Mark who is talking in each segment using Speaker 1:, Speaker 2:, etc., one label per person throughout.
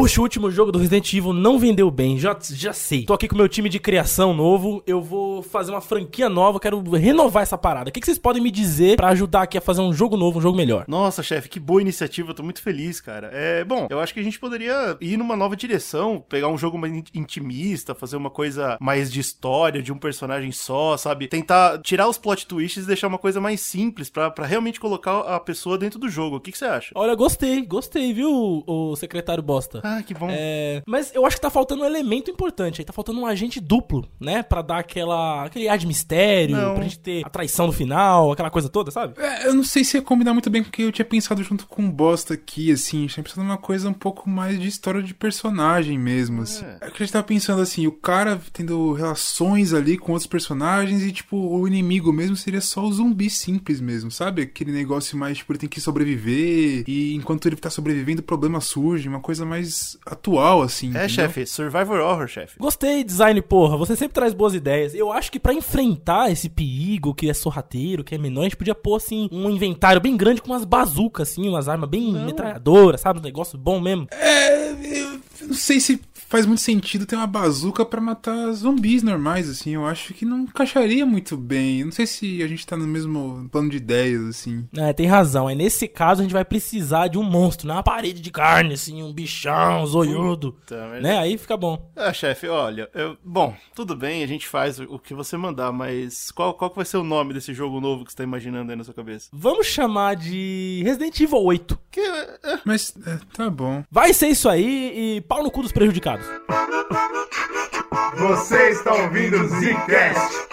Speaker 1: Puxa, o último jogo do Resident Evil não vendeu bem, já, já sei. Tô aqui com meu time de criação novo, eu vou fazer uma franquia nova, quero renovar essa parada. O que, que vocês podem me dizer pra ajudar aqui a fazer um jogo novo, um jogo melhor?
Speaker 2: Nossa, chefe, que boa iniciativa, eu tô muito feliz, cara. É, bom, eu acho que a gente poderia ir numa nova direção, pegar um jogo mais intimista, fazer uma coisa mais de história, de um personagem só, sabe? Tentar tirar os plot twists e deixar uma coisa mais simples pra, pra realmente colocar a pessoa dentro do jogo. O que, que você acha?
Speaker 1: Olha, gostei, gostei, viu, o secretário Bosta?
Speaker 2: Ah, que bom.
Speaker 1: É, mas eu acho que tá faltando um elemento importante aí, tá faltando um agente duplo, né? Pra dar aquela, aquele ar de mistério, não. pra gente ter a traição no final, aquela coisa toda, sabe?
Speaker 3: É, eu não sei se ia combinar muito bem com o que eu tinha pensado junto com o Bosta aqui, assim. Tinha pensado numa coisa um pouco mais de história de personagem mesmo, assim. É. é que a gente tava pensando assim, o cara tendo relações ali com outros personagens e, tipo, o inimigo mesmo seria só o zumbi simples mesmo, sabe? Aquele negócio mais, tipo, ele tem que sobreviver e enquanto ele tá sobrevivendo, o problema surge, uma coisa mais atual, assim.
Speaker 2: É, chefe, Survivor Horror, chefe.
Speaker 1: Gostei, design, porra. Você sempre traz boas ideias. Eu acho que para enfrentar esse perigo que é sorrateiro, que é menor, a gente podia pôr, assim, um inventário bem grande com umas bazucas, assim, umas armas bem metralhadoras, sabe? Um negócio bom mesmo.
Speaker 3: É, eu não sei se faz muito sentido ter uma bazuca para matar zumbis normais, assim. Eu acho que não encaixaria muito bem. Não sei se a gente tá no mesmo plano de ideias, assim.
Speaker 1: É, tem razão. É nesse caso a gente vai precisar de um monstro, né? Uma parede de carne, assim, um bichão, um zoiudo. Puta, né? Aí fica bom.
Speaker 2: É, chefe, olha, eu... bom, tudo bem, a gente faz o que você mandar, mas qual, qual vai ser o nome desse jogo novo que você tá imaginando aí na sua cabeça?
Speaker 1: Vamos chamar de Resident Evil 8.
Speaker 3: Que... É... Mas, é, tá bom.
Speaker 1: Vai ser isso aí e pau no cu dos prejudicados.
Speaker 4: Você está ouvindo o Zcast.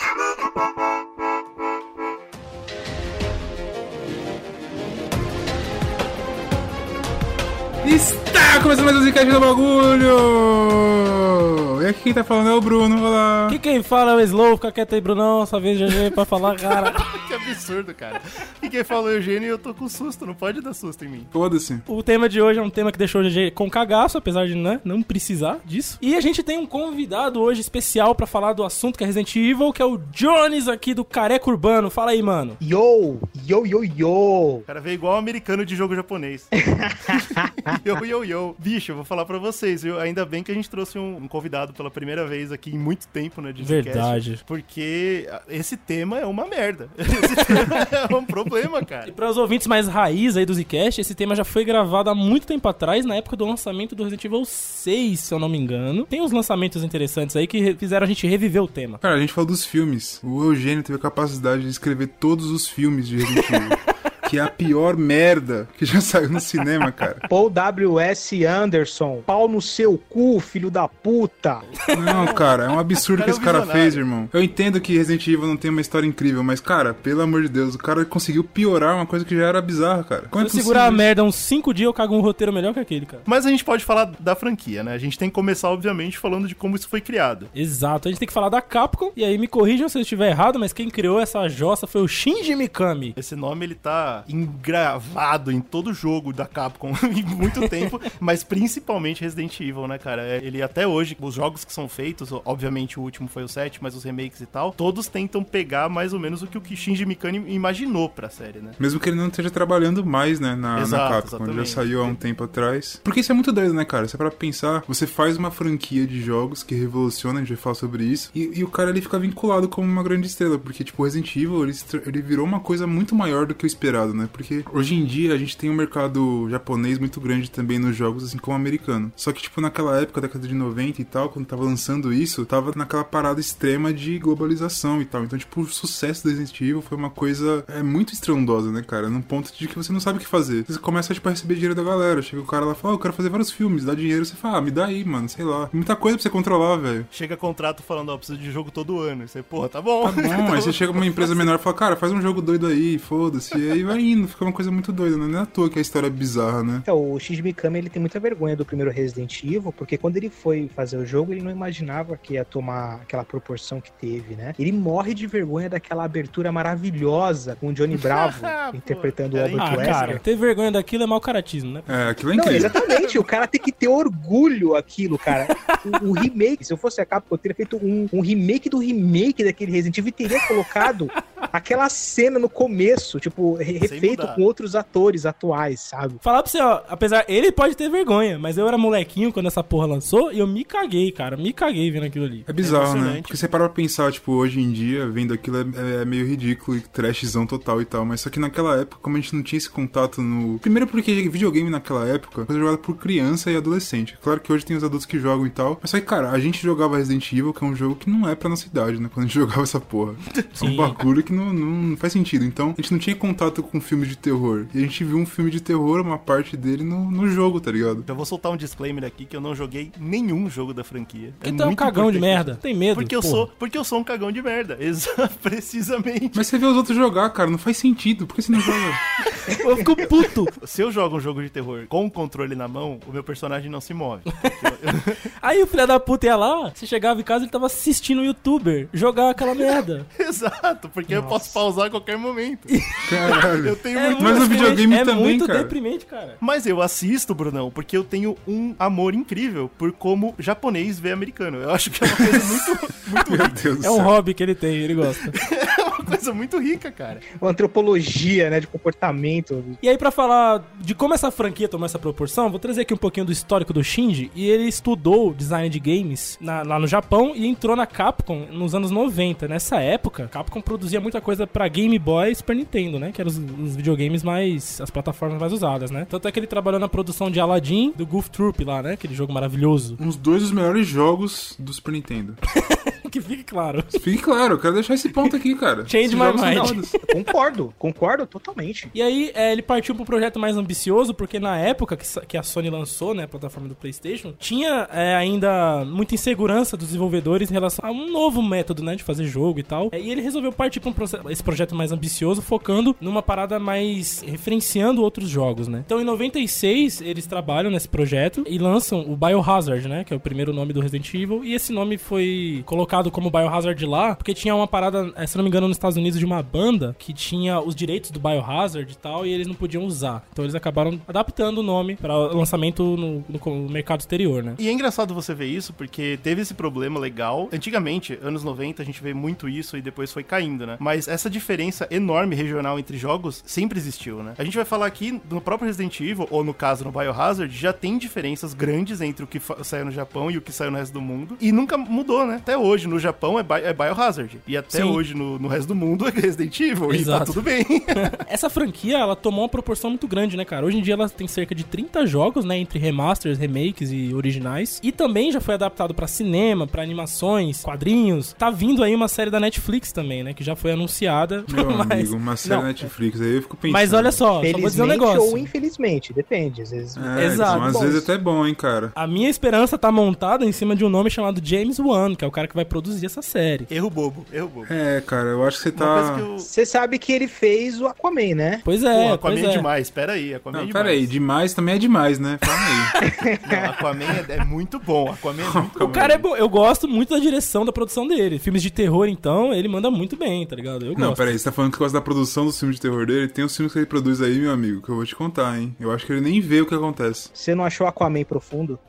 Speaker 3: Está começando mais um Zcast do bagulho! E aqui quem tá falando é o Bruno, olá.
Speaker 1: Que quem fala é o Slow, fica quieto aí, Brunão, só vez GG pra falar, cara.
Speaker 2: que absurdo, cara. E quem falou Eugênio, eu tô com susto, não pode dar susto em mim.
Speaker 3: Foda-se.
Speaker 1: O tema de hoje é um tema que deixou o GG com cagaço, apesar de né, não precisar disso. E a gente tem um convidado hoje especial pra falar do assunto que é Resident Evil, que é o Jones aqui do Careca Urbano. Fala aí, mano.
Speaker 5: Yo, yo, yo, yo.
Speaker 2: O cara veio igual um americano de jogo japonês. yo, yo, yo. Bicho, eu vou falar pra vocês, viu? Ainda bem que a gente trouxe um, um convidado pela primeira vez aqui em muito tempo, né? De
Speaker 1: Verdade.
Speaker 2: porque esse tema é uma merda. Esse tema é um problema, cara.
Speaker 1: E para os ouvintes mais raiz aí do Zcast, esse tema já foi gravado há muito tempo atrás, na época do lançamento do Resident Evil 6, se eu não me engano. Tem uns lançamentos interessantes aí que fizeram a gente reviver o tema.
Speaker 3: Cara, a gente falou dos filmes. O Eugênio teve a capacidade de escrever todos os filmes de Resident Evil. que é a pior merda que já saiu no cinema, cara.
Speaker 5: Paul W.S. Anderson, pau no seu cu, filho da puta.
Speaker 3: Não, cara, é um absurdo que esse cara fez, irmão. Eu entendo que Resident Evil não tem uma história incrível, mas, cara, pelo amor de Deus, o cara conseguiu piorar uma coisa que já era bizarra, cara.
Speaker 1: Como é Se eu segurar a merda uns 5 dias, eu cago um roteiro melhor que aquele, cara.
Speaker 2: Mas a gente pode falar da franquia, né? A gente tem que começar, obviamente, falando de como isso foi criado.
Speaker 1: Exato, a gente tem que falar da Capcom, e aí me corrijam se eu estiver errado, mas quem criou essa jossa foi o Shinji Mikami.
Speaker 2: Esse nome, ele tá engravado em todo jogo da Capcom em muito tempo, mas principalmente Resident Evil, né, cara? É, ele até hoje, os jogos que são feitos, obviamente o último foi o 7, mas os remakes e tal, todos tentam pegar mais ou menos o que o Shinji Mikami imaginou pra série, né?
Speaker 3: Mesmo que ele não esteja trabalhando mais, né, na, Exato, na Capcom, exatamente. ele já saiu há um tempo atrás. Porque isso é muito doido, né, cara? Se é pra pensar, você faz uma franquia de jogos que revoluciona, a gente vai falar sobre isso, e, e o cara ele fica vinculado como uma grande estrela, porque, tipo, Resident Evil, ele, ele virou uma coisa muito maior do que o esperado, né? Porque hoje em dia a gente tem um mercado japonês muito grande também nos jogos, assim como o americano. Só que, tipo, naquela época, década de 90 e tal, quando tava lançando isso, tava naquela parada extrema de globalização e tal. Então, tipo, o sucesso do Resident Evil foi uma coisa é, muito estrondosa, né, cara? Num ponto de que você não sabe o que fazer. Você começa, tipo, a receber dinheiro da galera. Chega o cara lá e fala, eu quero fazer vários filmes, dá dinheiro. Você fala, ah, me dá aí, mano, sei lá. Muita coisa pra você controlar, velho.
Speaker 2: Chega contrato falando, ó, oh, precisa de jogo todo ano. E você, porra, tá bom.
Speaker 3: Tá bom, aí você chega pra uma empresa menor e fala, cara, faz um jogo doido aí, foda-se. E aí vai indo, fica uma coisa muito doida, né? Não é à toa que a história é bizarra, né?
Speaker 5: Então, o Shinji Mikami, ele tem muita vergonha do primeiro Resident Evil, porque quando ele foi fazer o jogo, ele não imaginava que ia tomar aquela proporção que teve, né? Ele morre de vergonha daquela abertura maravilhosa com o Johnny Bravo interpretando o Albert ah,
Speaker 1: Wesker. Cara, ter vergonha daquilo é mau caratismo, né?
Speaker 3: É, aquilo é incrível.
Speaker 5: Não, exatamente. o cara tem que ter orgulho aquilo, cara. O, o, remake, se eu fosse a Capcom, eu teria feito um, um remake do remake daquele Resident Evil e teria colocado aquela cena no começo, tipo, re refeito com outros atores atuais, sabe?
Speaker 1: Falar pra você, ó, apesar, ele pode ter vergonha, mas eu era molequinho quando essa porra lançou e eu me caguei, cara. Me caguei vendo aquilo ali.
Speaker 3: É bizarro, né? Porque você para pra pensar, tipo, hoje em dia, vendo aquilo é, é meio ridículo e trashzão total e tal. Mas só que naquela época, como a gente não tinha esse contato no. Primeiro porque videogame naquela época foi jogado por criança e adolescente. Claro que hoje tem os adultos que jogam e tal. Mas só que, cara, a gente jogava Resident Evil, que é um jogo que não é pra nossa idade, né? Quando a gente jogava essa porra. Sim. É um bagulho que não, não faz sentido. Então, a gente não tinha contato com filmes de terror. E a gente viu um filme de terror, uma parte dele no, no jogo, tá ligado?
Speaker 2: Eu vou soltar um disclaimer aqui que eu não joguei nenhum jogo da franquia.
Speaker 1: É então é um cagão de merda. Tem medo.
Speaker 2: Porque eu, sou, porque eu sou um cagão de merda. Precisamente.
Speaker 3: Mas você vê os outros jogar, cara, não faz sentido. Por que você não joga?
Speaker 1: eu fico puto.
Speaker 2: Se eu jogo um jogo de terror com o controle na mão, o meu personagem não se move.
Speaker 1: Aí o filho da puta ia lá, você chegava em casa e ele tava assistindo um youtuber jogar aquela merda.
Speaker 2: Exato, porque Nossa. eu posso pausar a qualquer momento.
Speaker 3: Caralho. Eu tenho é muito... Mas no videogame é também, muito cara.
Speaker 1: deprimente, cara.
Speaker 2: Mas eu assisto, Brunão, porque eu tenho um amor incrível por como japonês vê americano. Eu acho que é uma coisa muito, muito
Speaker 1: Meu Deus É um hobby que ele tem, ele gosta.
Speaker 2: é uma coisa muito rica, cara.
Speaker 5: Uma antropologia, né, de comportamento.
Speaker 1: E aí, para falar de como essa franquia tomou essa proporção, vou trazer aqui um pouquinho do histórico do Shinji. E ele estudou design de games na, lá no Japão e entrou na Capcom nos anos 90. Nessa época, Capcom produzia muita coisa para Game Boy e Super Nintendo, né? Que eram os, os, videogames mais. as plataformas mais usadas, né? Tanto é que ele trabalhou na produção de Aladdin, do Goof Troop lá, né? Aquele jogo maravilhoso.
Speaker 3: Uns dois dos melhores jogos do Super Nintendo.
Speaker 1: que fique claro.
Speaker 3: Fique claro, eu quero deixar esse ponto aqui, cara.
Speaker 1: Change my mind.
Speaker 5: Concordo, concordo totalmente.
Speaker 1: E aí, é, ele partiu para um projeto mais ambicioso, porque na época que, que a Sony lançou, né, a plataforma do PlayStation, tinha é, ainda muita insegurança dos desenvolvedores em relação a um novo método, né, de fazer jogo e tal. É, e ele resolveu partir para um esse projeto mais ambicioso, focando numa parada mais referenciando outros jogos, né. Então, em 96, eles trabalham nesse projeto e lançam o Biohazard, né, que é o primeiro nome do Resident Evil, e esse nome foi colocado como Biohazard lá, porque tinha uma parada, é, se não me engano, nos Estados Unidos de uma banda que tinha os direitos do Biohazard e tal, e eles não podiam usar. Então eles acabaram adaptando o nome para lançamento no, no, mercado exterior, né?
Speaker 2: E é engraçado você ver isso, porque teve esse problema legal. Antigamente, anos 90, a gente vê muito isso e depois foi caindo, né? Mas essa diferença enorme regional entre jogos sempre existiu, né? A gente vai falar aqui no próprio Resident Evil, ou no caso no Biohazard, já tem diferenças grandes entre o que saiu no Japão e o que saiu no resto do mundo. E nunca mudou, né? Até hoje, no Japão é, Bi é Biohazard. E até Sim. hoje, no, no resto do mundo, é Resident Evil. Exato. E tá tudo bem.
Speaker 1: essa franquia, ela tomou uma proporção muito grande, né, cara? Hoje em dia ela tem cerca de 30 jogos, né, entre remasters, remakes e originais. E também já foi adaptado para cinema, para animações, quadrinhos. Tá vindo aí uma série da Netflix também, né, que já foi anunciada.
Speaker 3: Meu mas... amigo, uma série da Netflix, aí eu fico pensando.
Speaker 1: Mas olha só, só vou dizer um negócio.
Speaker 5: ou infelizmente, depende, às vezes.
Speaker 3: É, Exato. Então, às vezes até bom, hein, cara.
Speaker 1: A minha esperança tá montada em cima de um nome chamado James Wan, que é o cara que vai produzir essa série.
Speaker 2: Erro bobo, erro bobo.
Speaker 3: É, cara, eu acho que você tá...
Speaker 5: Você eu... sabe que ele fez o Aquaman, né?
Speaker 1: Pois é, Pô,
Speaker 2: Aquaman
Speaker 1: é,
Speaker 2: é demais, pera aí, Aquaman
Speaker 3: não,
Speaker 2: é demais.
Speaker 3: Pera aí, demais também é demais, né? Fala
Speaker 2: aí. não, Aquaman é, é, muito bom, Aquaman é muito
Speaker 1: O cara é bom, eu gosto muito da direção da produção dele. Filmes de terror, então, ele manda muito bem, tá ligado? Eu
Speaker 3: não,
Speaker 1: gosto.
Speaker 3: pera aí, você tá falando que gosta da produção dos filmes de terror dele? Tem os filmes que ele produz aí, meu amigo, que eu vou te contar, hein? Eu acho que ele nem vê o que acontece.
Speaker 5: Você não achou Aquaman profundo?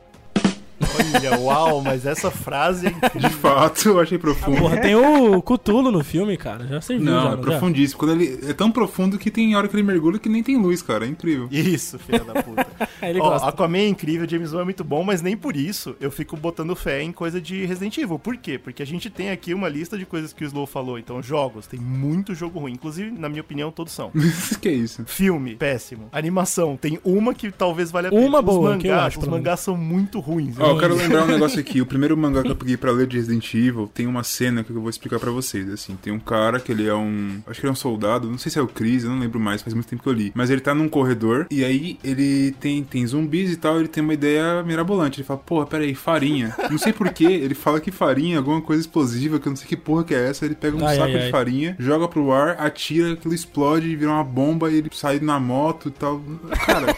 Speaker 2: Olha, uau, mas essa frase é
Speaker 3: De fato, eu achei profundo.
Speaker 1: Porra, tem o Cutulo no filme, cara. Já serviu,
Speaker 3: não,
Speaker 1: já,
Speaker 3: é profundíssimo. Quando ele é tão profundo que tem hora que ele mergulha que nem tem luz, cara. É incrível.
Speaker 2: Isso, filha da puta. ele Ó, gosta. Aquaman é incrível, James Wan é muito bom, mas nem por isso eu fico botando fé em coisa de Resident Evil. Por quê? Porque a gente tem aqui uma lista de coisas que o Slow falou. Então, jogos, tem muito jogo ruim. Inclusive, na minha opinião, todos são.
Speaker 3: que é isso?
Speaker 2: Filme, péssimo. Animação, tem uma que talvez valha a pena.
Speaker 1: Uma boa,
Speaker 2: os mangás,
Speaker 1: que eu acho,
Speaker 2: os mangás são muito ruins.
Speaker 3: Ó, eu quero lembrar um negócio aqui, o primeiro mangá que eu peguei pra ler de Resident Evil, tem uma cena que eu vou explicar pra vocês, assim. Tem um cara que ele é um... Acho que ele é um soldado, não sei se é o Chris, eu não lembro mais, faz muito tempo que eu li. Mas ele tá num corredor, e aí ele tem, tem zumbis e tal, ele tem uma ideia mirabolante. Ele fala, porra, peraí, farinha. Não sei porquê, ele fala que farinha é alguma coisa explosiva, que eu não sei que porra que é essa. Ele pega um ai, saco ai, de ai. farinha, joga pro ar, atira, aquilo explode, vira uma bomba, e ele sai na moto e tal. Cara...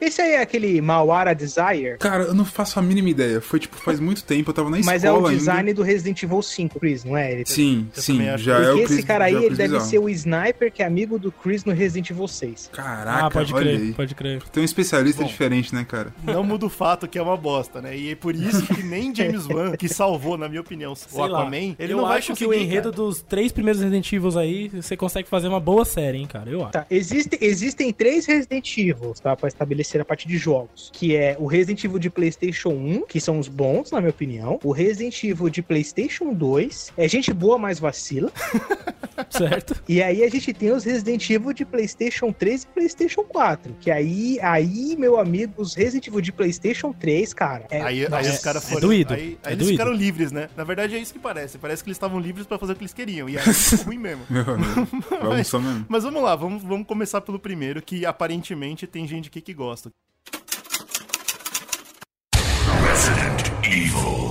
Speaker 5: Esse aí é aquele Mawara Desire?
Speaker 3: Cara, eu não faço a mínima ideia. Foi tipo, faz muito tempo, eu tava na escola
Speaker 5: Mas é o design
Speaker 3: ainda.
Speaker 5: do Resident Evil 5, Chris, não é? Ele
Speaker 3: Sim,
Speaker 2: Eu
Speaker 3: sim, já
Speaker 5: Porque
Speaker 3: é o
Speaker 5: esse
Speaker 3: Chris,
Speaker 5: cara aí,
Speaker 3: já é
Speaker 5: ele deve
Speaker 3: bizarro.
Speaker 5: ser o sniper que é amigo do Chris no Resident Evil 6.
Speaker 3: Caraca,
Speaker 1: ah, pode
Speaker 3: olha
Speaker 1: crer,
Speaker 3: aí.
Speaker 1: pode crer.
Speaker 3: Tem um especialista
Speaker 2: Bom.
Speaker 3: diferente, né, cara?
Speaker 2: Não muda o fato que é uma bosta, né? E é por isso que nem James Wan, que salvou, na minha opinião,
Speaker 1: Sei
Speaker 2: o
Speaker 1: lá.
Speaker 2: Aquaman, ele
Speaker 1: eu
Speaker 2: não vai
Speaker 1: acho que o enredo
Speaker 2: cara.
Speaker 1: dos três primeiros Resident Evil aí, você consegue fazer uma boa série, hein, cara? Eu acho.
Speaker 5: Tá, existe, existem três Resident Evil, tá? Pra estabelecer a parte de jogos. Que é o Resident Evil de PlayStation 1, que são os bons, na minha opinião. O Resident Evil de PlayStation 2, é gente boa, mas vacila.
Speaker 1: Certo?
Speaker 5: E aí a gente tem os Resident Evil de PlayStation 3 e PlayStation 4. Que aí, aí meu amigo, os Resident Evil de PlayStation 3, cara. É,
Speaker 2: Aí, aí os caras
Speaker 1: é
Speaker 2: foram.
Speaker 1: doído,
Speaker 2: Aí,
Speaker 1: é
Speaker 2: aí eles
Speaker 1: doído.
Speaker 2: ficaram livres, né? Na verdade é isso que parece. Parece que eles estavam livres pra fazer o que eles queriam. E aí ficou ruim mesmo.
Speaker 3: Mesmo.
Speaker 2: Mas vamos lá, vamos, vamos começar pelo primeiro, que aparentemente tem gente aqui que gosta. the Resident Evil.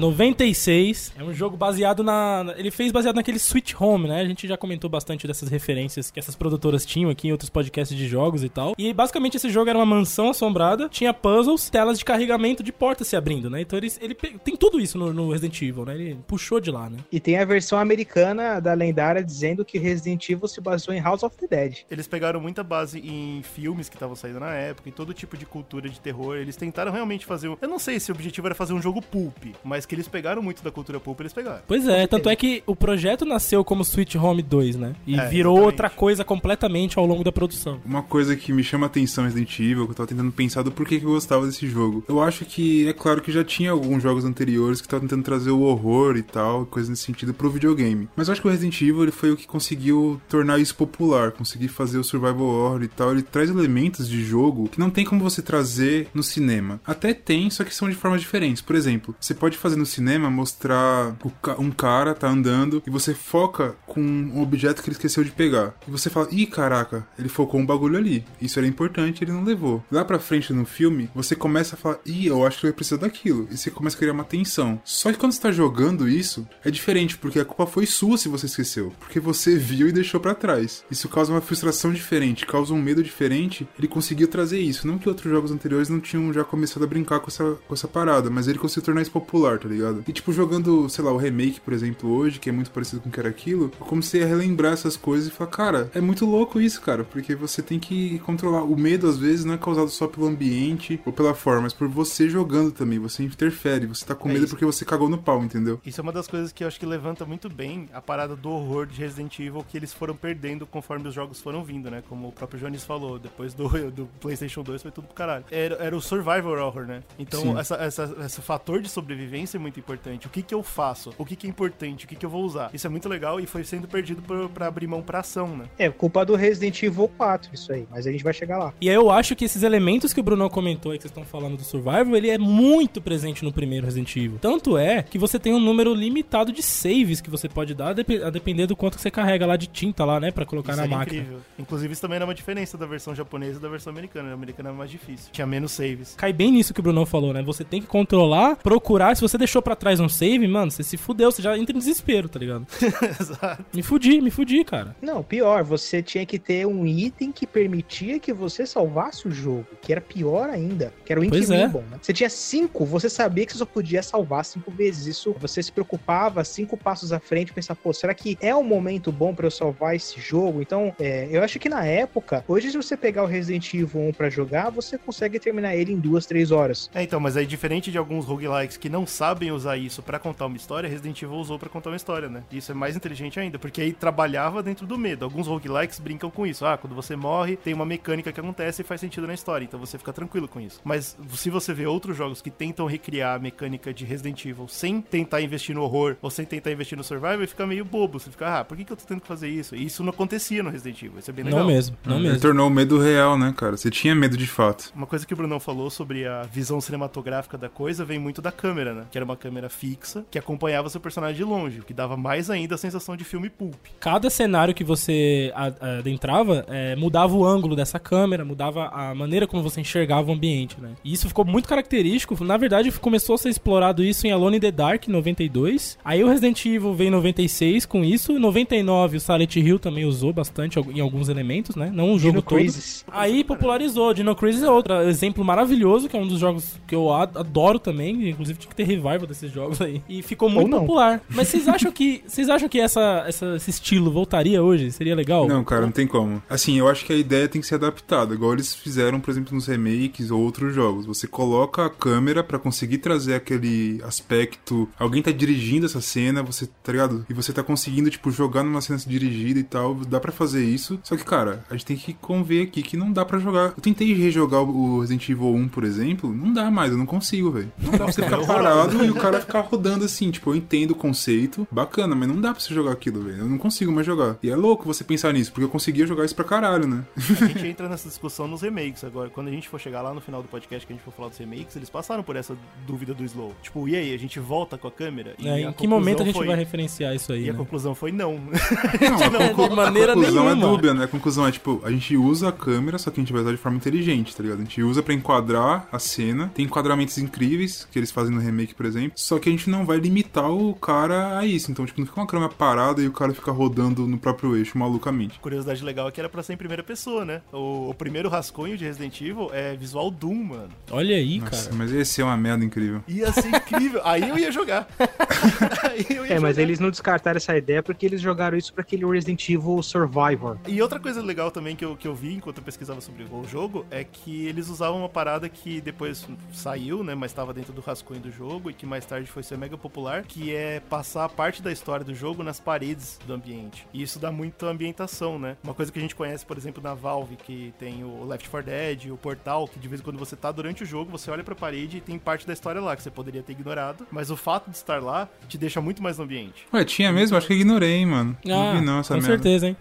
Speaker 1: 96 é um jogo baseado na. Ele fez baseado naquele Sweet Home, né? A gente já comentou bastante dessas referências que essas produtoras tinham aqui em outros podcasts de jogos e tal. E basicamente esse jogo era uma mansão assombrada, tinha puzzles, telas de carregamento de portas se abrindo, né? Então ele, ele tem tudo isso no, no Resident Evil, né? Ele puxou de lá, né?
Speaker 5: E tem a versão americana da lendária dizendo que Resident Evil se baseou em House of the Dead.
Speaker 2: Eles pegaram muita base em filmes que estavam saindo na época, em todo tipo de cultura de terror. Eles tentaram realmente fazer. um- Eu não sei se o objetivo era fazer um jogo pulp, mas que eles pegaram muito da cultura pulp, eles pegaram.
Speaker 1: Pois é, tanto é que o projeto nasceu como Sweet Home 2, né? E
Speaker 2: É,
Speaker 1: virou
Speaker 2: exatamente.
Speaker 1: outra coisa completamente ao longo da produção.
Speaker 3: Uma coisa que me chama a atenção Resident Evil, que eu tava tentando pensar do porquê que eu gostava desse jogo. Eu acho que, é claro que já tinha alguns jogos anteriores que estavam tentando trazer o horror e tal, coisa nesse sentido, pro videogame. Mas eu acho que o Resident Evil ele foi o que conseguiu tornar isso popular, conseguir fazer o survival horror e tal. Ele traz elementos de jogo que não tem como você trazer no cinema. Até tem, só que são de formas diferentes. Por exemplo, você pode fazer no cinema mostrar um cara tá andando e você foca com um objeto que ele esqueceu de pegar. E você fala, ih, caraca, ele focou um bagulho ali. Isso era importante, ele não levou. Lá pra frente no filme, você começa a falar, ih, eu acho que ele vai precisar daquilo. E você começa a criar uma tensão. Só que quando você tá jogando isso, é diferente, porque a culpa foi sua se você esqueceu. Porque você viu e deixou pra trás. Isso causa uma frustração diferente, causa um medo diferente. Ele conseguiu trazer isso. Não que outros jogos anteriores não tinham já começado a brincar com essa, com essa parada, mas ele conseguiu tornar isso popular, tá ligado? E tipo, jogando, sei lá, o remake, por exemplo, hoje, que é muito parecido com o que era aquilo, eu comecei a relembrar essas coisas e falar, cara, é muito louco isso, cara, porque você tem que controlar. O medo, às vezes, não é causado só pelo ambiente ou pela forma, mas por você jogando também. Você interfere, você tá com
Speaker 2: É
Speaker 3: medo
Speaker 2: isso.
Speaker 3: porque você cagou no pau, entendeu?
Speaker 2: Isso é uma das coisas que eu acho que levanta muito bem a parada do horror de Resident Evil que eles foram perdendo conforme os jogos foram vindo, né? Como o próprio Jones falou, depois do, do PlayStation 2 foi tudo pro caralho. Era, era o survival horror, né? Então,
Speaker 3: Sim.
Speaker 2: essa, essa, esse fator de sobrevivência é muito importante. O que que eu faço? O que que é importante? O que que eu vou usar? Isso é muito legal e foi sendo perdido pra, pra abrir mão pra ação, né?
Speaker 5: É culpa do Resident Evil 4, isso aí. Mas a gente vai chegar lá.
Speaker 1: E aí eu acho que esses elementos que o Bruno comentou aí, que vocês estão falando do Survival, ele é muito presente no primeiro Resident Evil. Tanto é que você tem um número limitado de saves que você pode dar, a dep- a depender do quanto que você carrega lá de tinta lá, né, pra colocar
Speaker 2: Isso
Speaker 1: na
Speaker 2: era
Speaker 1: máquina.
Speaker 2: incrível. Inclusive, isso também era uma diferença da versão japonesa e da versão americana. A americana era mais difícil. Tinha menos saves.
Speaker 1: Cai bem nisso que o Bruno falou, né? Você tem que controlar, procurar. Se você deixou pra trás um save, mano, você se fudeu, você já entra em desespero, tá ligado?
Speaker 2: Exato.
Speaker 1: Me fudi, me fudi, cara.
Speaker 5: Não, pior, você tinha que ter um item que permitia que você salvasse o jogo, que era pior ainda, que era o Ink
Speaker 1: é.
Speaker 5: Né? Você tinha cinco, você sabia que você só podia salvar cinco vezes. Isso, você se preocupava cinco passos à frente, pensar, pô, será que é um momento bom pra eu salvar esse jogo? Então, é, eu acho que na época, hoje se você pegar o Resident Evil 1 pra jogar, você consegue terminar ele em duas, três horas.
Speaker 2: É, então, mas aí diferente de alguns roguelikes que não sabem usar isso pra contar uma história, Resident Evil usou pra contar uma história, né? E Isso é mais inteligente ainda, porque aí trabalhava dentro do medo. Alguns roguelikes brincam com isso. Ah, quando você morre, tem uma mecânica que acontece e faz sentido na história, então você fica tranquilo com isso. Mas se você vê outros jogos que tentam recriar a mecânica de Resident Evil sem tentar investir no horror ou sem tentar investir no survival, fica meio bobo. Você fica, ah, por que, que eu tô tendo que fazer isso? E isso não acontecia no Resident Evil. Isso é bem legal.
Speaker 1: Não mesmo, não
Speaker 3: Ele
Speaker 1: mesmo.
Speaker 3: tornou o medo real, né, cara? Você tinha medo de fato.
Speaker 2: Uma coisa que o Brunão falou sobre a visão cinematográfica da coisa vem muito da câmera, né? Que era uma câmera fixa que acompanhava seu personagem de longe, o que dava mais ainda a sensação de filme pulp.
Speaker 1: Cada cenário que você adentrava é, mudava o ângulo dessa câmera, mudava a maneira como você enxergava o ambiente, né? E isso ficou muito característico. Na verdade, começou a ser explorado isso em Alone in the Dark, em 92. Aí o Resident Evil veio em 96 com isso. Em 99 o Silent Hill também usou bastante em alguns elementos, né? Não o jogo Dino todo. Crisis. Aí popularizou. Dino Crisis é outro exemplo maravilhoso, que é um dos jogos que eu adoro também. Inclusive tinha que ter revival desses jogos aí. E ficou muito popular. Mas vocês acham que vocês acham que essa, essa, esse estilo voltaria hoje? Seria legal?
Speaker 3: Não, cara, não tem como. Assim, eu acho que a ideia tem que ser adaptada, igual eles fizeram, por exemplo, nos remakes ou outros jogos. Você coloca a câmera para conseguir trazer aquele aspecto. Alguém tá dirigindo essa cena, você, tá ligado? E você tá conseguindo, tipo, jogar numa cena dirigida e tal. Dá para fazer isso. Só que, cara, a gente tem que conver aqui que não dá para jogar. Eu tentei rejogar o Resident Evil 1, por exemplo. Não dá mais, eu não consigo, velho. Não dá pra você ficar parado e o cara ficar rodando assim. Tipo, eu entendo o conceito, bacana, mas não dá pra você jogar aquilo, velho. Eu não consigo mais jogar. E é louco você pensar nisso, porque eu conseguia jogar isso pra caralho, né?
Speaker 2: A gente entra nessa discussão nos remakes agora. Quando a gente for chegar lá no final do podcast que a gente for falar dos remakes, eles passaram por essa dúvida do slow. Tipo, e aí, a gente volta com a câmera?
Speaker 1: E é, em que momento a gente foi... vai referenciar isso aí?
Speaker 2: E
Speaker 1: né?
Speaker 2: a conclusão foi não.
Speaker 3: Não, de maneira a conclusão é nenhuma. é dúbia, né? A conclusão é tipo, a gente usa a câmera, só que a gente vai usar de forma inteligente, tá ligado? A gente usa pra enquadrar a cena. Tem enquadramentos incríveis que eles fazem no remake, por exemplo. Só que a gente não vai limitar o cara a isso. Então, tipo, não fica uma câmera parada e o cara fica rodando no próprio eixo malucamente.
Speaker 2: Curiosidade legal é que era pra ser em primeira pessoa, né? O, o primeiro rascunho de Resident Evil é visual Doom, mano.
Speaker 1: Olha aí, Nossa, cara.
Speaker 3: Mas ia ser uma merda incrível.
Speaker 2: Ia ser incrível. aí eu ia jogar.
Speaker 5: eu ia é, jogar. mas eles não descartaram essa ideia porque eles jogaram isso pra aquele Resident Evil Survivor.
Speaker 2: E outra coisa legal também que eu, que eu vi enquanto eu pesquisava sobre o jogo é que eles usavam uma parada que depois saiu, né? Mas estava dentro do rascunho do jogo e que mais tarde foi ser mega popular, que é passar parte da história do jogo nas paredes do ambiente. E isso dá muito ambientação, né? Uma coisa que a gente conhece, por exemplo, na Valve, que tem o Left 4 Dead, o Portal, que de vez em quando você tá durante o jogo, você olha pra parede e tem parte da história lá que você poderia ter ignorado, mas o fato de estar lá te deixa muito mais no ambiente.
Speaker 3: Ué, tinha mesmo? Acho que ignorei, hein, mano.
Speaker 1: Ah, não vi não essa com merda. certeza, hein?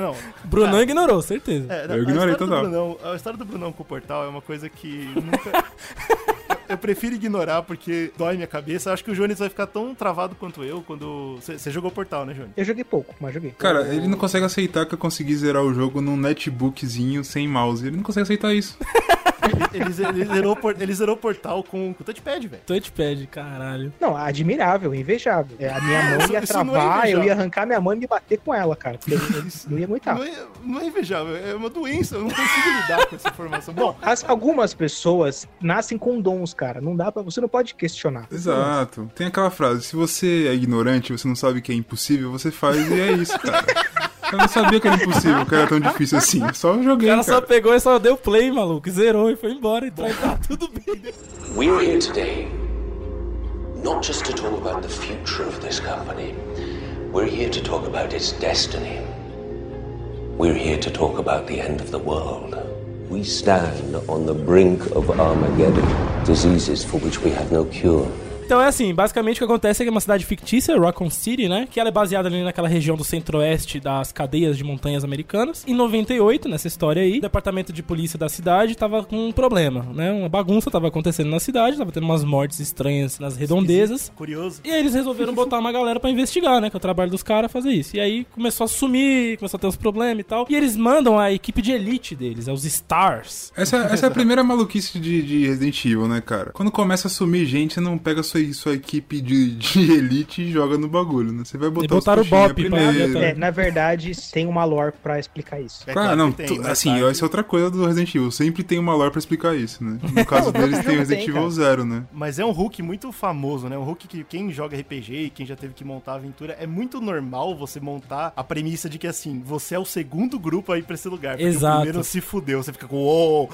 Speaker 1: não. Brunão ignorou, certeza.
Speaker 3: É, eu ignorei total.
Speaker 2: Brunão, a história do Brunão com o Portal é uma coisa que nunca... eu prefiro ignorar porque dói minha cabeça. Acho que o Jones vai ficar tão travado quanto eu quando. Você jogou Portal, né, Jones?
Speaker 5: Eu joguei pouco, mas joguei.
Speaker 3: Cara, ele não consegue aceitar que eu consegui zerar o jogo num netbookzinho sem mouse. Ele não consegue aceitar isso.
Speaker 2: ele, ele, zerou, ele zerou o portal com, com touchpad, velho.
Speaker 1: Touchpad, caralho.
Speaker 5: Não, admirável, invejável. É, a minha mão ia é travar, é eu ia arrancar minha mão e me bater com ela, cara. Porque eles não ia aguentar.
Speaker 2: Não é, não é invejável, é uma doença. Eu não consigo lidar com essa informação. Bom,
Speaker 5: as, algumas pessoas nascem com dons, cara. Não dá para Você não pode questionar.
Speaker 3: Exato. Tem aquela frase: se você é ignorante, você não sabe que é impossível, você faz e é isso, cara. Eu não sabia que era impossível, que era tão difícil assim. Só joguei. O
Speaker 1: cara, cara, só pegou e só deu play, maluco. Zerou e foi embora. Então tá tudo bem. We're here today not just to talk about the future of this company. We're here to talk about its destiny. We're here to talk about the end of the world. We stand on the brink of Armageddon, diseases for which we have no cure. Então é assim, basicamente o que acontece é que é uma cidade fictícia, Raccoon City, né? Que ela é baseada ali naquela região do centro-oeste das cadeias de montanhas americanas. Em 98, nessa história aí, o departamento de polícia da cidade tava com um problema, né? Uma bagunça tava acontecendo na cidade, tava tendo umas mortes estranhas nas redondezas.
Speaker 2: Curioso.
Speaker 1: E aí eles resolveram botar uma galera para investigar, né? Que é o trabalho dos caras fazer isso. E aí começou a sumir, começou a ter uns problemas e tal. E eles mandam a equipe de elite deles, é os Stars.
Speaker 3: Essa, essa é a primeira maluquice de, de Resident Evil, né, cara? Quando começa a sumir gente, você não pega sua sua, sua equipe de, de elite e joga no bagulho, né? Você vai botar
Speaker 1: botaram o Bop
Speaker 5: primeiro. É, na verdade, tem uma lore pra explicar isso.
Speaker 3: É claro, não, tem, assim, tarde... essa é outra coisa do Resident Evil. Sempre tem uma lore pra explicar isso, né? No caso deles tem o Resident Evil Zero, né?
Speaker 2: Mas é um Hulk muito famoso, né? Um Hulk que quem joga RPG e quem já teve que montar aventura, é muito normal você montar a premissa de que, assim, você é o segundo grupo aí pra esse lugar. Porque Exato. o primeiro se fudeu, você fica com, uou!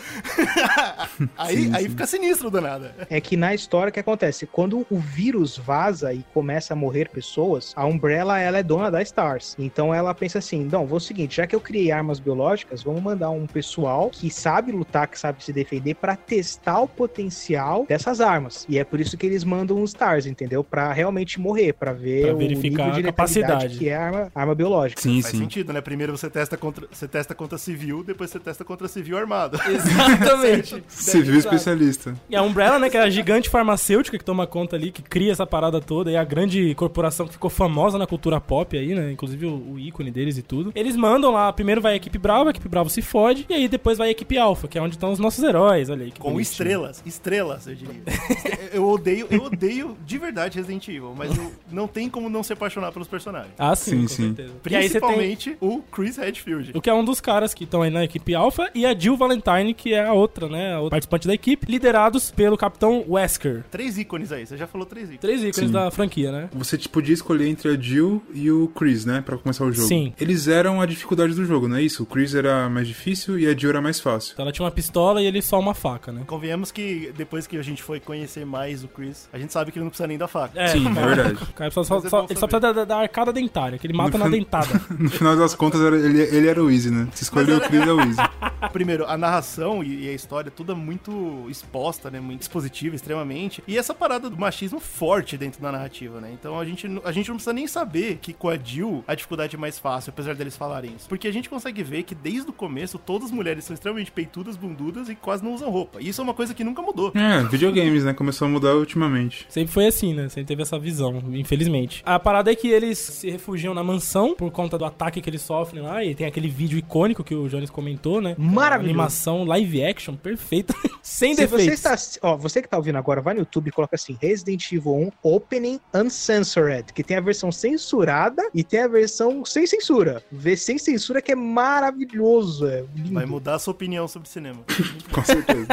Speaker 2: aí, sim, aí sim. fica sinistro, danada.
Speaker 5: É que na história o que acontece? Quando o vírus vaza e começa a morrer pessoas, a Umbrella ela é dona da Stars. Então ela pensa assim: não, vou o seguinte, já que eu criei armas biológicas, vamos mandar um pessoal que sabe lutar, que sabe se defender, para testar o potencial dessas armas. E é por isso que eles mandam os Stars, entendeu? Para realmente morrer, para ver pra
Speaker 1: verificar o nível de a capacidade
Speaker 5: que é arma, arma biológica.
Speaker 2: Sim, Faz sim. sentido, né? Primeiro você testa contra você testa contra civil, depois você testa contra civil armado.
Speaker 1: Exatamente.
Speaker 3: civil especialista.
Speaker 1: E a Umbrella, né, que é a gigante farmacêutica que toma conta conta ali, que cria essa parada toda, e a grande corporação que ficou famosa na cultura pop aí, né? Inclusive o, o ícone deles e tudo. Eles mandam lá, primeiro vai a equipe Brava, a equipe Bravo se fode, e aí depois vai a equipe Alpha, que é onde estão os nossos heróis, olha aí.
Speaker 2: Com bonitinho. estrelas, estrelas, eu diria. eu odeio, eu odeio de verdade Resident Evil, mas não tem como não se apaixonar pelos personagens.
Speaker 1: Ah, sim, sim. sim.
Speaker 2: Certeza. Principalmente tem... o Chris Redfield.
Speaker 1: O que é um dos caras que estão aí na equipe Alpha, e a Jill Valentine, que é a outra, né? A outra participante da equipe, liderados pelo Capitão Wesker.
Speaker 2: Três ícones aí, você já falou três ícones.
Speaker 1: Três ícones sim. da franquia, né?
Speaker 3: Você tipo, podia escolher entre a Jill e o Chris, né? Pra começar o jogo.
Speaker 1: Sim.
Speaker 3: Eles eram a dificuldade do jogo, não é isso? O Chris era mais difícil e a Jill era mais fácil.
Speaker 1: Então ela tinha uma pistola e ele só uma faca, né?
Speaker 2: Convenhamos que depois que a gente foi conhecer mais o Chris, a gente sabe que ele não precisa nem da faca.
Speaker 3: É. Sim, é verdade.
Speaker 1: Cara, só, só, é só, ele só precisa da, da, arcada dentária, que ele mata no na fin... dentada.
Speaker 3: no final das contas, ele, ele era o Easy, né? Se escolheu o Chris, é o Easy.
Speaker 2: Primeiro, a narração e, a história, tudo é muito exposta, né? Muito expositiva, extremamente. E essa parada do machismo forte dentro da narrativa, né? Então a gente, a gente não precisa nem saber que com a Jill a dificuldade é mais fácil, apesar deles falarem isso. Porque a gente consegue ver que desde o começo todas as mulheres são extremamente peitudas, bundudas e quase não usam roupa. E isso é uma coisa que nunca mudou.
Speaker 3: É, videogames, né? Começou a mudar ultimamente.
Speaker 1: Sempre foi assim, né? Sempre teve essa visão, infelizmente. A parada é que eles se refugiam na mansão por conta do ataque que eles sofrem lá. E tem aquele vídeo icônico que o Jones comentou, né?
Speaker 5: Maravilhoso.
Speaker 1: Animação live action, perfeita. Sem Se defeitos.
Speaker 5: Você, está, ó, você que tá ouvindo agora, vai no YouTube e coloca assim: Resident Evil 1 Opening Uncensored, que tem a versão censurada e tem a versão sem censura. Ver sem censura que é maravilhoso. É lindo.
Speaker 2: Vai mudar a sua opinião sobre cinema.
Speaker 3: Com certeza.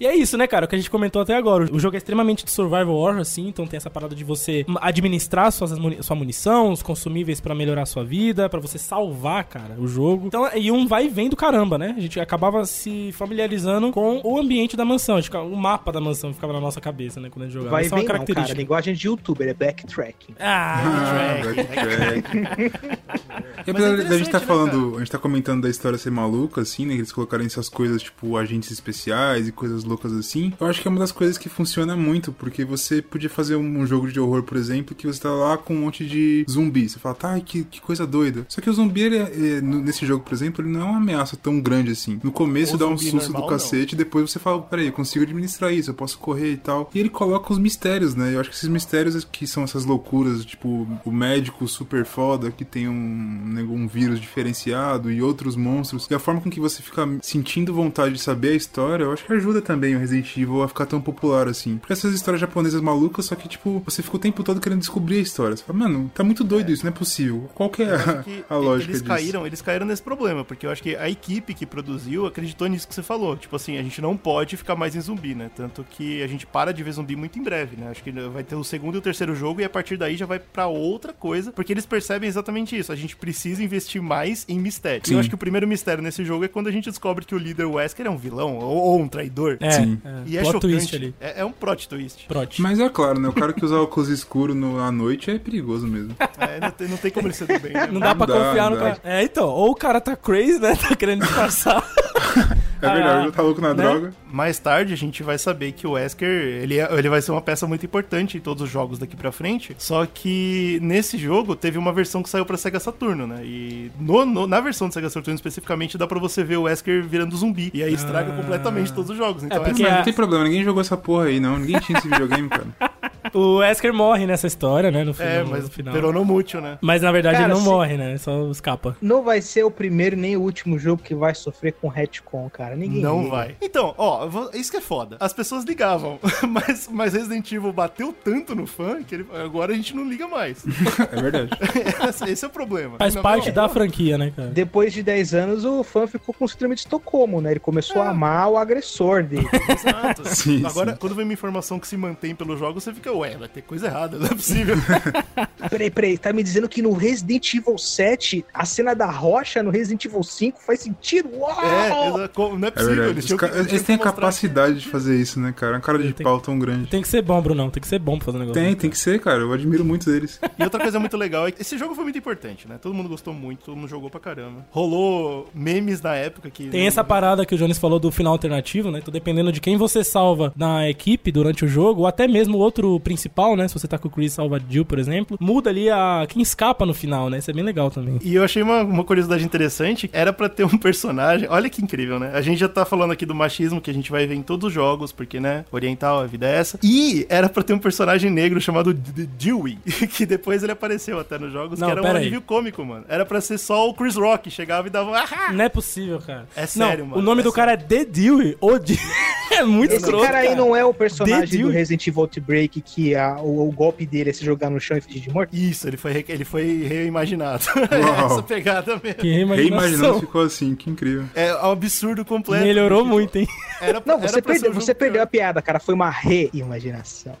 Speaker 1: e é isso, né, cara? O que a gente comentou até agora. O jogo é extremamente de survival horror, assim, então tem essa parada de você administrar suas, sua munição, os consumíveis para melhorar a sua vida, para você salvar, cara, o jogo. Então, e um vai e vem do caramba, né? A gente acabava se familiarizando com o ambiente da mansão, o mapa da mansão ficava na nossa cabeça, né, quando a gente jogava.
Speaker 5: Vai e vem não, cara, linguagem de youtuber, é backtracking.
Speaker 1: Ah,
Speaker 3: ah backtracking. e apesar da gente tá né, falando, a gente tá comentando da história ser maluca, assim, né, que eles colocarem essas coisas, tipo, agentes especiais e coisas loucas assim, eu acho que é uma das coisas que funciona muito, porque você podia fazer um jogo de horror, por exemplo, que você tá lá com um monte de zumbi, você fala, tá, que, que coisa doida. Só que o zumbi, ele, ele, é, nesse jogo, por exemplo, ele não é uma ameaça tão grande assim. No começo o dá um susto normal, do cacete, não. depois você fala, peraí, eu consigo administrar isso, eu posso correr e tal. E ele coloca os mistérios, né? Eu acho que esses mistérios que são essas loucuras, tipo, o médico super foda que tem um, né, um vírus diferenciado e outros monstros, e a forma com que você fica sentindo vontade de saber a história, eu acho que ajuda também o Resident Evil a ficar tão popular assim. Porque essas histórias japonesas malucas, só que, tipo, você fica o tempo todo querendo descobrir a história. Você fala, mano, tá muito doido é. isso, não é possível. Qual que é a, a lógica
Speaker 2: eles
Speaker 3: disso?
Speaker 2: Caíram, eles caíram nesse problema, porque eu acho que a equipe que produziu acreditou nisso que você falou. Tipo assim, a gente não pode ficar mais em zumbi, né? Tanto que a gente para de ver zumbi muito em breve, né? Acho que vai ter o segundo e o terceiro jogo e a partir daí já vai para outra coisa, porque eles percebem exatamente isso. A gente precisa investir mais em mistério. Sim. Eu acho que o primeiro mistério nesse jogo é quando a gente descobre que o líder Wesker é um vilão ou, ou um traidor.
Speaker 1: É, Sim. É.
Speaker 2: E é plot chocante. ali. É, é, um plot twist.
Speaker 1: Prot.
Speaker 3: Mas é claro, né? O cara que usa óculos escuros no, à noite é perigoso mesmo.
Speaker 2: É, não tem, não tem como ele ser do bem, né?
Speaker 1: Não dá não pra dá, confiar no cara. É, então, ou o cara tá crazy, né? Tá querendo disfarçar.
Speaker 3: É verdade, ah, tá louco na né? droga.
Speaker 2: Mais tarde a gente vai saber que o Wesker, ele, é, ele vai ser uma peça muito importante em todos os jogos daqui pra frente. Só que nesse jogo teve uma versão que saiu pra Sega Saturno, né? E no, no, na versão do Sega Saturno especificamente dá pra você ver o Wesker virando zumbi. E aí estraga ah. completamente todos os jogos. Então,
Speaker 3: é porque essa... não tem problema, ninguém jogou essa porra aí, não. Ninguém tinha esse videogame, cara.
Speaker 1: O Wesker morre nessa história, né? No final,
Speaker 2: é, mas
Speaker 1: no final.
Speaker 2: peronomútil, né?
Speaker 1: Mas na verdade cara, ele não se... morre, né? Só escapa.
Speaker 5: Não vai ser o primeiro nem o último jogo que vai sofrer com retcon, cara. Ninguém
Speaker 2: Não liga. vai. Então, ó, isso que é foda. As pessoas ligavam, mas, mas Resident Evil bateu tanto no fã que ele, agora a gente não liga mais.
Speaker 3: é verdade.
Speaker 2: Esse é o problema.
Speaker 1: Faz não, parte não, da franquia, né, cara?
Speaker 5: Depois de 10 anos, o fã ficou com o síndrome de Estocolmo, né? Ele começou é. a amar o agressor dele.
Speaker 2: Exato. Sim, agora, sim. quando vem uma informação que se mantém pelo jogo, você fica, ué, vai ter coisa errada, não é possível.
Speaker 5: peraí, peraí, tá me dizendo que no Resident Evil 7, a cena da rocha no Resident Evil 5 faz sentido? Uau!
Speaker 2: É, não é possível. É
Speaker 3: eles, eles, eles têm a capacidade que... de fazer isso, né, cara? É um cara de tem, pau tão grande.
Speaker 1: Tem que ser bom, Brunão, tem que ser bom pra fazer um negócio.
Speaker 3: Tem, tem que ser, cara. Eu admiro muito deles.
Speaker 2: E outra coisa muito legal é que esse jogo foi muito importante, né? Todo mundo gostou muito, todo mundo jogou pra caramba. Rolou memes na época que.
Speaker 1: Tem essa parada que o Jones falou do final alternativo, né? Então, dependendo de quem você salva na equipe durante o jogo, ou até mesmo outro principal, né? Se você tá com o Chris salva Jill, por exemplo, muda ali a quem escapa no final, né? Isso é bem legal também.
Speaker 2: E eu achei uma, uma curiosidade interessante, era para ter um personagem, olha que incrível, né? A gente já tá falando aqui do machismo que a gente vai ver em todos os jogos, porque, né, oriental, a vida é essa. E era para ter um personagem negro chamado Dewey, que depois ele apareceu até nos jogos, Não, que era um alívio cômico, mano. Era para ser só o Chris Rock, chegava e dava...
Speaker 1: Ah! Não é possível, cara.
Speaker 2: É sério,
Speaker 1: Não,
Speaker 2: mano.
Speaker 1: O nome
Speaker 2: é
Speaker 1: do
Speaker 2: sério.
Speaker 1: cara é The Dewey, ou Dewey. é muito
Speaker 5: Esse
Speaker 1: escroto,
Speaker 5: cara aí não é o personagem do. Resident Evil Outbreak que a, o, o golpe dele é se jogar no chão e fingir de morto?
Speaker 2: Isso, ele foi, ele foi reimaginado.
Speaker 3: Uau.
Speaker 2: Essa pegada mesmo.
Speaker 1: Que
Speaker 3: Reimaginando
Speaker 1: reimaginação.
Speaker 3: ficou assim, que incrível.
Speaker 2: É um absurdo completo.
Speaker 1: Melhorou muito, hein?
Speaker 2: Era
Speaker 5: Não,
Speaker 2: era
Speaker 5: você perdeu, você perdeu a piada, cara. Foi uma reimaginação.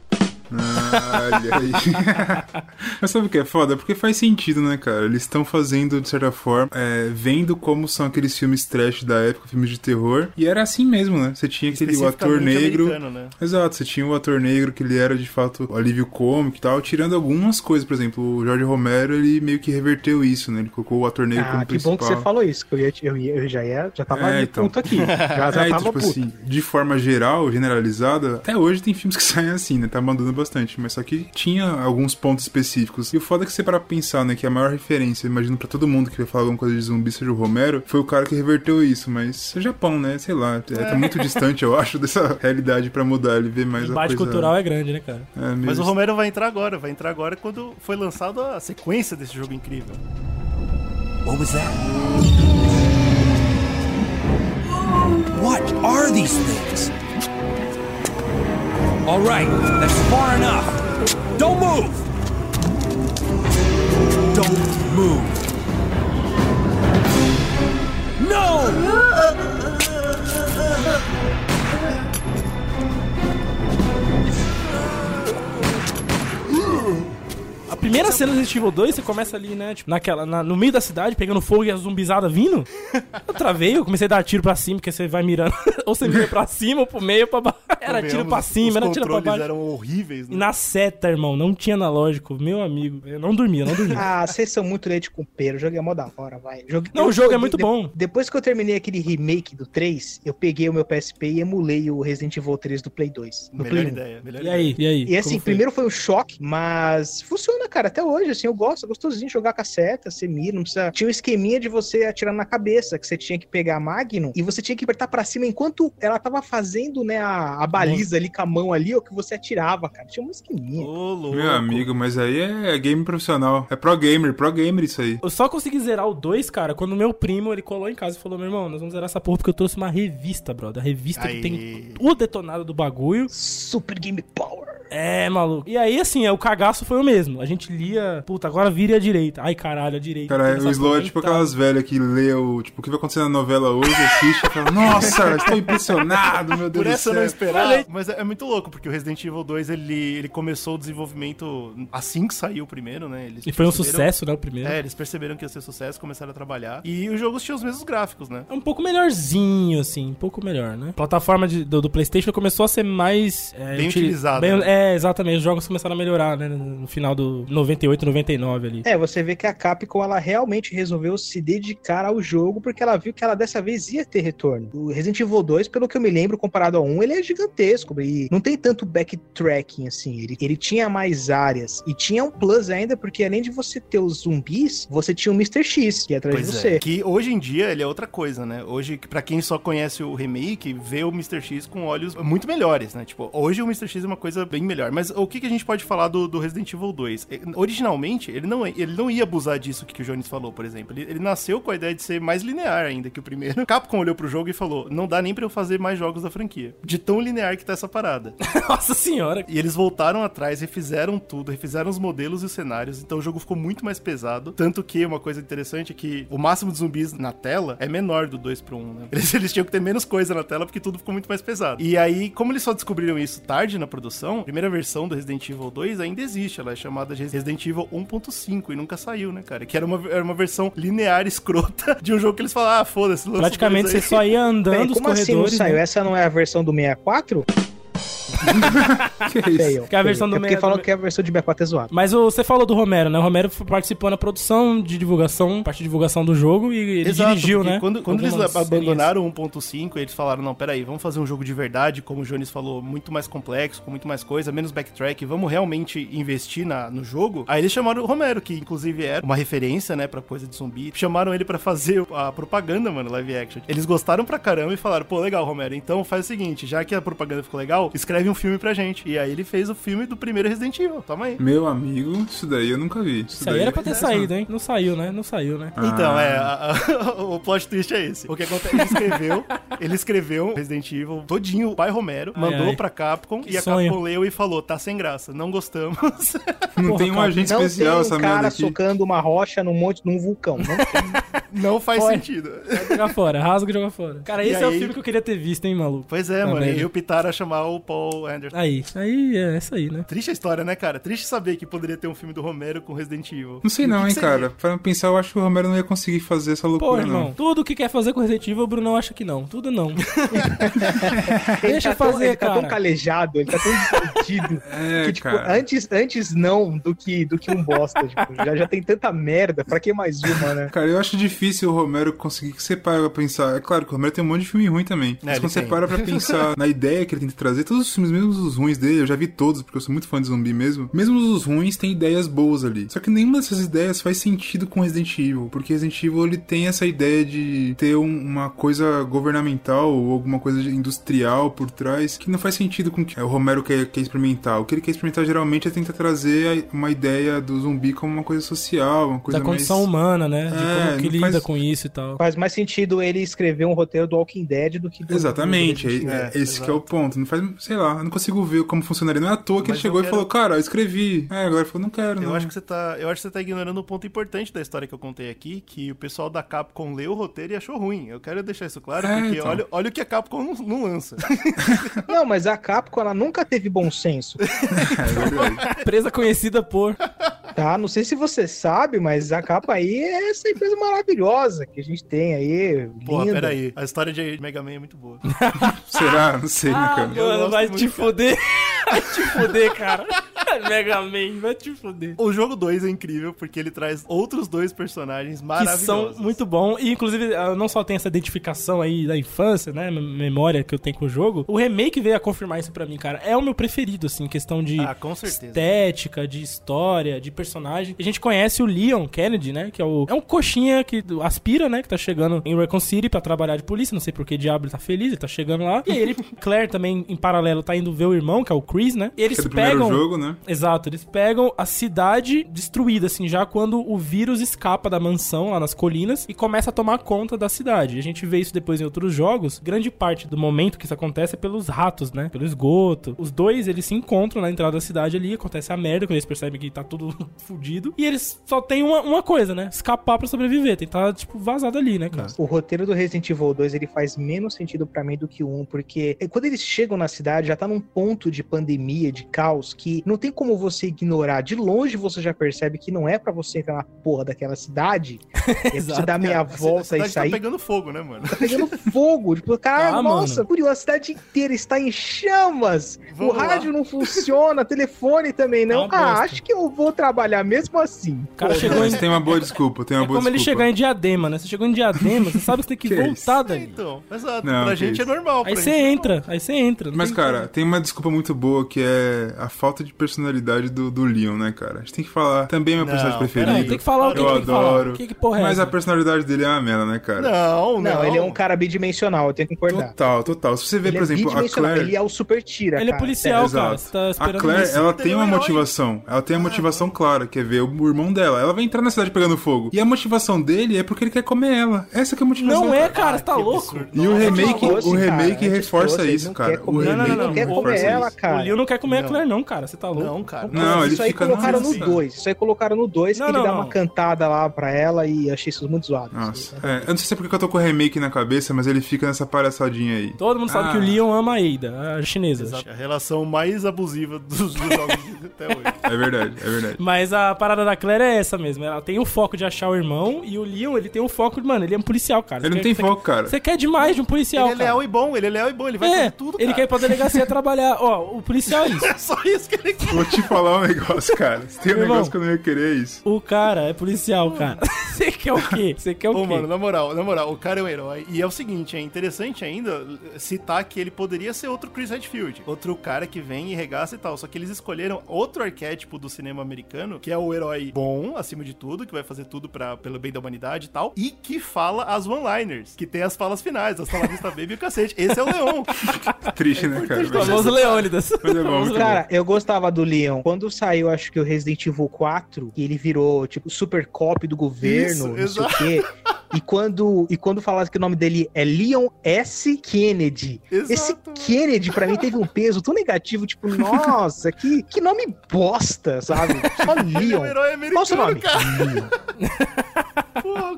Speaker 3: Olha aí. Mas sabe o que é foda? Porque faz sentido, né, cara? Eles estão fazendo, de certa forma, é, vendo como são aqueles filmes trash da época, filmes de terror. E era assim mesmo, né? Você tinha aquele o ator negro.
Speaker 2: né?
Speaker 3: Exato, você tinha o ator negro que ele era de fato o alívio cômico e tal, tirando algumas coisas, por exemplo, o Jorge Romero, ele meio que reverteu isso, né? Ele colocou o ator negro
Speaker 5: Ah,
Speaker 3: como
Speaker 5: que
Speaker 3: principal.
Speaker 5: bom que você falou isso, que eu, ia, eu, ia- eu já ia, já tava
Speaker 3: É, então.
Speaker 5: ponto aqui. Já, já
Speaker 3: É, então, tipo
Speaker 5: puto.
Speaker 3: assim, de forma geral, generalizada, até hoje tem filmes que saem assim, né? Tá mandando bastante, mas só que tinha alguns pontos específicos. E o foda é que você para pensar, né, que a maior referência, imagino pra todo mundo que vai falar alguma coisa de zumbi seja o Romero, foi o cara que reverteu isso, mas é Japão, né? Sei lá, é, tá muito distante, eu acho, dessa realidade pra mudar, ele vê mais
Speaker 1: O
Speaker 3: a coisa...
Speaker 1: cultural é grande, né, cara?
Speaker 3: É,
Speaker 2: Mas o Romero vai entrar agora, vai entrar agora quando foi lançado a sequência desse jogo incrível.
Speaker 6: What was that? What are these things? All right, that's far enough. Don't move. Don't move. No!
Speaker 1: primeira cena do Resident Evil 2, você começa ali, né? Tipo, naquela, na- no meio da cidade, pegando fogo e a zumbizada vindo. Eu travei, eu comecei a dar tiro pra cima, porque você vai mirando. ou você mira pra cima, ou pro meio, ou pra baixo. Era tiro pra cima,
Speaker 2: os
Speaker 1: era tiro pra baixo.
Speaker 2: eram horríveis,
Speaker 1: E
Speaker 2: né?
Speaker 1: na seta, irmão, não tinha analógico. Meu amigo, eu não dormia, não dormia.
Speaker 5: Ah, vocês são muito leite com pera. O jogo é mó da hora, vai. Jogue-
Speaker 1: Não,
Speaker 5: eu-
Speaker 1: o jogo é muito
Speaker 5: de-
Speaker 1: bom.
Speaker 5: Depois que eu terminei aquele remake do 3, eu peguei o meu PSP e emulei o Resident Evil 3 do Play 2. Do
Speaker 2: Melhor
Speaker 5: Play 1.
Speaker 2: ideia, melhor
Speaker 1: E
Speaker 2: ideia.
Speaker 1: aí, e aí?
Speaker 5: E assim,
Speaker 1: foi?
Speaker 5: primeiro foi um choque, mas funciona, cara, até hoje, assim, eu gosto, é gostosinho jogar com a seta, você mira, não precisa... Tinha um esqueminha de você atirar na cabeça, que você tinha que pegar a Magnum e você tinha que apertar pra cima enquanto ela tava fazendo, né, a, a baliza ali com a mão ali, ó, que você atirava, cara. Tinha um esqueminha.
Speaker 2: Ô, louco.
Speaker 3: Meu amigo, mas aí é game profissional. É pro gamer, pro gamer isso aí.
Speaker 1: Eu só consegui zerar o 2, cara, quando meu primo, ele colou em casa e falou, meu irmão, nós vamos zerar essa porra porque eu trouxe uma revista, brother. A revista
Speaker 2: Aí.
Speaker 1: que tem o detonado do bagulho.
Speaker 5: Super Game Power.
Speaker 1: É, maluco. E aí, assim, é, o cagaço foi o mesmo. A gente lia, puta, agora vire a direita. Ai, caralho, a direita.
Speaker 3: Cara, o Slow é tipo aquelas velhas que lê o. Tipo, o que vai acontecer na novela hoje, assiste e fala, nossa, estou impressionado, meu Deus
Speaker 2: Por
Speaker 3: do
Speaker 2: essa eu
Speaker 3: céu.
Speaker 2: não esperava. Mas é, é muito louco, porque o Resident Evil 2, ele, ele começou o desenvolvimento assim que saiu o primeiro, né? Eles
Speaker 1: E foi um sucesso, né, o primeiro.
Speaker 2: É, eles perceberam que ia ser sucesso, começaram a trabalhar. E os jogos tinham os mesmos gráficos, né?
Speaker 1: É um pouco melhorzinho, assim, um pouco melhor, né? A plataforma de- do, do PlayStation começou a ser mais. é,
Speaker 2: Bem
Speaker 1: utili-
Speaker 2: utilizada,
Speaker 1: bem-
Speaker 2: né?
Speaker 1: É, exatamente. Os jogos começaram a melhorar, né? No final do 98, 99 ali.
Speaker 5: É, você vê que a Capcom ela realmente resolveu se dedicar ao jogo porque ela viu que ela dessa vez ia ter retorno. O Resident Evil 2, pelo que eu me lembro, comparado ao 1, ele é gigantesco e não tem tanto backtracking assim. Ele, ele tinha mais áreas e tinha um plus ainda porque além de você ter os zumbis, você tinha o Mr. X que ia atrás de
Speaker 2: Pois
Speaker 5: você.
Speaker 2: é. Que hoje em dia ele é outra coisa, né? Hoje, pra quem só conhece o remake, vê o Mr. X com olhos muito melhores, né? Tipo, hoje o Mr. X é uma coisa bem melhor. Mas o que, que a gente pode falar do, do Resident Evil 2? Eh, Originalmente, ele não, ele não ia abusar disso que, que o Jones falou, por exemplo. Ele, ele nasceu com a ideia de ser mais linear ainda que o primeiro. Capcom olhou pro jogo e falou: não dá nem pra eu fazer mais jogos da franquia. De tão linear que tá essa parada.
Speaker 1: Nossa senhora.
Speaker 2: E eles voltaram atrás, refizeram tudo, refizeram os modelos e os cenários, então o jogo ficou muito mais pesado. Tanto que uma coisa interessante é que o máximo de zumbis na tela é menor do 2 pro 1, né? Eles, eles tinham que ter menos coisa na tela porque tudo ficou muito mais pesado. E aí, como eles só descobriram isso tarde na produção, primeira versão do Resident Evil 2 ainda existe, ela é chamada de Resident Evil 1.5 e nunca saiu, né, cara? Que era uma, era uma versão linear escrota de um jogo que eles falaram, ah, foda-se,
Speaker 1: Praticamente você só ia andando
Speaker 5: Peraí,
Speaker 1: os
Speaker 5: como assim não
Speaker 1: corredores.
Speaker 5: saiu?
Speaker 1: né?
Speaker 5: Essa não é a versão do 64? que é isso?
Speaker 1: Que é a versão do
Speaker 5: é porque falam que é a versão de 64 é zoado.
Speaker 1: Mas o, você falou do Romero, né? O Romero participou na produção de divulgação, parte de divulgação do jogo e ele
Speaker 2: Exato,
Speaker 1: dirigiu, né?
Speaker 2: Quando, quando eles abandonaram o 1.5, eles falaram, não, peraí, vamos fazer um jogo de verdade, como o Jones falou, muito mais complexo, com muito mais coisa, menos backtrack, vamos realmente investir na, no jogo. Aí eles chamaram o Romero, que inclusive era uma referência, né, pra coisa de zumbi. Chamaram ele para fazer a propaganda, mano, live action. Eles gostaram pra caramba e falaram, pô, legal, Romero, então faz o seguinte, já que a propaganda ficou legal, escreve um filme pra gente. E aí ele fez o filme do primeiro Resident Evil, toma aí.
Speaker 3: Meu amigo, isso daí eu nunca vi.
Speaker 1: Isso, isso aí era pra ter saído, hein? Não saiu, né? Não saiu, né?
Speaker 2: Ah. Então, é, a, a, o plot twist é esse. O que acontece, ele escreveu, ele escreveu Resident Evil todinho, o pai Romero, ai, mandou ai. pra Capcom que e a sonho. Capcom leu e falou, tá sem graça, não gostamos.
Speaker 3: Não Porra, tem um agente especial
Speaker 5: não
Speaker 3: essa
Speaker 5: tem um cara socando uma rocha num monte, num vulcão.
Speaker 2: Não, não faz Pode. sentido.
Speaker 1: Vai jogar fora, rasga e joga fora. Cara, esse e é aí... o filme que eu queria ter visto, hein, maluco?
Speaker 2: Pois é, tá mano. E o Pitara chamar o Paul Anderson.
Speaker 1: Aí, aí é isso aí, né?
Speaker 2: Triste a história, né, cara? Triste saber que poderia ter um filme do Romero com Resident Evil.
Speaker 3: Não sei não, hein, cara. Pra pensar, eu acho que o Romero não ia conseguir fazer essa loucura, Pô, irmão, não.
Speaker 1: Tudo que quer fazer com Resident Evil, o Bruno acha que não. Tudo não. Deixa
Speaker 5: tá
Speaker 1: fazer,
Speaker 5: tão, ele
Speaker 1: cara.
Speaker 5: tá tão calejado, ele tá tão divertido.
Speaker 3: É,
Speaker 5: que, tipo,
Speaker 3: cara.
Speaker 5: antes, antes não do que, do que um bosta. tipo, já, já tem tanta merda, pra que mais uma, né?
Speaker 3: Cara, eu acho difícil o Romero conseguir que você para pra pensar. É claro que o Romero tem um monte de filme ruim também. É, mas quando você tem. para pra pensar na ideia que ele tenta trazer, todos os filmes, mesmo os ruins dele, eu já vi todos, porque eu sou muito fã de zumbi mesmo. Mesmo os ruins tem ideias boas ali. Só que nenhuma dessas ideias faz sentido com Resident Evil, porque Resident Evil ele tem essa ideia de ter um, uma coisa governamental ou alguma coisa industrial por trás que não faz sentido com o que o Romero quer, quer experimentar. O que ele quer experimentar geralmente é tentar trazer uma ideia do zumbi como uma coisa social, uma coisa
Speaker 1: da condição
Speaker 3: mais...
Speaker 1: humana, né? De
Speaker 3: É,
Speaker 1: como que
Speaker 3: não
Speaker 1: lida
Speaker 3: faz-
Speaker 1: com isso e tal.
Speaker 5: Faz mais sentido ele escrever um roteiro do Walking Dead do que do
Speaker 3: Exatamente,
Speaker 5: do
Speaker 3: é, é, esse que é o ponto. Não faz, sei lá, eu não consigo ver como funcionaria. Não é à toa que
Speaker 2: Mas
Speaker 3: ele chegou
Speaker 2: eu
Speaker 3: e
Speaker 2: quero-
Speaker 3: falou, cara, eu escrevi. É, agora ele falou, não quero,
Speaker 2: Eu
Speaker 3: não.
Speaker 2: acho que você tá, eu acho que você tá ignorando um ponto importante da história que eu contei aqui, que o pessoal da Capcom leu o roteiro e achou ruim. Eu quero deixar isso claro,
Speaker 3: É,
Speaker 2: porque
Speaker 3: então.
Speaker 2: olha, olha o que a Capcom não, não lança.
Speaker 5: Não, mas a Capcom ela nunca teve bom senso.
Speaker 3: É verdade.
Speaker 1: Empresa conhecida por.
Speaker 5: Tá? Não sei se você sabe, mas a capa aí é essa empresa maravilhosa que a gente tem aí.
Speaker 2: Porra,
Speaker 5: linda.
Speaker 2: pera aí. A história de Mega Man é muito boa.
Speaker 3: Será? Não sei,
Speaker 1: Ah,
Speaker 3: cara.
Speaker 1: mano, vai te
Speaker 2: cara.
Speaker 1: fuder. Vai te fuder, cara. Mega Man, vai te fuder.
Speaker 2: O jogo 2 é incrível porque ele traz outros dois personagens
Speaker 1: Que
Speaker 2: maravilhosos.
Speaker 1: são muito bons. E, inclusive, não só tem essa identificação aí da infância, né? mem- Memória que eu tenho com o jogo. O remake veio a confirmar isso pra mim, cara. É o meu preferido, assim, em questão de
Speaker 2: Ah,
Speaker 1: estética, de história, de personagem. A gente conhece o Leon Kennedy, né? Que é o. É um coxinha que aspira, né? Que tá chegando em Raccoon City pra trabalhar de polícia. Não sei por que diabo ele tá feliz, ele tá chegando lá. E ele, Claire também, em paralelo, tá indo ver o irmão, que é o Chris, né? E eles
Speaker 3: é do
Speaker 1: pegam.
Speaker 3: jogo, né?
Speaker 1: Exato, eles pegam a cidade destruída, assim, já quando o vírus escapa da mansão lá nas colinas e começa a tomar conta da cidade. A gente vê isso depois em outros jogos. Grande parte do momento que isso acontece é pelos ratos, né? Pelo esgoto. Os dois, eles se encontram na entrada da cidade ali, acontece a merda, quando eles percebem que tá tudo fudido. E eles só tem uma, uma coisa, né? Escapar pra sobreviver, tentar, tipo, vazar dali, né, cara?
Speaker 5: O roteiro do Resident Evil 2 ele faz menos sentido pra mim do que o 1, porque é, quando eles chegam na cidade já tá num ponto de pandemia, de caos, que não tem como você ignorar. De longe você já percebe que não é pra você entrar na porra daquela cidade, é você
Speaker 1: Exato,
Speaker 5: dar meia
Speaker 2: A
Speaker 5: volta e
Speaker 2: cidade
Speaker 5: sair.
Speaker 2: tá pegando fogo, né, mano?
Speaker 5: Tá pegando fogo. Tipo, cara,
Speaker 1: Tá,
Speaker 5: nossa,
Speaker 1: mano.
Speaker 5: curioso, a cidade inteira está em chamas.
Speaker 2: Vamos
Speaker 5: o
Speaker 2: lá.
Speaker 5: rádio não funciona, telefone também não.
Speaker 1: Tá uma
Speaker 5: ah,
Speaker 1: bosta.
Speaker 5: acho que eu vou trabalhar mesmo assim.
Speaker 1: O cara
Speaker 5: Pô,
Speaker 1: chegou em.
Speaker 3: Tem uma boa desculpa, tem uma
Speaker 1: É
Speaker 3: boa
Speaker 1: como ele
Speaker 3: desculpa.
Speaker 1: chegar em diadema, né? Você chegou em diadema, você sabe que você tem que,
Speaker 3: Que
Speaker 1: voltar
Speaker 2: É,
Speaker 1: dali.
Speaker 2: então, exato.
Speaker 3: Não,
Speaker 2: pra
Speaker 3: que
Speaker 2: gente é normal.
Speaker 1: Aí você
Speaker 2: é
Speaker 1: entra, aí você entra.
Speaker 3: Mas,
Speaker 1: tem
Speaker 3: cara,
Speaker 1: como.
Speaker 3: tem uma desculpa muito boa que é a falta de personalidade do, do Leon, né, cara? A gente tem que falar. Também é meu
Speaker 2: Não,
Speaker 3: personagem
Speaker 2: peraí,
Speaker 3: preferido.
Speaker 1: Não, tem que falar o que
Speaker 3: Eu
Speaker 1: tem que falar.
Speaker 3: adoro.
Speaker 1: Que, que porra é
Speaker 3: Mas
Speaker 1: essa?
Speaker 3: a personalidade dele é uma merda, né, cara?
Speaker 2: Não, não.
Speaker 5: Não, ele é um cara bidimensional, eu tenho que concordar.
Speaker 3: Total, total. Se você vê,
Speaker 5: Ele
Speaker 3: por
Speaker 5: é
Speaker 3: exemplo, a Claire.
Speaker 5: ele é o super tira,
Speaker 1: Ele é policial, cara. Você tá
Speaker 3: A
Speaker 1: esperando
Speaker 3: Claire, ela
Speaker 2: Ele
Speaker 3: tem
Speaker 2: é um
Speaker 3: uma
Speaker 2: herói.
Speaker 3: motivação. Ela tem a motivação clara, que é ver o irmão dela. Ela vai entrar na cidade pegando fogo. E a motivação dele é porque ele quer comer ela. Essa que é a motivação.
Speaker 1: Não é,
Speaker 3: cara.
Speaker 1: você tá
Speaker 2: que
Speaker 1: louco?
Speaker 2: absurdo.
Speaker 3: E o
Speaker 2: Nossa,
Speaker 3: remake, o remake
Speaker 5: cara, antes
Speaker 3: reforça isso,
Speaker 5: não
Speaker 3: cara.
Speaker 5: quer
Speaker 3: O remake
Speaker 1: Não, não, não,
Speaker 5: quer
Speaker 3: reforça
Speaker 5: comer ela, cara.
Speaker 1: O Leo não quer comer
Speaker 2: Não.
Speaker 1: a Claire, não, cara. Você tá louco?
Speaker 2: Não, cara.
Speaker 3: Não, ele
Speaker 5: isso aí colocaram no 2. Isso aí colocaram no 2
Speaker 1: Não,
Speaker 5: que ele
Speaker 1: não,
Speaker 5: dá
Speaker 1: não.
Speaker 5: uma cantada lá pra ela e achei isso muito zoado.
Speaker 3: Nossa. É, eu não sei se é porque eu tô com o remake na cabeça, mas ele fica nessa palhaçadinha aí.
Speaker 1: Todo mundo sabe
Speaker 3: Ah.
Speaker 1: que o Leon ama a Ada, a chinesa.
Speaker 2: Exato. A relação mais abusiva dos, dos jogos
Speaker 3: até hoje. É verdade, é verdade.
Speaker 1: Mas a parada da Claire é essa mesmo. Ela tem o foco de achar o irmão e o Leon, ele tem o foco, mano, ele é um policial, cara.
Speaker 3: Ele não tem foco, cara.
Speaker 1: Você quer demais de um policial,
Speaker 2: Ele é leal e bom, ele é leal e bom, ele vai
Speaker 1: É,
Speaker 2: fazer tudo,
Speaker 1: ele
Speaker 2: cara.
Speaker 1: quer ir pra delegacia trabalhar. Ó, o policial é isso.
Speaker 2: É só isso que ele quer.
Speaker 3: Vou te falar um negócio, cara. Se tem um
Speaker 1: irmão.
Speaker 3: negócio que eu não ia querer, é isso.
Speaker 1: O cara é policial, cara. Você quer o quê? Você quer o
Speaker 2: Pô,
Speaker 1: quê?
Speaker 2: mano, na moral, na moral, o cara é um herói. E é o seguinte, é interessante ainda citar que ele poderia ser outro Chris Redfield. Outro cara que vem e regaça e tal. Só que eles escolheram outro arquétipo do cinema americano, que é o herói bom, acima de tudo, que vai fazer tudo pra, pelo bem da humanidade e tal. E que fala as one-liners, que tem as falas finais, as palavras da baby e o cacete. Esse é o Leon.
Speaker 3: Triste, né, cara?
Speaker 1: O famoso Leônidas.
Speaker 3: mas é bom, muito bom.
Speaker 5: Cara, eu gostava do Leon. Quando saiu, acho que o Resident Evil 4, que ele virou, tipo, super cop do governo,
Speaker 2: Isso,
Speaker 5: não sei o quê. E quando, e quando falaram que o nome dele é Leon S. Kennedy.
Speaker 2: Exato,
Speaker 5: Esse. Kennedy, pra mim, teve um peso tão negativo, tipo, nossa, que, que nome bosta, sabe? Só
Speaker 2: Ele é
Speaker 5: Leon.
Speaker 2: um herói americano,
Speaker 5: Qual o seu nome?
Speaker 2: cara.
Speaker 5: Leon.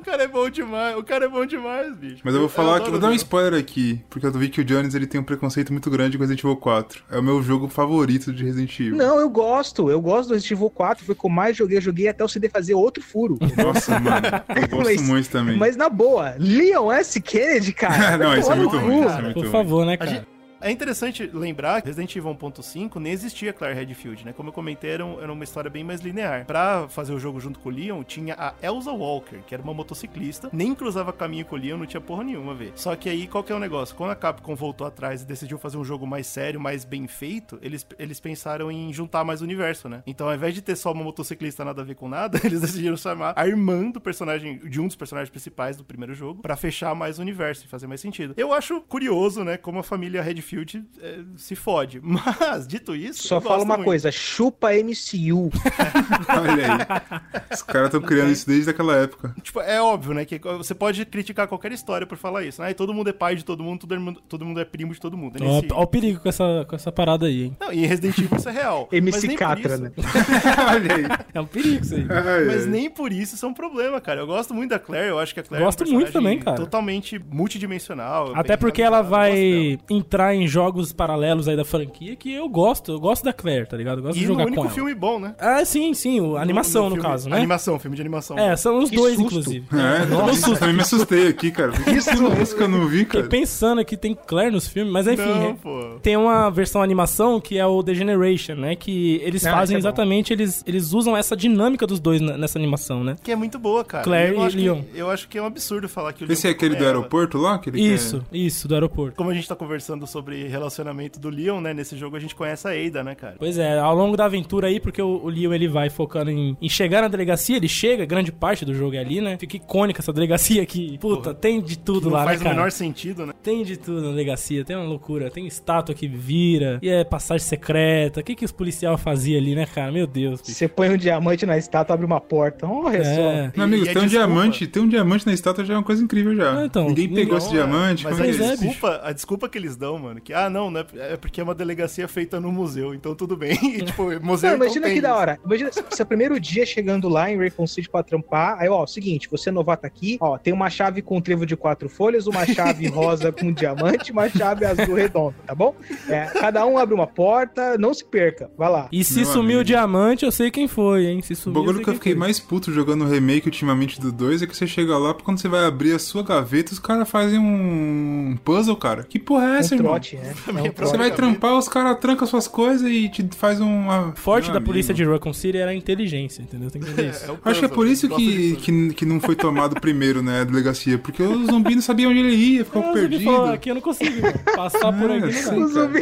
Speaker 2: O cara é bom demais. O cara é bom demais, bicho.
Speaker 3: Mas eu vou falar que.
Speaker 2: adoro
Speaker 3: Vou dar um spoiler aqui, porque eu vi que o Jones ele tem um preconceito muito grande com Resident Evil 4. É o meu jogo favorito de Resident Evil.
Speaker 5: Não, eu gosto. Eu gosto do Resident Evil 4. Foi o que eu mais joguei. Eu joguei até o CD fazer outro furo.
Speaker 3: Nossa, mano. Eu gosto
Speaker 5: Mas-
Speaker 3: muito também.
Speaker 5: Mas na boa, Leon S. Kennedy, cara.
Speaker 3: Não, isso é muito ruim, é muito
Speaker 1: Por
Speaker 3: ruim.
Speaker 1: favor, né,
Speaker 2: A
Speaker 1: cara?
Speaker 2: É interessante lembrar que Resident Evil 1.5 nem existia Claire Redfield, né? Como eu comentei, era, um- era uma história bem mais linear. Pra fazer o jogo junto com o Leon, tinha a Elsa Walker, que era uma motociclista, nem cruzava caminho com o Leon, não tinha porra nenhuma, ver. Só que aí, qual que é o negócio? Quando a Capcom voltou atrás e decidiu fazer um jogo mais sério, mais bem feito, eles, eles pensaram em juntar mais o universo, né? Então, ao invés de ter só uma motociclista nada a ver com nada, eles decidiram chamar a irmã do personagem, de um dos personagens principais do primeiro jogo, pra fechar mais o universo e fazer mais sentido. Eu acho curioso, né, como a família Redfield é, se fode. Mas, dito isso.
Speaker 5: Só fala uma
Speaker 2: muito.
Speaker 5: coisa, chupa MCU.
Speaker 3: Olha aí. Os caras estão criando isso desde aquela época.
Speaker 2: Tipo, é óbvio, né? Que você pode criticar qualquer história por falar isso, né? E todo mundo é pai de todo mundo, todo mundo, todo mundo é primo de todo mundo. É nesse-
Speaker 1: ó o perigo com essa, com essa parada aí, hein?
Speaker 2: Não, e em Resident Evil isso é real.
Speaker 5: MC Catra,
Speaker 2: isso-
Speaker 5: né?
Speaker 3: Olha aí.
Speaker 1: É um perigo isso aí.
Speaker 3: Ai,
Speaker 2: Mas
Speaker 3: ai.
Speaker 2: nem por isso isso é um problema, cara. Eu gosto muito da Claire, eu acho que a Claire
Speaker 1: Gosto
Speaker 2: é um
Speaker 1: muito também, cara.
Speaker 2: totalmente multidimensional.
Speaker 1: Até porque ela vai entrar em jogos paralelos aí da franquia que eu gosto. Eu gosto da Claire, tá ligado? Eu gosto
Speaker 2: E
Speaker 1: de
Speaker 2: no
Speaker 1: jogar
Speaker 2: único
Speaker 1: com ela.
Speaker 2: filme bom, né?
Speaker 1: Ah, sim, sim. o- a animação, no,
Speaker 2: filme-
Speaker 1: caso, né?
Speaker 2: Animação, filme de animação.
Speaker 1: É, são os
Speaker 5: Que
Speaker 1: dois,
Speaker 5: susto.
Speaker 1: inclusive.
Speaker 3: É, nossa, eu também me assustei aqui, cara. Que isso que eu não vi,
Speaker 1: Fiquei
Speaker 3: cara?
Speaker 1: pensando que tem Claire nos filmes, mas enfim.
Speaker 2: Não,
Speaker 1: é-
Speaker 2: pô.
Speaker 1: Tem uma versão animação que é o The Generation, né? Que eles
Speaker 5: Ah,
Speaker 1: fazem
Speaker 5: é
Speaker 1: exatamente, eles, eles usam essa dinâmica dos dois na- nessa animação, né?
Speaker 2: Que é muito boa, cara.
Speaker 1: Claire
Speaker 2: eu
Speaker 1: e
Speaker 2: acho que-
Speaker 1: Leon.
Speaker 2: eu acho que é um absurdo falar que o
Speaker 3: Esse é
Speaker 2: Leon
Speaker 3: aquele do
Speaker 2: ela.
Speaker 3: aeroporto lá? Que ele
Speaker 1: Isso, isso, do aeroporto.
Speaker 2: Como a gente tá conversando sobre relacionamento do Leon, né? Nesse jogo a gente conhece a Ada, né, cara?
Speaker 1: Pois é, ao longo da aventura aí, porque o, o Leon ele vai focando em, em chegar na delegacia, ele chega, grande parte do jogo é ali, né? Fica icônica essa delegacia aqui. Puta, tem de tudo lá,
Speaker 2: faz
Speaker 1: né,
Speaker 2: o
Speaker 1: cara?
Speaker 2: menor sentido, né?
Speaker 1: Tem de tudo na delegacia, tem uma loucura. Tem estátua que vira, e é passagem secreta. O que que os policiais faziam ali, né, cara? Meu Deus, bicho.
Speaker 5: Você põe um diamante na estátua, abre uma porta. Olha
Speaker 1: É.
Speaker 5: só.
Speaker 3: Meu amigo,
Speaker 2: E- e a
Speaker 3: tem um
Speaker 2: desculpa-
Speaker 3: diamante, tem um diamante na estátua já é uma coisa incrível já.
Speaker 1: Então,
Speaker 3: Ninguém pegou
Speaker 1: não,
Speaker 3: esse
Speaker 2: é.
Speaker 3: diamante.
Speaker 2: Mas
Speaker 3: como
Speaker 2: a
Speaker 3: é que
Speaker 1: é,
Speaker 3: isso?
Speaker 2: desculpa, a desculpa que eles dão, mano, que ah, não, né? É porque é uma delegacia feita no museu, então tudo bem. E, tipo, museu
Speaker 5: Não,
Speaker 2: então
Speaker 5: imagina
Speaker 2: tem
Speaker 5: que da
Speaker 2: isso.
Speaker 5: hora. Imagina se se é o primeiro dia chegando lá em Raycon City pra trampar. Aí, ó, seguinte, você é novato aqui, ó, tem uma chave com trevo de quatro folhas, uma chave rosa com diamante, uma chave azul redonda, tá bom? É, cada um abre uma porta, não se perca, vai lá.
Speaker 1: E se
Speaker 3: Meu
Speaker 1: sumiu
Speaker 3: amigo.
Speaker 1: o diamante, eu sei quem foi, hein? Se
Speaker 3: O
Speaker 1: sumiu,
Speaker 3: bagulho
Speaker 1: sei
Speaker 3: que eu fiquei
Speaker 1: foi.
Speaker 3: mais puto jogando o remake ultimamente do 2 é que você chega lá, quando você vai abrir a sua gaveta, os caras fazem um puzzle, cara. Que porra é essa,
Speaker 5: um
Speaker 3: irmão?
Speaker 5: Trote, né? É um
Speaker 3: Você vai trampar, os caras trancam suas coisas e te faz uma.
Speaker 1: Forte
Speaker 3: Meu
Speaker 1: da
Speaker 3: amigo.
Speaker 1: polícia de Raccoon City era a inteligência, entendeu? Tem que entender isso.
Speaker 2: É o
Speaker 3: Acho que é por isso
Speaker 2: de
Speaker 3: que, que, que não foi tomado primeiro, né, a delegacia. Porque o zumbi não sabia onde ele ia, ficou
Speaker 1: zumbi
Speaker 3: perdido.
Speaker 1: falou, aqui eu não consigo, irmão. Passar por
Speaker 3: É,
Speaker 1: aqui não
Speaker 5: O zumbi.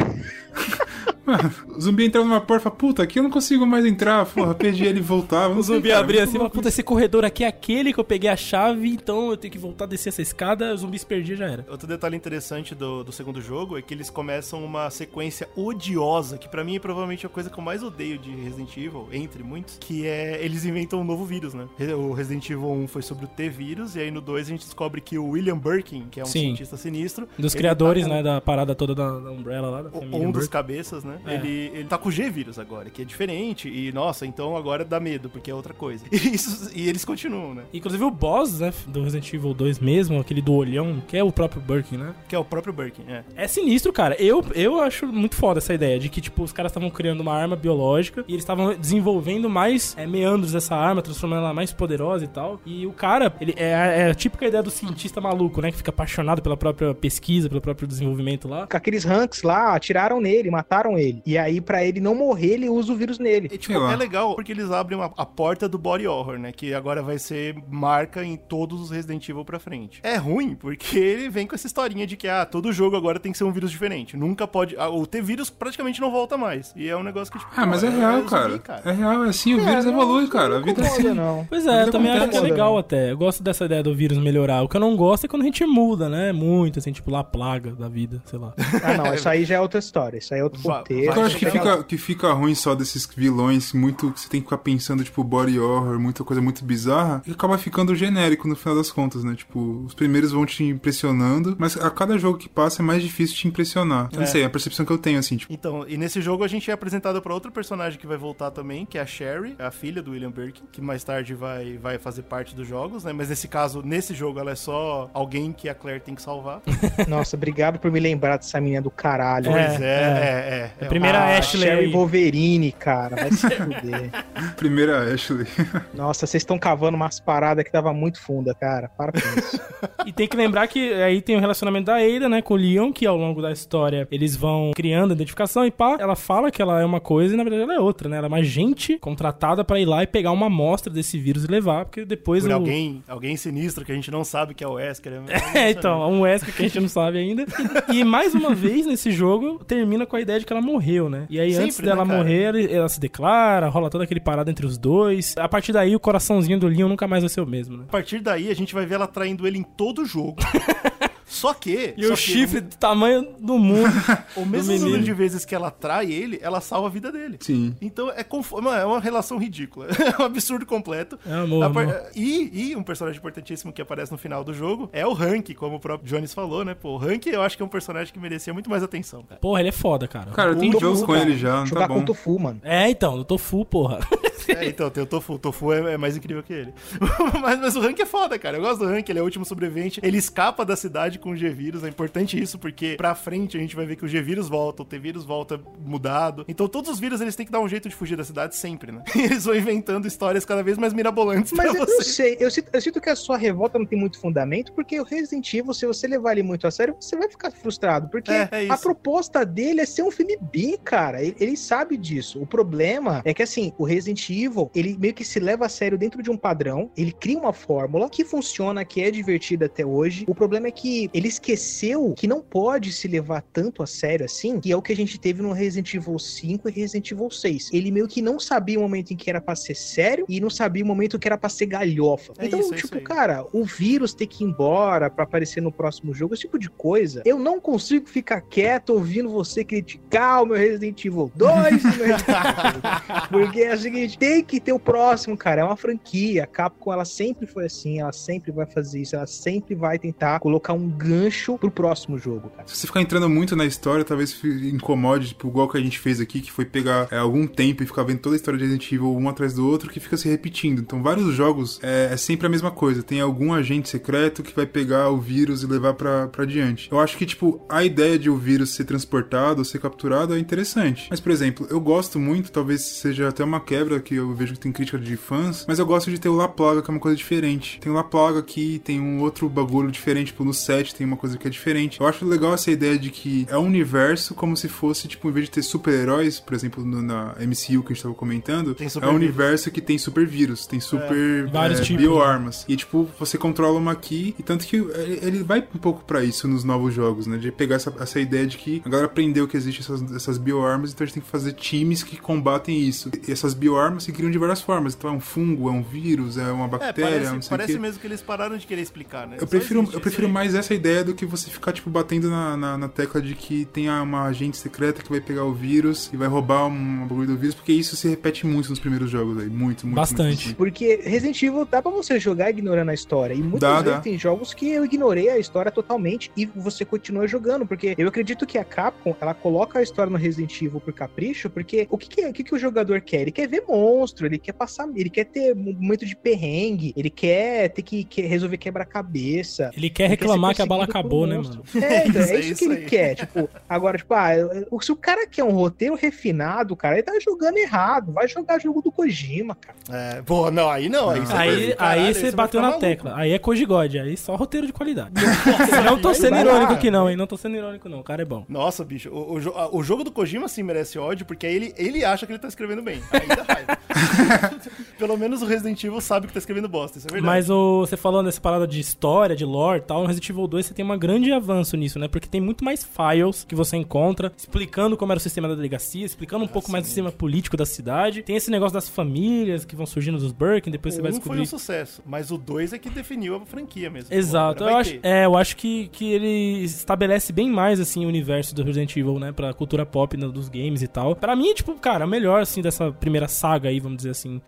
Speaker 3: Mano, o zumbi entrava numa porta e falava, puta, aqui eu não consigo mais entrar. Porra, perdi ele e voltava.
Speaker 1: O zumbi abria assim e falava, puta, esse corredor aqui é aquele que eu peguei a chave, então eu tenho que voltar a descer essa escada, o zumbi se perdia já era.
Speaker 2: Outro detalhe interessante do, do segundo jogo é que eles começam uma sequência odiosa, que pra mim é provavelmente a coisa que eu mais odeio de Resident Evil, entre muitos, que é eles inventam um novo vírus, né? O Resident Evil 1 foi sobre o T-vírus, e aí no 2 a gente descobre que o William Birkin, que é um
Speaker 1: Sim.
Speaker 2: cientista sinistro,
Speaker 1: Dos criadores,
Speaker 2: tá com-
Speaker 1: né, da parada toda da, da Umbrella lá, da família
Speaker 2: um dos cabeças, né? É. Ele, ele tá com o G-Vírus agora, que é diferente. E, nossa, então agora dá medo, porque é outra coisa. E, isso, e eles continuam, né?
Speaker 1: Inclusive o boss, né, do Resident Evil 2 mesmo, aquele do olhão, que é o próprio Birkin, né?
Speaker 2: Que é o próprio Birkin, é.
Speaker 1: É sinistro, cara. Eu, eu acho muito foda essa ideia de que, tipo, os caras estavam criando uma arma biológica e eles estavam desenvolvendo mais é, meandros dessa arma, transformando ela mais poderosa e tal. E o cara, ele é, é a típica ideia do cientista maluco, né? Que fica apaixonado pela própria pesquisa, pelo próprio desenvolvimento lá.
Speaker 5: Com aqueles ranks lá, atiraram nele, mataram ele. E aí, para ele não morrer, ele usa o vírus nele.
Speaker 2: E, tipo, é legal porque eles abrem uma, a porta do body horror, né? Que agora vai ser marca em todos os Resident Evil pra frente. É ruim porque ele vem com essa historinha de que, ah, todo jogo agora tem que ser um vírus diferente. Nunca pode. Ah, o ter vírus praticamente não volta mais. E é um negócio que, tipo.
Speaker 3: Ah, mas é, é real, cara. cara. É real, é assim, o é, vírus não, evolui, cara. A vida é assim.
Speaker 1: Não. Pois é, eu também acho que é legal até. Eu gosto dessa ideia do vírus melhorar. O que eu não gosto é quando a gente muda, né? Muito, assim, tipo lá, plaga da vida, sei lá.
Speaker 5: Ah, não, isso aí já é outra história. Isso aí é outro
Speaker 3: Eu acho que fica, que fica ruim só desses vilões muito. Que você tem que ficar pensando, tipo, body horror, muita coisa muito bizarra. E acaba ficando genérico no final das contas, né? Tipo, os primeiros vão te impressionando, mas a cada jogo que passa é mais difícil te impressionar. Eu é. não sei, é a percepção que eu tenho, assim, tipo.
Speaker 2: Então, e nesse jogo a gente é apresentado para outro personagem que vai voltar também, que é a Sherry, a filha do William Birkin, que mais tarde vai, vai fazer parte dos jogos, né? Mas nesse caso, nesse jogo, ela é só alguém que a Claire tem que salvar.
Speaker 5: Nossa, obrigado por me lembrar dessa menina do caralho.
Speaker 2: Pois é, é, é. é,
Speaker 1: é. A primeira ah, Ashley.
Speaker 5: Sherry Wolverine, cara, vai se fuder.
Speaker 3: primeira Ashley.
Speaker 5: Nossa, vocês estão cavando umas paradas que tava muito funda, cara. Para com isso.
Speaker 1: e tem que lembrar que aí tem o relacionamento da Ada, né, com o Leon, que ao longo da história eles vão criando identificação e pá, ela fala que ela é uma coisa e na verdade ela é outra, né? Ela é uma gente contratada para ir lá e pegar uma amostra desse vírus e levar, porque depois
Speaker 2: Por o... alguém, alguém sinistro que a gente não sabe que é o Wesker.
Speaker 1: É, é então, um Wesker que a gente não sabe ainda. E mais uma vez nesse jogo termina com a ideia de que ela morreu, né? E aí Sempre, antes dela né, morrer, ela se declara, rola todo aquele parado entre os dois. A partir daí o coraçãozinho do Leon nunca mais vai ser o mesmo, né?
Speaker 2: A partir daí a gente vai ver ela traindo ele em todo o jogo. Só que.
Speaker 1: E
Speaker 2: só
Speaker 1: o
Speaker 2: que
Speaker 1: chifre do tamanho do mundo.
Speaker 2: o mesmo número de vezes que ela trai ele, ela salva a vida dele.
Speaker 3: Sim.
Speaker 2: Então é, conf... é uma relação ridícula. É um absurdo completo.
Speaker 1: É amor, par... amor.
Speaker 2: E, e, um personagem importantíssimo que aparece no final do jogo é o Hank, como o próprio Jones falou, né? Pô, o Hank eu acho que é um personagem que merecia muito mais atenção. Cara.
Speaker 1: Porra, ele é foda, cara.
Speaker 3: Cara, tem jogo com ele já, não tá bom. com o
Speaker 5: Tofu, mano.
Speaker 1: É, então, no Tofu, porra.
Speaker 2: É, então, tem o Tofu. O Tofu é, é mais incrível que ele. mas, mas, o Hank é foda, cara. Eu gosto do Hank, ele é o último sobrevivente. Ele escapa da cidade com o G-Vírus. É importante isso, porque pra frente a gente vai ver que o G-Vírus volta, o T-Vírus volta mudado. Então todos os vírus eles têm que dar um jeito de fugir da cidade sempre, né? E eles vão inventando histórias cada vez mais mirabolantes
Speaker 5: Mas
Speaker 2: eu
Speaker 5: não sei, eu sinto, eu sinto, que a sua revolta não tem muito fundamento, porque o Resident Evil, se você levar ele muito a sério, você vai ficar frustrado. Porque é, é a proposta dele é ser um filme B, cara. Ele, ele sabe disso. O problema é que, assim, o Resident Ele meio que se leva a sério dentro de um padrão, ele cria uma fórmula que funciona, que é divertida até hoje. O problema é que ele esqueceu que não pode se levar tanto a sério assim, que é o que a gente teve no Resident Evil 5 e Resident Evil 6. Ele meio que não sabia o momento em que era pra ser sério e não sabia o momento que era pra ser galhofa. É então, isso, é tipo, é cara, o vírus ter que ir embora pra aparecer no próximo jogo, esse tipo de coisa, eu não consigo ficar quieto ouvindo você criticar o meu Resident Evil 2 e meu Resident Evil Porque é o seguinte, tem que ter o próximo, cara. É uma franquia. A Capcom, ela sempre foi assim, ela sempre vai fazer isso, ela sempre vai tentar colocar um gancho pro próximo jogo, cara.
Speaker 3: Se você ficar entrando muito na história, talvez incomode, tipo, igual que a gente fez aqui, que foi pegar é, algum tempo e ficar vendo toda a história de Resident Evil um atrás do outro, que fica se repetindo. Então, vários jogos é, é sempre a mesma coisa. Tem algum agente secreto que vai pegar o vírus e levar pra, pra diante. Eu acho que, tipo, a ideia de o vírus ser transportado ou ser capturado é interessante. Mas, por exemplo, eu gosto muito, talvez seja até uma quebra que eu vejo que tem crítica de fãs, mas eu gosto de ter o La Plaga, que é uma coisa diferente. Tem o La Plaga aqui, tem um outro bagulho diferente, tipo, no set tem uma coisa que é diferente. Eu acho legal essa ideia de que é um universo como se fosse, tipo, em vez de ter super-heróis, por exemplo, no, na MCU que a gente tava comentando, é um universo que tem super vírus, tem super é, vários é, tipos, bioarmas. Né? E, tipo, você controla uma aqui, e tanto que ele vai um pouco para isso nos novos jogos, né? De pegar essa, essa ideia de que a galera aprendeu que existe essas, essas bioarmas, então a gente tem que fazer times que combatem isso. isso. E essas bioarmas se criam de várias formas. Então é um fungo, é um vírus, é uma bactéria, é,
Speaker 2: parece,
Speaker 3: não sei
Speaker 2: parece mesmo que eles pararam de querer explicar, né?
Speaker 3: Eu prefiro, eu prefiro mais essa ideia do que você ficar, tipo, batendo na, na, na, tecla de que tem uma agente secreta que vai pegar o vírus e vai roubar um bagulho do vírus, porque isso se repete muito nos primeiros jogos aí. Muito, muito.
Speaker 1: Bastante.
Speaker 3: Muito,
Speaker 5: porque Resident Evil dá pra você jogar ignorando a história. E muitas dá, vezes dá. tem jogos que eu ignorei a história totalmente e você continua jogando. Porque eu acredito que a Capcom, ela coloca a história no Resident Evil por capricho, porque o que, que, o, que, que o jogador quer? Ele quer ver monstro, ele quer passar, ele quer ter um momento de perrengue, ele quer ter que, que resolver quebra-cabeça.
Speaker 1: Ele quer reclamar que a bala acabou, né, mano?
Speaker 5: É, então, é, isso, que ele quer. Tipo, agora, tipo, ah, se o cara quer um roteiro refinado, cara, ele tá jogando errado. Vai jogar jogo do Kojima, cara.
Speaker 2: É, pô, não, aí não. Aí,
Speaker 1: aí, caralho, aí você bateu na tecla. Aí é Kojigod, aí só roteiro de qualidade. não tô sendo irônico aqui, não, hein? Não tô sendo irônico, não. O cara é bom.
Speaker 2: Nossa, bicho, o, o, o jogo do Kojima sim merece ódio, porque ele, ele acha que ele tá escrevendo bem. Aí dá raiva. Pelo menos o Resident Evil sabe que tá escrevendo bosta, isso é verdade.
Speaker 1: Mas o, você falando dessa parada de história, de lore e tal, no Resident Evil 2 você tem um grande avanço nisso, né? Porque tem muito mais files que você encontra, explicando como era o sistema da delegacia, explicando um ah, pouco sim. mais do sistema político da cidade. Tem esse negócio das famílias que vão surgindo dos Birkin, depois o você vai descobrir. foi
Speaker 2: um sucesso, mas o 2 é que definiu a franquia mesmo.
Speaker 1: Exato. Eu acho, é, eu acho que, que ele estabelece bem mais, assim, o universo do Resident Evil, né? Pra cultura pop né, dos games e tal. Pra mim, tipo, cara, o melhor, assim, dessa primeira saga aí, vamos dizer assim.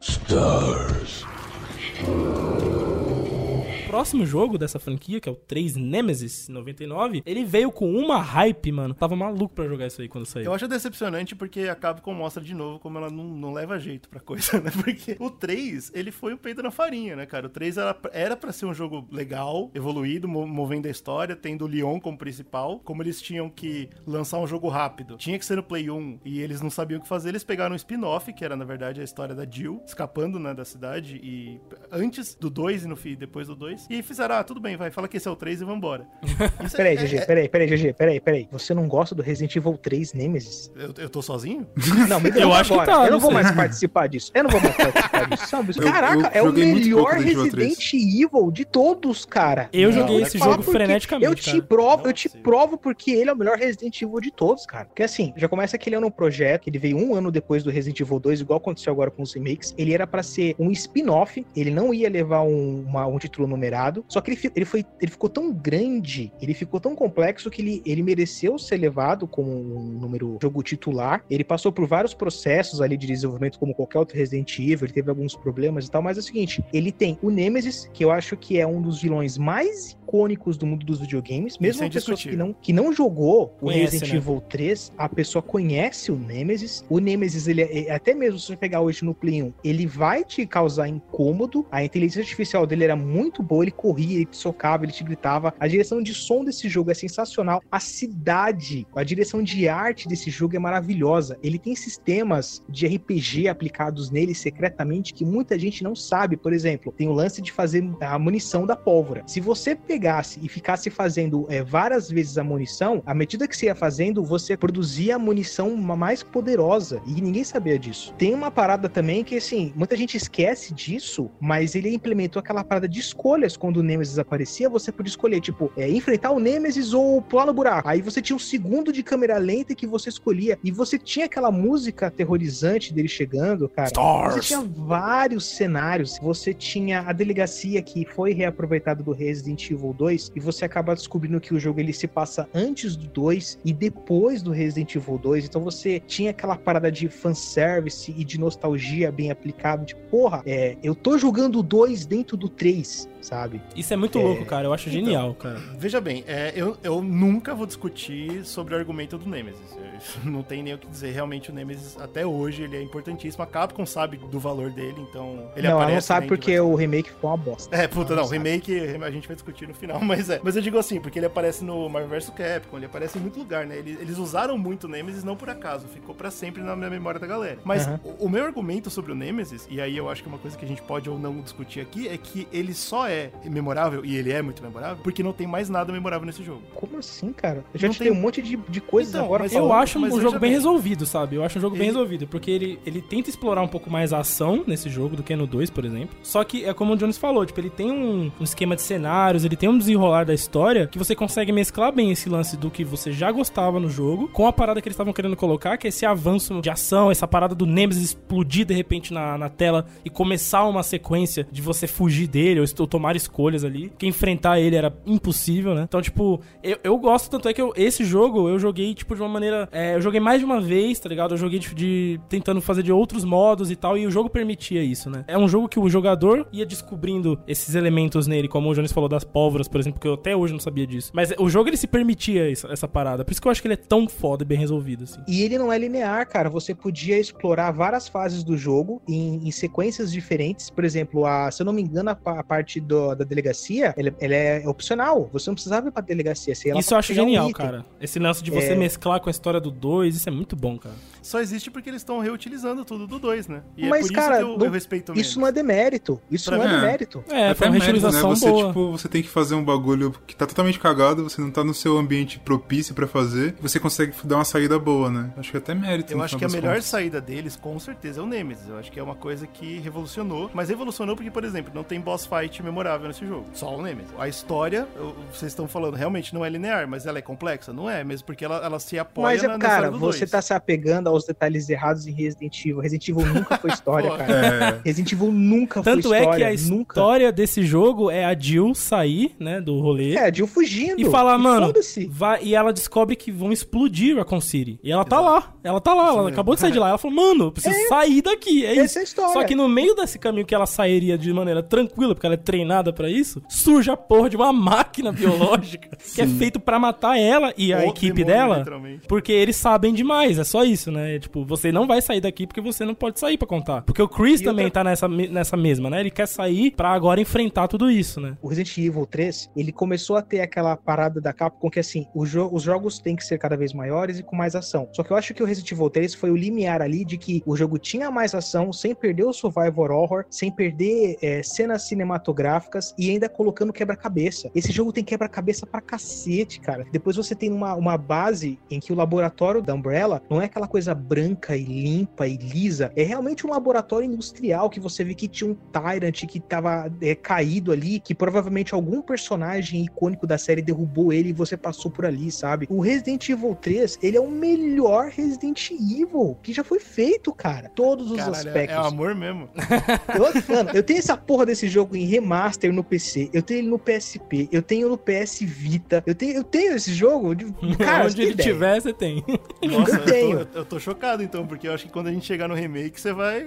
Speaker 1: Stars próximo jogo dessa franquia, que é o 3 Nemesis 99, ele veio com uma hype, mano. Tava maluco pra jogar isso aí quando saiu.
Speaker 2: Eu acho decepcionante porque a Capcom mostra de novo como ela não, não leva jeito pra coisa, né? Porque o 3, ele foi o peito na farinha, né, cara? O 3 era, era pra ser um jogo legal, evoluído, movendo a história, tendo o Leon como principal. Como eles tinham que lançar um jogo rápido, tinha que ser no Play 1 e eles não sabiam o que fazer, eles pegaram um spin-off, que era na verdade a história da Jill, escapando, né, da cidade e antes do 2 e no fim, depois do 2. E fizeram, ah, tudo bem, vai, fala que esse é o 3 e vambora.
Speaker 5: peraí, é, GG, é... peraí, peraí, GG, peraí, peraí. Você não gosta do Resident Evil 3 Nemesis?
Speaker 2: Eu, eu tô sozinho?
Speaker 5: Não, me eu acho agora. que tá. Eu não, vou mais participar disso. Eu não vou mais participar disso. Sabe? Caraca, eu, eu é o melhor Resident Evil de todos, cara.
Speaker 1: Eu não, joguei esse jogo freneticamente.
Speaker 5: Eu te provo, eu te provo porque ele é o melhor Resident Evil de todos, cara. Porque assim, já começa que ele é um projeto, ele veio um ano depois do Resident Evil 2, igual aconteceu agora com os remakes. Ele era para ser um spin-off, ele não ia levar um, uma, um título numerado. Só que ele, ele, foi, ele ficou tão grande, ele ficou tão complexo que ele, ele mereceu ser levado como um número jogo titular. Ele passou por vários processos ali de desenvolvimento, como qualquer outro Resident Evil, ele teve alguns problemas e tal, mas é o seguinte: ele tem o Nemesis, que eu acho que é um dos vilões mais icônicos do mundo dos videogames, mesmo a pessoa que não, que não jogou o conhece, Resident né? Evil 3, a pessoa conhece o Nemesis. O Nemesis, ele é, é, até mesmo se você pegar hoje no Play 1, ele vai te causar incômodo. A inteligência artificial dele era muito boa, ele corria, ele te socava, ele te gritava. A direção de som desse jogo é sensacional. A cidade, a direção de arte desse jogo é maravilhosa. Ele tem sistemas de RPG aplicados nele secretamente que muita gente não sabe. Por exemplo, tem o lance de fazer a munição da pólvora. Se você pegasse e ficasse fazendo é, várias vezes a munição, à medida que você ia fazendo, você produzia a munição mais poderosa. E ninguém sabia disso. Tem uma parada também que, assim, muita gente esquece disso, mas ele implementou aquela parada de quando o Nemesis aparecia. Você podia escolher, tipo, é, enfrentar o Nemesis ou pular no buraco. Aí você tinha um segundo de câmera lenta que você escolhia. E você tinha aquela música aterrorizante dele chegando, cara. Stars. Você tinha vários cenários. Você tinha a delegacia que foi reaproveitada do Resident Evil Evil 2 e você acaba descobrindo que o jogo ele se passa antes do 2 e depois do Resident Evil 2. Então você tinha aquela parada de fanservice e de nostalgia bem aplicado. De porra, é, eu tô jogando o 2 dentro do 3 sabe?
Speaker 1: Isso é muito é... louco, cara. Eu acho então, genial, cara.
Speaker 2: Veja bem, é, eu, eu nunca vou discutir sobre o argumento do Nemesis. Eu, não tem nem o que dizer. Realmente, o Nemesis, até hoje, ele é importantíssimo. A Capcom sabe do valor dele, então ele
Speaker 5: não,
Speaker 2: aparece...
Speaker 5: Não, não sabe porque o remake ficou uma bosta.
Speaker 2: É, puta, não. não remake a gente vai discutir no final, mas é. Mas eu digo assim, porque ele aparece no Marvel vs Capcom, ele aparece em muito lugar, né? Eles, eles usaram muito o Nemesis, não por acaso. Ficou para sempre na minha memória da galera. Mas uhum. o, o meu argumento sobre o Nemesis, e aí eu acho que é uma coisa que a gente pode ou não discutir aqui, é que ele só é é memorável, e ele é muito memorável, porque não tem mais nada memorável nesse jogo.
Speaker 5: Como assim, cara? Eu já não te tem... um monte de, de coisas então, agora.
Speaker 1: Eu acho um jogo bem, bem resolvido, sabe? Eu acho um jogo ele... bem resolvido, porque ele, ele tenta explorar um pouco mais a ação nesse jogo do que no 2, por exemplo. Só que é como o Jones falou, tipo, ele tem um, um esquema de cenários, ele tem um desenrolar da história que você consegue mesclar bem esse lance do que você já gostava no jogo com a parada que eles estavam querendo colocar, que é esse avanço de ação, essa parada do Nemesis explodir de repente na, na tela e começar uma sequência de você fugir dele ou, ou tomar escolhas ali. Porque enfrentar ele era impossível, né? Então, tipo, eu, eu gosto, tanto é que eu, esse jogo eu joguei, tipo, de uma maneira. É, eu joguei mais de uma vez, tá ligado? Eu joguei de, de, tentando fazer de outros modos e tal, e o jogo permitia isso, né? É um jogo que o jogador ia descobrindo esses elementos nele, como o Jones falou das pólvoras, por exemplo, que eu até hoje não sabia disso. Mas o jogo ele se permitia isso, essa parada. Por isso que eu acho que ele é tão foda e bem resolvido, assim.
Speaker 5: E ele não é linear, cara. Você podia explorar várias fases do jogo em, em sequências diferentes. Por exemplo, a, se eu não me engano, a, a parte do, da delegacia, ela, ela, é opcional. Você não precisava ir pra delegacia.
Speaker 1: isso eu acho genial, um cara. Esse lance de você é... mesclar com a história do 2, isso é muito bom, cara.
Speaker 2: Só existe porque eles estão reutilizando tudo do 2, né?
Speaker 5: E é Mas, é cara, eu, eu, respeito Isso não é demérito. Isso pra não é demérito.
Speaker 3: É, é foi uma reutilização né? você, boa. Tipo, você tem que fazer um bagulho que tá totalmente cagado, você não tá no seu ambiente propício para fazer, você consegue dar uma saída boa, né? Acho que até mérito.
Speaker 2: Eu acho que a melhor contas. saída deles, com certeza, é o Nemesis. Eu acho que é uma coisa que revolucionou. Mas revolucionou porque, por exemplo, não tem boss fight memorável nesse jogo. Só o Nemesis. A história, vocês estão falando, realmente não é linear, mas ela é complexa? Não é, mesmo porque ela, ela se apoia
Speaker 5: mas, na, cara, você dois. tá se apegando aos detalhes errados em Resident Evil. Resident Evil nunca foi história, cara. É. Resident Evil nunca
Speaker 1: Tanto
Speaker 5: foi história.
Speaker 1: Tanto é que a nunca. história desse jogo é a Jill sair, né, do rolê.
Speaker 5: É, a Jill fugindo.
Speaker 1: E falar, mano, vai, e ela descobre que vão explodir Raccoon City. E ela tá Exato. lá. Ela tá lá, ela Sim, acabou de sair de lá. Ela falou, mano, eu preciso é. sair daqui. É Essa isso. É a história. Só que no meio desse caminho que ela sairia de maneira tranquila, porque ela é treinada para isso, surge a porra de uma máquina biológica que é feito para matar ela e a equipe demônio, dela. Porque eles sabem demais, é só isso, né? Tipo, você não vai sair daqui porque você não pode sair para contar. Porque o Chris e também outra... tá nessa, nessa mesma, né? Ele quer sair para agora enfrentar tudo isso, né?
Speaker 5: O Resident Evil 3, ele começou a ter aquela parada da Capcom que assim, jo os jogos têm que ser cada vez maiores e com mais ação. Só que eu acho que o Resident Evil 3 foi o limiar ali de que o jogo tinha mais ação sem perder o survival horror, sem perder é, cenas cinematográficas e ainda colocando quebra-cabeça. Esse jogo tem quebra-cabeça pra cacete, cara. Depois você tem uma, uma base em que o laboratório da Umbrella não é aquela coisa branca e limpa e lisa, é realmente um laboratório industrial que você vê que tinha um Tyrant que tava é, caído ali, que provavelmente algum personagem icônico da série derrubou ele e você passou por ali, sabe? O Resident Evil 3, ele é o melhor Resident Evil que já foi feito, cara. Todos os Caralho, aspectos. É,
Speaker 2: é amor mesmo.
Speaker 5: Eu, mano, eu tenho essa porra desse jogo em remaster no PC, eu tenho ele no PSP, eu tenho no PS Vita, eu tenho, eu tenho esse jogo. De,
Speaker 1: cara, Onde ele ideia. tiver, você tem.
Speaker 2: Nossa, eu, tenho. Eu tô, eu tô chocado então, porque eu acho que quando a gente chegar no remake, você vai.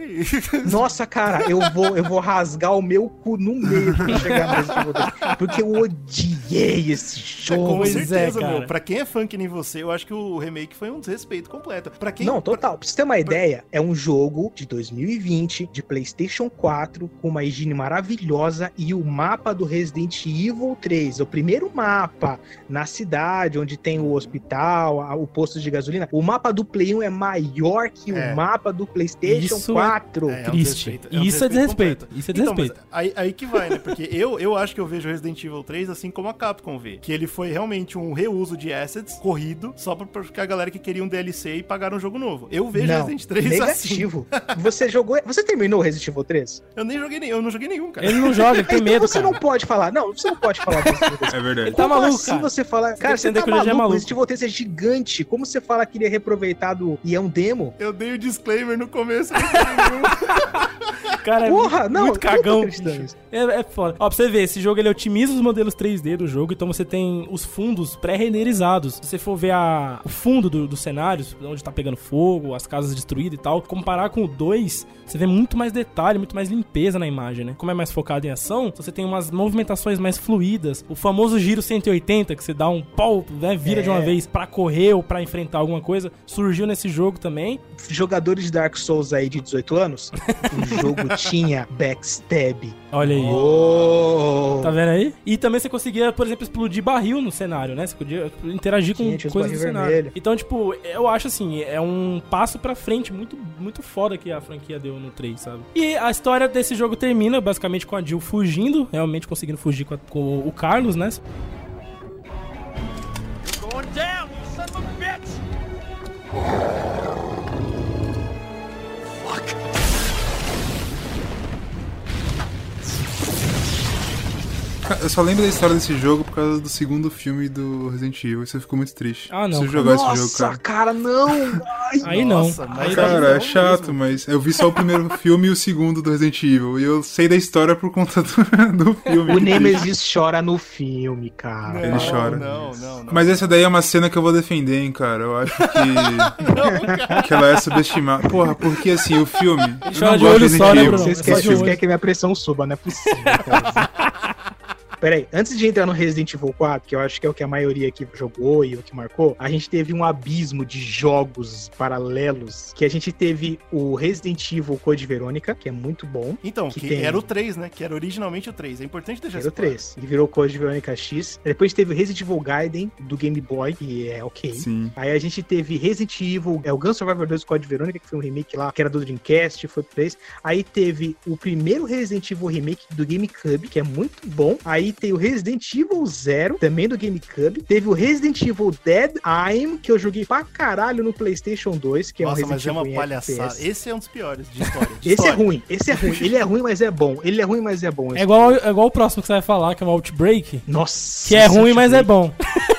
Speaker 5: Nossa, cara, eu vou, eu vou rasgar o meu cu no meio pra chegar Evil 3. Porque eu odiei esse jogo.
Speaker 2: Com certeza, é, meu. Pra quem é fã que nem você, eu acho que o remake foi um desrespeito completo. Pra quem.
Speaker 5: Não, total. Pra você ter uma ideia, é um jogo de 2020, de PlayStation 4, com uma higiene maravilhosa e o mapa do Resident Evil 3, o primeiro mapa na cidade, onde tem o hospital, o posto de gasolina. O mapa do Play 1 é maior que é. o mapa do PlayStation Isso 4.
Speaker 1: É, é, um Triste. É um Isso é desrespeito. Isso é desrespeito.
Speaker 2: Então, aí, aí que vai, né? Porque eu, eu acho que eu vejo Resident Evil 3 assim como a Capcom vê. Que ele foi realmente um reuso de assets corrido, só pra, pra a galera que queria um DLC e pagaram um jogo novo. Eu vejo não, Resident 3
Speaker 5: assim. negativo. assim. Você jogou. Você terminou Resident Evil 3?
Speaker 2: Eu nem joguei eu não joguei nenhum, cara.
Speaker 1: Ele não joga, ele tem
Speaker 5: então
Speaker 1: medo.
Speaker 5: Você cara. não pode falar. Não, você não pode falar.
Speaker 3: É verdade.
Speaker 5: Ele tá maluco. Assim cara. você fala. Cara, você tá é maluco, é maluco. Resident Evil 3 é gigante. Como você fala que ele é reaproveitado e é um demo?
Speaker 2: Eu dei o disclaimer no começo.
Speaker 1: cara, é Porra, muito, não, muito cagão. É, é foda. Ó, pra você ver, esse jogo ele otimiza os modelos 3D do jogo, então você tem os fundos pré-renderizados. Se você for ver a, o fundo dos do cenários, onde tá pegando fogo, as casas destruídas e tal, comparar com o 2, você vê muito mais detalhe, muito mais limpeza na imagem, né? Como é mais focado em ação, você tem umas movimentações mais fluídas. O famoso giro 180, que você dá um pau, né, vira é. de uma é. vez para correr ou para enfrentar alguma coisa, surgiu nesse jogo também.
Speaker 5: Jogadores de Dark Souls aí de 18 anos, o jogo tinha backstab.
Speaker 1: Olha aí. Oh. Tá vendo aí? E também você conseguia por exemplo, explodir barril no cenário, né? Você podia interagir com
Speaker 5: Tinha,
Speaker 1: coisas do cenário. Vermelho. Então, tipo, eu acho assim, é um passo pra frente muito, muito foda que a franquia deu no 3, sabe? E a história desse jogo termina basicamente com a Jill fugindo, realmente conseguindo fugir com, a, com o Carlos, né? Going down, son of a bitch!
Speaker 3: Eu só lembro da história desse jogo por causa do segundo filme do Resident Evil. Isso ficou muito triste.
Speaker 1: Ah, não.
Speaker 3: Preciso jogar
Speaker 5: nossa,
Speaker 3: esse jogo, cara.
Speaker 5: cara, não!
Speaker 1: Ai, aí nossa,
Speaker 3: não. Aí cara, é chato, mesmo. mas eu vi só o primeiro filme e o segundo do Resident Evil. E eu sei da história por conta do, do filme.
Speaker 5: O Nemesis chora no filme, cara.
Speaker 3: Não, Ele chora. Não, não, não. Mas essa daí é uma cena que eu vou defender, hein, cara. Eu acho que. não, que ela é subestimada. Porra, porque assim, o filme.
Speaker 1: Chora de olho só, né,
Speaker 5: Vocês querem que minha pressão suba, não é possível, cara. Peraí, antes de entrar no Resident Evil 4, que eu acho que é o que a maioria aqui jogou e o que marcou, a gente teve um abismo de jogos paralelos, que a gente teve o Resident Evil Code Verônica, que é muito bom.
Speaker 2: Então, que, que tem... era o 3, né? Que era originalmente o 3. É importante deixar
Speaker 5: Era o 3. E virou Code Verônica X. Depois teve o Resident Evil Gaiden, do Game Boy, que é ok. Sim. Aí a gente teve Resident Evil, é o Gun Survivor 2 Code Verônica, que foi um remake lá, que era do Dreamcast, foi pro 3. Aí teve o primeiro Resident Evil Remake do GameCube, que é muito bom. Aí tem o Resident Evil Zero, também do GameCube. Teve o Resident Evil Dead I'm, que eu joguei pra caralho no PlayStation 2, que
Speaker 2: Nossa,
Speaker 5: é um
Speaker 2: Resident Evil. Nossa, mas é uma palhaçada. FPS. Esse é um dos piores de história.
Speaker 5: De esse é história. é ruim, esse é ruim. Ele é ruim, mas é bom. Ele é ruim, mas é bom.
Speaker 1: É igual, é igual o próximo que você vai falar, que é o Outbreak.
Speaker 5: Nossa.
Speaker 1: Que é ruim, mas é bom.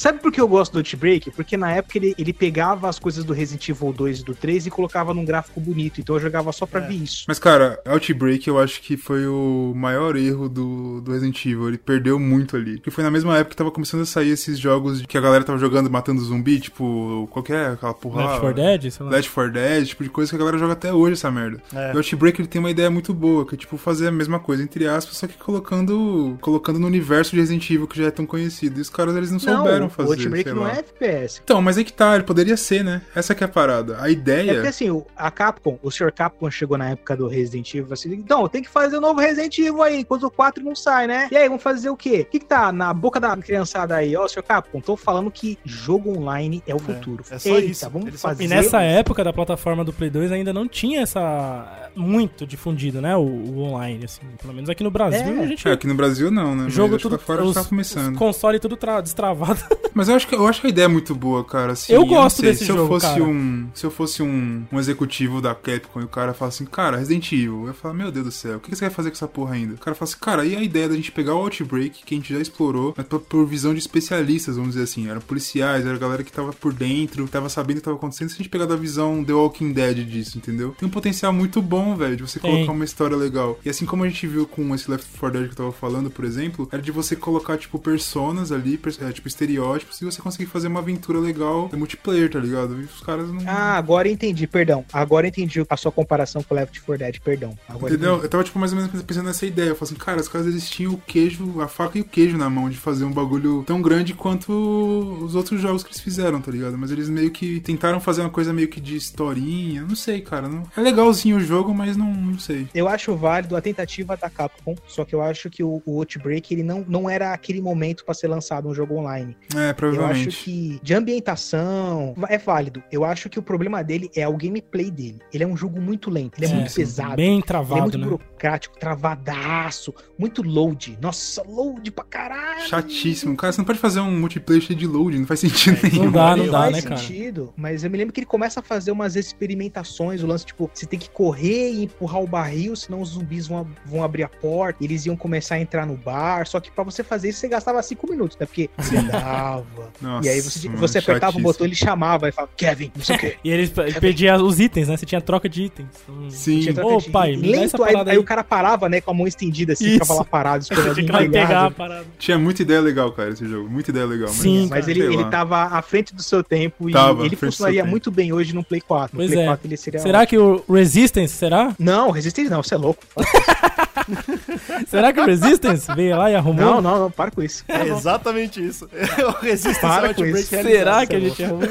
Speaker 5: Sabe por que eu gosto do Outbreak? Porque na época ele, ele pegava as coisas do Resident Evil 2 e do 3 e colocava num gráfico bonito. Então eu jogava só pra é. ver isso.
Speaker 3: Mas, cara, Outbreak eu acho que foi o maior erro do, do Resident Evil. Ele perdeu muito ali. Porque foi na mesma época que tava começando a sair esses jogos que a galera tava jogando matando zumbi, tipo, qualquer aquela porra.
Speaker 1: Left 4 Dead, sei lá.
Speaker 3: Left 4 Dead, tipo de coisa que a galera joga até hoje, essa merda. É. E o Outbreak ele tem uma ideia muito boa, que é tipo fazer a mesma coisa, entre aspas, só que colocando, colocando no universo de Resident Evil que já é tão conhecido. E os caras eles não, não souberam fazer. O
Speaker 5: Outbreak não é FPS.
Speaker 3: Então, mas é que tá, ele poderia ser, né? Essa que é a parada. A ideia. É
Speaker 5: porque assim, a Capcom, o Sr. Capcom chegou na época do Resident Evil assim, então, tem que fazer o um novo Resident Evil aí, enquanto o 4 não sai, né? E aí, vamos fazer o quê? O que, que tá na boca da criançada aí? Ó, oh, Sr. Capcom, tô falando que jogo online é o futuro.
Speaker 2: É, é só Eita, isso.
Speaker 5: vamos fazer.
Speaker 1: E nessa época da plataforma do Play 2 ainda não tinha essa. muito difundido, né? O, o online, assim. Pelo menos aqui no Brasil é. a gente.
Speaker 3: É, aqui no Brasil não, né?
Speaker 1: Jogo tudo
Speaker 3: fora os, tá começando.
Speaker 1: Os console tudo destravado.
Speaker 3: Mas eu acho, que, eu acho que a ideia é muito boa, cara. Assim,
Speaker 1: eu gosto eu desse
Speaker 3: se
Speaker 1: jogo,
Speaker 3: eu fosse
Speaker 1: cara.
Speaker 3: um Se eu fosse um, um executivo da Capcom e o cara fala assim, cara, Resident Evil, eu ia falar, meu Deus do céu, o que você vai fazer com essa porra ainda? O cara fala assim, cara, e a ideia da gente pegar o Outbreak, que a gente já explorou, mas por, por visão de especialistas, vamos dizer assim, eram policiais, era a galera que tava por dentro, tava sabendo o que tava acontecendo, se a gente pegar da visão The Walking Dead disso, entendeu? Tem um potencial muito bom, velho, de você Tem. colocar uma história legal. E assim como a gente viu com esse Left 4 Dead que eu tava falando, por exemplo, era de você colocar, tipo, personas ali, é, tipo, estereótipos, e você conseguir fazer uma aventura legal, é multiplayer, tá ligado? E os caras não.
Speaker 5: Ah, agora entendi, perdão. Agora entendi a sua comparação com Left 4 Dead, perdão. Agora
Speaker 3: Entendeu? Entendi. Eu tava, tipo, mais ou menos pensando nessa ideia. Eu falei assim, cara, os caras eles tinham o queijo, a faca e o queijo na mão de fazer um bagulho tão grande quanto os outros jogos que eles fizeram, tá ligado? Mas eles meio que tentaram fazer uma coisa meio que de historinha. Não sei, cara. Não... É legalzinho o jogo, mas não, não sei.
Speaker 5: Eu acho válido a tentativa da Capcom, só que eu acho que o, o Outbreak ele não, não era aquele momento para ser lançado um jogo online.
Speaker 3: É, provavelmente.
Speaker 5: Eu acho que de ambientação é válido. Eu acho que o problema dele é o gameplay dele. Ele é um jogo muito lento, ele é, é muito pesado.
Speaker 1: Bem travado, ele é
Speaker 5: muito
Speaker 1: né?
Speaker 5: burocrático, travadaço, muito load. Nossa, load pra caralho.
Speaker 3: Chatíssimo. Cara, você não pode fazer um multiplayer cheio de load, não faz sentido é, nenhum.
Speaker 1: Não dá, não dá, né,
Speaker 5: cara? Faz sentido, mas eu me lembro que ele começa a fazer umas experimentações, o lance, tipo, você tem que correr e empurrar o barril, senão os zumbis vão, vão abrir a porta, eles iam começar a entrar no bar, só que para você fazer isso, você gastava cinco minutos, né? Porque você dava. Nossa, e aí você, você apertava o botão, ele chamava e falava, Kevin, não sei o quê.
Speaker 1: e ele pedia os itens, né? Você tinha troca de itens.
Speaker 3: Então, Sim.
Speaker 1: Ô, oh, pai, me
Speaker 5: Lento, aí, aí, aí, o cara parava, né, com a mão estendida assim, isso. ficava lá parado, esperando
Speaker 1: tinha que pegar a parada.
Speaker 3: Tinha muita ideia legal, cara, esse jogo. Muita ideia legal.
Speaker 5: Sim, mas, mas ele, ele tava à frente do seu tempo e tava, ele funcionaria muito bem hoje no Play 4.
Speaker 1: Pois
Speaker 5: no Play
Speaker 1: é.
Speaker 5: 4 ele seria
Speaker 1: será que o Resistance, será?
Speaker 5: Não, Resistance não, você é louco.
Speaker 1: será que o Resistance veio lá e arrumou?
Speaker 5: Não, não, não, para com isso.
Speaker 2: É exatamente isso. o Resistance
Speaker 5: para com isso.
Speaker 1: Será que a gente arrumou?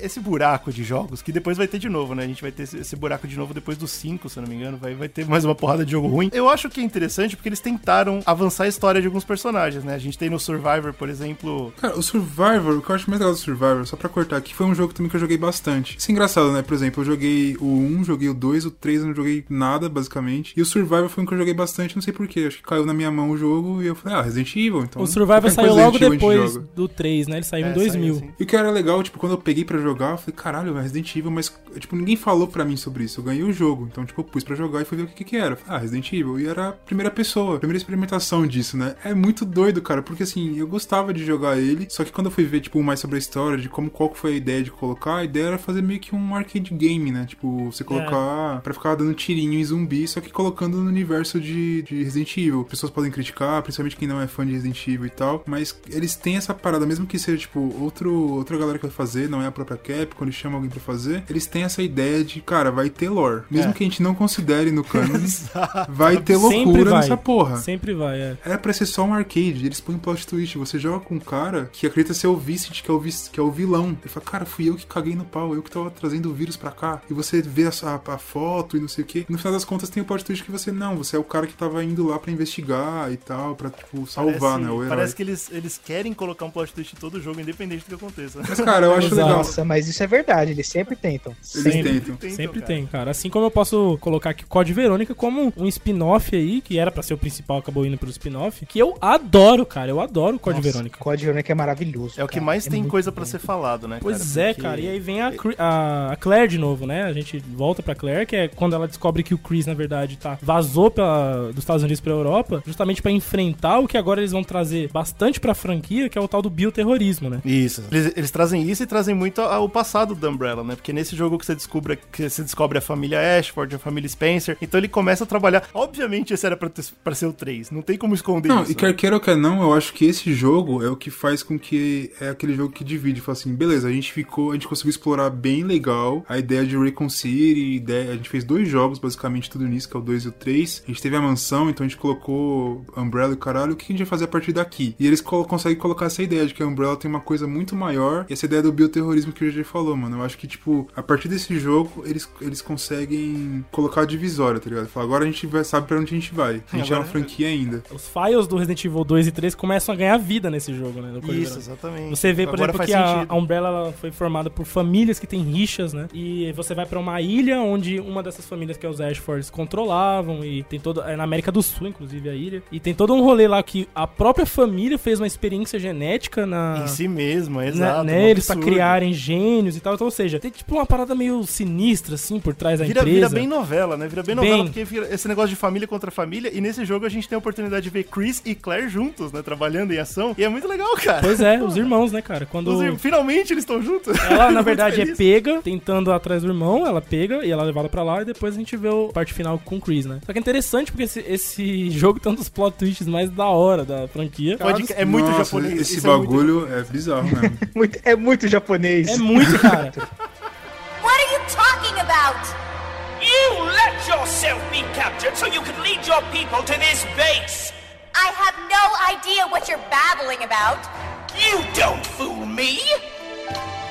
Speaker 2: Esse buraco de jogos, que depois vai ter de novo, né? A gente vai ter esse buraco de novo depois dos 5, se eu não me engano. Vai, vai ter mais uma porrada de jogo ruim. Eu acho que é interessante porque eles tentaram avançar a história de alguns personagens, né? A gente tem no Survivor, por exemplo.
Speaker 3: Cara, o Survivor, o que eu acho mais legal do Survivor, só pra cortar aqui, foi um jogo também que eu joguei bastante. Isso é engraçado, né? Por exemplo, eu joguei o 1, joguei o 2, o 3 eu não joguei nada, basicamente. E o Survivor foi um que eu joguei bastante, não sei porquê. Acho que caiu na minha mão o jogo e eu falei, ah, Resident Evil, então.
Speaker 1: O Survivor saiu logo depois do 3, né? Ele saiu é, em 2000. Saiu,
Speaker 3: e o que era legal, tipo, quando eu peguei pra jogar, eu falei, caralho, é Resident Evil, mas, tipo, ninguém falou pra mim sobre isso. Eu ganhei o jogo. Então, tipo, eu pus pra jogar e fui ver o que que era. Ah, Resident Evil. E era a primeira pessoa, a primeira experimentação disso, né? É muito doido, cara, porque assim, eu gostava de jogar ele, só que quando eu fui ver, tipo, mais sobre a história, de como, qual foi a ideia de colocar, a ideia era fazer meio que um arcade game, né? Tipo, você colocar é. pra ficar dando tirinho em zumbi, só que colocando no universo de, de Resident Evil. Pessoas podem criticar, principalmente quem não é fã de Resident Evil e tal, mas eles têm essa parada, mesmo que seja, tipo, outro, outra galera que vai fazer, não é a própria Capcom, eles chamam alguém pra fazer, eles têm essa ideia de, cara, vai ter lore. Mesmo é. que a gente não considere no canon, vai ter loucura vai. nessa porra.
Speaker 1: Sempre vai, é.
Speaker 3: Era pra ser só um arcade, eles põem um plot twist. Você joga com um cara que acredita ser o Vincent, que é o, que é o vilão. Ele fala, cara, fui eu que caguei no pau, eu que tava trazendo o vírus pra cá. E você vê a, a, a foto e não sei o que. No final das contas tem o plot twist que você, não, você é o cara que tava indo lá pra investigar e tal, pra, tipo, salvar,
Speaker 2: parece,
Speaker 3: né, o
Speaker 2: herói. Parece que eles, eles querem colocar um plot twist em todo jogo, independente do que aconteça.
Speaker 3: Mas, cara, eu acho legal.
Speaker 5: Nossa, mas isso é verdade, eles sempre tentam.
Speaker 3: Eles
Speaker 1: sempre,
Speaker 3: tentam.
Speaker 1: Sempre tem, cara. Assim como eu posso colocar aqui Code Verônica como um spin-off aí, que era para ser o principal, acabou indo pro spin-off, que eu adoro, cara. Eu adoro Code Nossa, Verônica.
Speaker 5: Code Verônica é maravilhoso.
Speaker 2: É o que mais é tem coisa para ser falado, né?
Speaker 1: Pois cara? é, Porque... cara. E aí vem a, a, a, Claire de novo, né? A gente volta pra Claire, que é quando ela descobre que o Chris, na verdade, tá vazou pela, dos Estados Unidos pra Europa, justamente para enfrentar o que agora eles vão trazer bastante pra franquia, que é o tal do bioterrorismo, né?
Speaker 2: Isso. Eles, eles trazem isso e trazem muito o passado da Umbrella, né? Porque nesse jogo que você descobre, que você descobre a família Ashford, a família Spencer, então ele começa a trabalhar. Obviamente, esse era pra, ter, pra ser o 3. Não tem como esconder
Speaker 3: não,
Speaker 2: isso.
Speaker 3: E quer queira ou quer não, eu acho que esse jogo é o que faz com que é aquele jogo que divide. Fala assim, beleza, a gente ficou, a gente conseguiu explorar bem legal a ideia de Recon City, ideia, a gente fez dois jogos, basicamente, tudo nisso, que é o 2 e o 3. A gente teve a mansão, então a gente colocou Umbrella e caralho, o que a gente vai fazer a partir daqui? E eles conseguem colocar essa ideia de que a Umbrella tem uma coisa muito maior, e essa ideia do bioterrorismo que o GG falou, mano. Eu acho que, tipo, a partir desse jogo, eles, eles conseguem colocar a divisória, tá ligado? Falar, agora a gente vai, sabe pra onde a gente vai. A gente agora, é uma franquia ainda.
Speaker 1: Os files do Resident Evil 2 e 3 começam a ganhar vida nesse jogo, né?
Speaker 2: Isso, exatamente.
Speaker 1: Você vê, por agora exemplo, que a, a, Umbrella foi formada por famílias que têm rixas, né? E você vai pra uma ilha onde uma dessas famílias, que é os Ashfords, controlavam e tem todo... É na América do Sul, inclusive, a ilha. E tem todo um rolê lá que a própria família fez uma experiência genética na...
Speaker 2: Em si mesma, exato.
Speaker 1: Né, eles pra criarem gênios e tal. Então, ou seja, tem tipo uma parada meio sinistra, assim, por trás da
Speaker 2: vira,
Speaker 1: empresa.
Speaker 2: Vira bem novela, né? Vira bem novela, bem... porque vira esse negócio de família contra família. E nesse jogo a gente tem a oportunidade de ver Chris e Claire juntos, né? Trabalhando em ação. E é muito legal, cara.
Speaker 1: Pois é, os irmãos, né, cara? Quando...
Speaker 2: Ir... Finalmente eles estão juntos.
Speaker 1: Ela, na verdade, é pega, tentando atrás do irmão. Ela pega e ela é levada pra lá. E depois a gente vê a parte final com o Chris, né? Só que é interessante porque esse, esse jogo tem um dos plot twists mais da hora da franquia.
Speaker 2: Pode... É muito Nossa, japonês.
Speaker 3: Esse bagulho é, muito... é bizarro mesmo.
Speaker 5: é muito japonês.
Speaker 1: É muito, cara.
Speaker 7: What are you talking about? You let yourself be captured so you could lead your people to this base. I have no idea what you're babbling about. You don't fool me.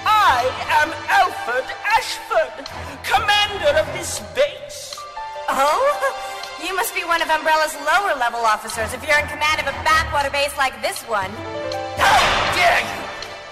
Speaker 7: I am Alfred Ashford, commander of this base. Oh? You must be one of Umbrella's lower level officers if you're in command of a backwater base like this one. How dare you!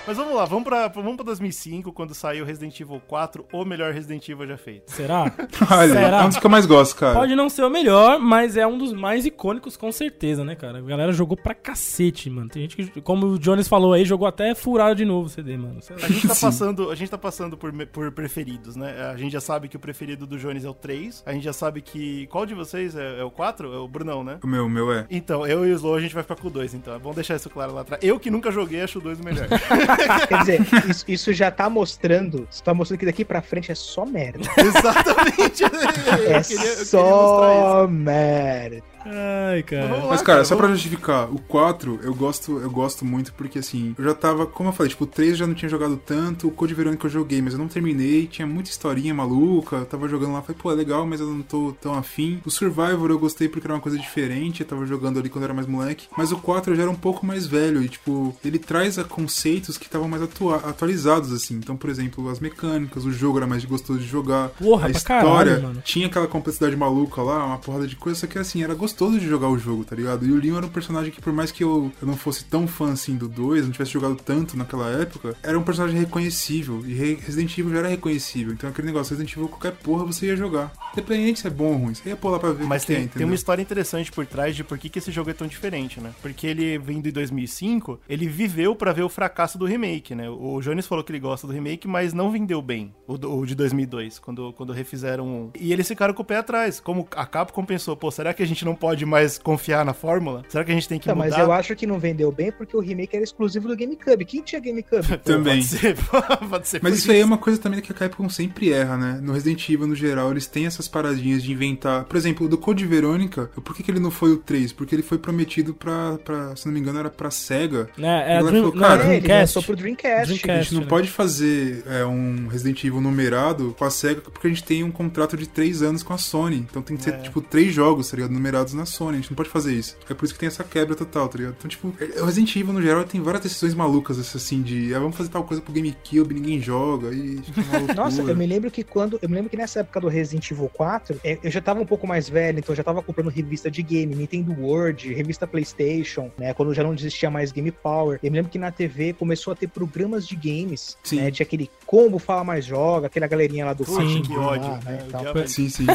Speaker 2: Mas vamos lá, vamos pra, vamos pra 2005, quando saiu Resident Evil 4, o melhor Resident Evil já feito.
Speaker 1: Será?
Speaker 3: Olha, Será? é um dos que eu mais gosto, cara.
Speaker 1: Pode não ser o melhor, mas é um dos mais icônicos, com certeza, né, cara? A galera jogou pra cacete, mano. Tem gente que, como o Jones falou aí, jogou até furado de novo o CD, mano.
Speaker 2: A gente tá passando, a gente tá passando por, por preferidos, né? A gente já sabe que o preferido do Jones é o 3. A gente já sabe que. Qual de vocês é, é o 4? É o Brunão, né?
Speaker 3: O meu, o meu é.
Speaker 2: Então, eu e o Slow a gente vai ficar com o 2, então. É bom deixar isso claro lá atrás. Eu que nunca joguei, acho o 2 o melhor.
Speaker 5: Quer dizer, isso, isso, já tá mostrando. Tá mostrando que daqui pra frente é só merda.
Speaker 2: Exatamente.
Speaker 5: é queria, só merda.
Speaker 1: Ai, cara.
Speaker 3: Mas, Mas, cara, só pra justificar, o 4 eu gosto, eu gosto muito porque, assim, eu já tava, como eu falei, tipo, o 3 eu já não tinha jogado tanto, o Code Verônica eu joguei, mas eu não terminei, tinha muita historinha maluca, eu tava jogando lá, falei, pô, é legal, mas eu não tô tão afim. O Survivor eu gostei porque era uma coisa diferente, eu tava jogando ali quando eu era mais moleque, mas o 4 eu já era um pouco mais velho e, tipo, ele traz a conceitos que estavam mais atua atualizados, assim. Então, por exemplo, as mecânicas, o jogo era mais gostoso de jogar,
Speaker 1: Porra,
Speaker 3: a história caralho, tinha aquela complexidade maluca lá, uma porrada de coisa, só que, assim, era gostoso de jogar o jogo, tá ligado? E o Leon era um personagem que, por mais que eu, eu não fosse tão fã, assim, do 2, não tivesse jogado tanto naquela época, era um personagem reconhecível. E Resident Evil já era reconhecível. Então, aquele negócio, Resident Evil, qualquer porra você ia jogar. Independente se é bom ou ruim, você ia pular pra ver
Speaker 2: Mas tem,
Speaker 3: é,
Speaker 2: tem uma história interessante por trás de por que, que esse jogo é tão diferente, né? Porque ele, vindo em 2005, ele viveu para ver o fracasso do remake, né? O Jones falou que ele gosta do remake, mas não vendeu bem o, o de 2002, quando, quando refizeram. E eles ficaram com o pé atrás. Como a Capcom pensou, pô, será que a gente não pode mais confiar na fórmula? Será que a gente tem que
Speaker 5: não,
Speaker 2: mudar?
Speaker 5: Mas eu acho que não vendeu bem porque o remake era exclusivo do GameCube. Quem tinha GameCube?
Speaker 3: Também. Pode ser, pode ser mas isso, isso aí é uma coisa também que a Capcom sempre erra, né? No Resident Evil, no geral, eles têm essas paradinhas de inventar. Por exemplo, o do Code Verônica, por que, que ele não foi o 3? Porque ele foi prometido pra, pra se não me engano, era pra SEGA.
Speaker 1: É, é Dream, falou, cara,
Speaker 5: é, Dreamcast. Ele pro Dreamcast.
Speaker 3: Dreamcast. A gente não né? pode fazer é, um Resident Evil numerado com a SEGA porque a gente tem um contrato de 3 anos com a Sony. Então tem que ser, é. tipo, três jogos, tá ligado? Numerados na Sony. A gente não pode fazer isso. É por isso que tem essa quebra total, tá ligado? Então, tipo, é, o Resident Evil, no geral, tem várias decisões malucas, assim, de ah, vamos fazer tal coisa pro GameCube, ninguém joga. E,
Speaker 5: Nossa, eu me lembro que quando. Eu me lembro que nessa época do Resident Evil 4, é, eu já tava um pouco mais velho, então eu já tava comprando revista de game, Nintendo World, revista PlayStation, né? Quando já não existia mais Game Power. Eu me lembro que na TV começou a ter programas de games, sim. né? Tinha aquele combo Fala Mais Joga, aquela galerinha lá do
Speaker 2: Sim, que ódio. Lá,
Speaker 3: né, é, sim, sim.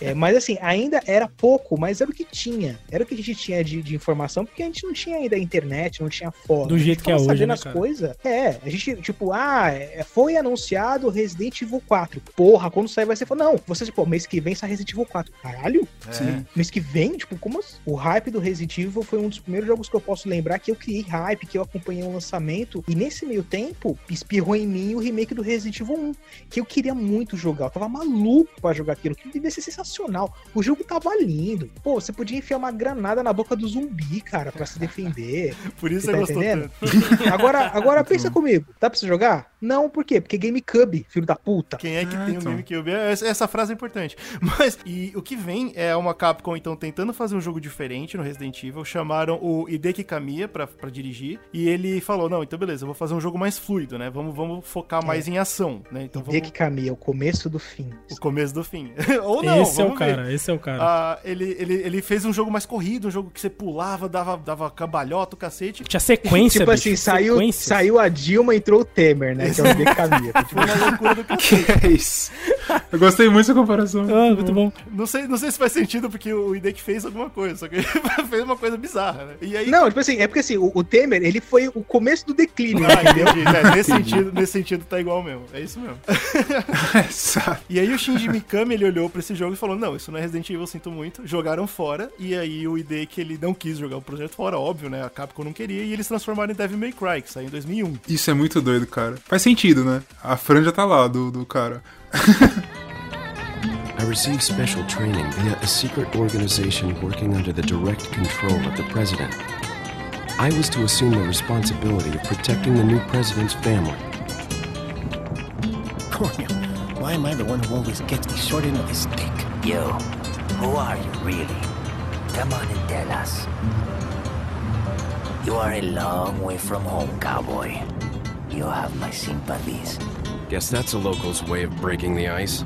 Speaker 5: É, mas assim, ainda era pouco, mas era o que tinha. Era o que a gente tinha de, de informação, porque a gente não tinha ainda internet, não tinha foto.
Speaker 1: Do jeito que é hoje, né,
Speaker 5: as coisas. É, a gente, tipo, ah, é, foi anunciado Resident Evil 4. Porra, quando sair vai ser... Não, você, tipo, mês que vem sai Resident Evil 4. Caralho? É. Sim. Mês que vem, tipo, como assim? O hype do Resident Evil foi um dos primeiros jogos que eu posso lembrar que eu criei hype, que eu acompanhei o lançamento, e nesse meio tempo, espirrou em mim o remake do Resident Evil 1, que eu queria muito jogar. Eu tava maluco pra jogar aquilo, que devia ser sensacional. O jogo tava lindo. Pô, você podia enfiar uma granada na boca do zumbi, cara, para se defender.
Speaker 2: Por isso você, tá gostou
Speaker 5: entendendo? Agora, agora pensa comigo. Dá pra você jogar? Não, por quê? Porque GameCube, filho da puta.
Speaker 2: Quem é que ah, tem então. um GameCube? Essa, essa frase é importante. Mas, e o que vem é uma Capcom, então, tentando fazer um jogo diferente no Resident Evil. Chamaram o Hideki Kamiya pra, pra dirigir. E ele falou: Não, então beleza, eu vou fazer um jogo mais fluido, né? Vamos, vamos focar é. mais em ação, né? Então,
Speaker 5: Hideki
Speaker 2: vamos...
Speaker 5: Kamiya, o começo do fim.
Speaker 2: O começo do fim. Ou não,
Speaker 1: Esse é o cara, ver. esse é o cara.
Speaker 2: Ah, ele, ele, ele fez um jogo mais corrido, um jogo que você pulava, dava, dava cambalhota, o cacete.
Speaker 1: Tinha sequência,
Speaker 5: Tipo bicho, assim, saiu, saiu a Dilma, entrou o Temer, né? Que é o Kamiya. Tipo, uma loucura do
Speaker 3: cacete. que é isso? Eu gostei muito dessa comparação.
Speaker 1: Ah, muito bom.
Speaker 2: Não sei, não sei se faz sentido, porque o Hideki fez alguma coisa, só que ele fez uma coisa bizarra, né?
Speaker 5: E aí... Não, tipo assim, é porque assim, o, o Temer, ele foi o começo do declínio, ah,
Speaker 2: entendeu? É, nesse, sentido, nesse sentido tá igual mesmo. É isso mesmo. e aí o Shinji Mikami, ele olhou pra esse jogo e falou, não, isso não é Resident Evil, eu sinto muito. Jogaram fora, e aí o Hideki, ele não quis jogar o projeto fora, óbvio, né? A Capcom não queria, e eles transformaram em Devil May Cry, que saiu em 2001.
Speaker 3: Isso é muito doido, cara. Faz sentido, né? A franja tá lá, do, do cara. I received special training via a secret organization working under the direct control of the president. I was to assume the responsibility of protecting the new president's family.
Speaker 8: Why am I the one who always gets the short end of the stick?
Speaker 9: You, who are you really? Come on and tell us. You are a long way from home, cowboy. You have my sympathies.
Speaker 10: Guess that's a local's way of breaking the ice.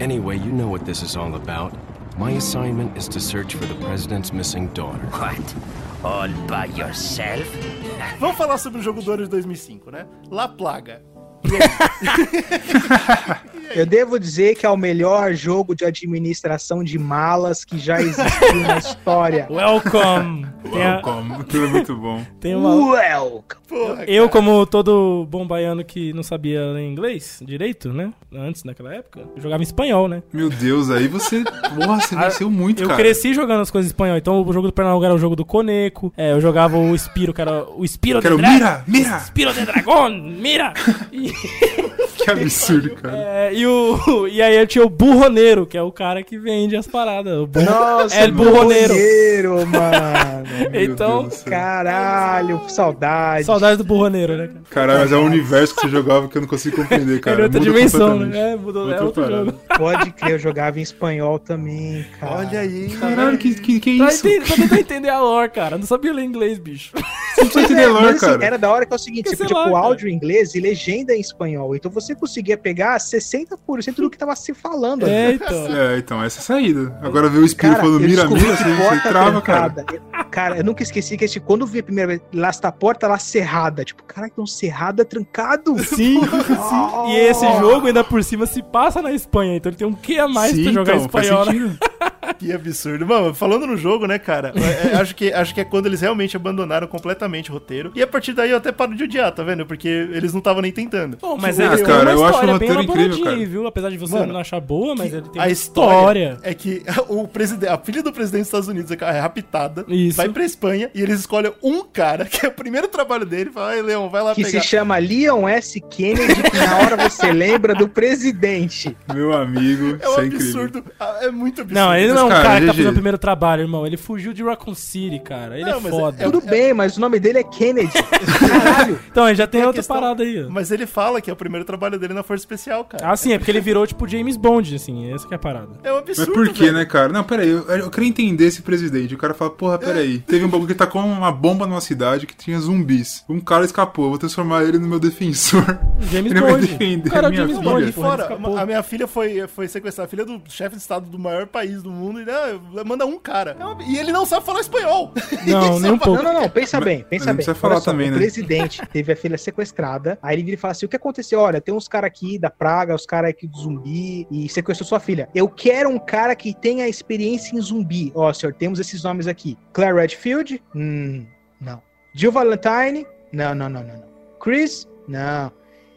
Speaker 10: Anyway, you know what this is all about. My assignment is to search for the president's missing daughter.
Speaker 9: What? All by yourself?
Speaker 2: Vamos falar sobre o jogo do ano de 2005, né? La Plaga.
Speaker 5: Eu devo dizer que é o melhor jogo de administração de malas que já existiu na história.
Speaker 1: Welcome!
Speaker 3: Welcome, aquilo é muito bom.
Speaker 1: Tem uma...
Speaker 5: Welcome!
Speaker 1: Porra, eu, como todo bom baiano que não sabia ler inglês direito, né? Antes, naquela época, eu jogava em espanhol, né?
Speaker 3: Meu Deus, aí você. Porra, você venceu muito,
Speaker 1: eu
Speaker 3: cara.
Speaker 1: Eu cresci jogando as coisas em espanhol. Então o jogo do Pernambuco era o jogo do Coneco. É, eu jogava o Spiro, que era o Spiro
Speaker 3: que era o Mira, Mira!
Speaker 1: Spiro de Dragão, Mira! E...
Speaker 3: que absurdo, cara.
Speaker 1: É, e, o, e aí eu tinha o burroneiro, que é o cara que vende as paradas. O burro,
Speaker 5: Nossa,
Speaker 1: é o burroneiro.
Speaker 5: burroneiro, mano.
Speaker 1: então,
Speaker 5: caralho, saudade.
Speaker 1: Saudade do burroneiro, né? Cara?
Speaker 3: Caralho, mas é um universo que você jogava que eu não consigo compreender, cara.
Speaker 1: É outra
Speaker 3: Muda
Speaker 1: dimensão, né? É, mudou, é outro
Speaker 3: parada.
Speaker 1: jogo.
Speaker 5: Pode crer, eu jogava em espanhol também, cara.
Speaker 2: Olha aí.
Speaker 3: Caralho, que, que, que
Speaker 1: Pra,
Speaker 3: isso?
Speaker 1: pra tentar entender a lore, cara. Não sabia ler inglês, bicho.
Speaker 3: Você não precisa entender lore,
Speaker 5: Mas, assim,
Speaker 3: cara.
Speaker 5: era da hora que é o seguinte, você podia pôr
Speaker 1: cara.
Speaker 5: áudio em inglês e legenda em espanhol. Então você conseguia pegar 60% do que tava se falando.
Speaker 1: É,
Speaker 5: ali.
Speaker 1: então.
Speaker 3: É, então, essa é a saída. Agora ver o espírito
Speaker 5: Cara,
Speaker 3: falando mira, mira,
Speaker 5: que
Speaker 3: você, trava, cara.
Speaker 5: trancada. Cara, eu nunca esqueci que esse, quando eu vi a primeira vez, lá está a porta lá cerrada. Tipo, caraca, um cerrado é trancado.
Speaker 1: Sim, sim. E esse jogo ainda por cima se passa na Espanha, então ele tem um que a mais
Speaker 3: Sim,
Speaker 1: pra jogar
Speaker 3: então,
Speaker 1: espanhol.
Speaker 2: Que absurdo. Mano, falando no jogo, né, cara? é, é, acho, que, acho que é quando eles realmente abandonaram completamente o roteiro. E a partir daí eu até paro de odiar, tá vendo? Porque eles não estavam nem tentando.
Speaker 1: Bom, mas
Speaker 3: Ah,
Speaker 1: ele tem
Speaker 3: cara,
Speaker 1: uma
Speaker 3: eu acho
Speaker 1: história
Speaker 3: o
Speaker 1: bem
Speaker 3: roteiro incrível,
Speaker 1: elaboradinha
Speaker 3: cara.
Speaker 1: aí, viu? Apesar de você
Speaker 2: Mano,
Speaker 1: não achar boa, mas ele tem
Speaker 2: a
Speaker 1: uma
Speaker 2: história,
Speaker 1: história.
Speaker 2: é que o presidente, a filha do presidente dos Estados Unidos é raptada,
Speaker 1: Isso.
Speaker 2: vai pra Espanha e eles escolhem um cara, que é o primeiro trabalho dele, e fala, ai, Leão, vai lá
Speaker 5: Que
Speaker 2: pegar.
Speaker 5: se chama Leon S. Kennedy, que na hora você lembra do presidente.
Speaker 3: Meu amigo,
Speaker 2: É um
Speaker 3: isso é incrível.
Speaker 2: absurdo. Ah, É muito absurdo.
Speaker 1: Não, ele
Speaker 3: Mas,
Speaker 1: não é um
Speaker 3: cara,
Speaker 1: cara que tá fazendo o primeiro trabalho, irmão. Ele fugiu de Raccoon City, cara. Ele
Speaker 2: Não,
Speaker 1: é
Speaker 2: mas
Speaker 1: foda.
Speaker 2: é-
Speaker 5: Tudo bem, mas o nome dele é Kennedy. Caralho.
Speaker 1: Então, ele já tem
Speaker 2: É
Speaker 1: outra
Speaker 2: questão-
Speaker 1: parada aí. ó.
Speaker 2: Mas ele fala que é o primeiro trabalho dele na Força Especial, cara.
Speaker 1: Ah, sim, é porque ele virou tipo James Bond, assim. Essa que é a parada.
Speaker 2: É um
Speaker 3: Mas
Speaker 2: absurdo.
Speaker 3: por quê, né, cara? Não, peraí, eu, eu queria entender esse presidente. O cara fala, porra, peraí. Teve um bagulho que tacou uma bomba numa cidade que tinha zumbis. Um cara escapou, eu vou transformar ele no meu defensor.
Speaker 1: James
Speaker 3: ele
Speaker 1: Bond.
Speaker 3: defender
Speaker 1: cara é
Speaker 3: minha
Speaker 1: James
Speaker 3: filha.
Speaker 1: Bond, porra,
Speaker 2: fora, a minha filha foi, foi sequestrada, a filha do chefe de estado do maior país do mundo, e ah, manda um cara. É E ele não sabe falar espanhol.
Speaker 1: Não, nem um
Speaker 5: Não,
Speaker 1: pouco.
Speaker 5: não, não, pensa
Speaker 3: Mas-
Speaker 5: bem, pensa
Speaker 3: não
Speaker 5: bem.
Speaker 3: falar
Speaker 5: só,
Speaker 3: também,
Speaker 5: o
Speaker 3: né?
Speaker 5: presidente teve a filha sequestrada, aí ele vira e fala assim: o que aconteceu? Olha, tem uns caras aqui da praga, os caras aqui do zumbi, e sequestrou sua filha. Eu quero um cara que tenha experiência em zumbi. Ó, senhor, temos esses nomes aqui: Claire Redfield? Hum, não. Jill Valentine? Não, não, não, não, não. Chris? Não.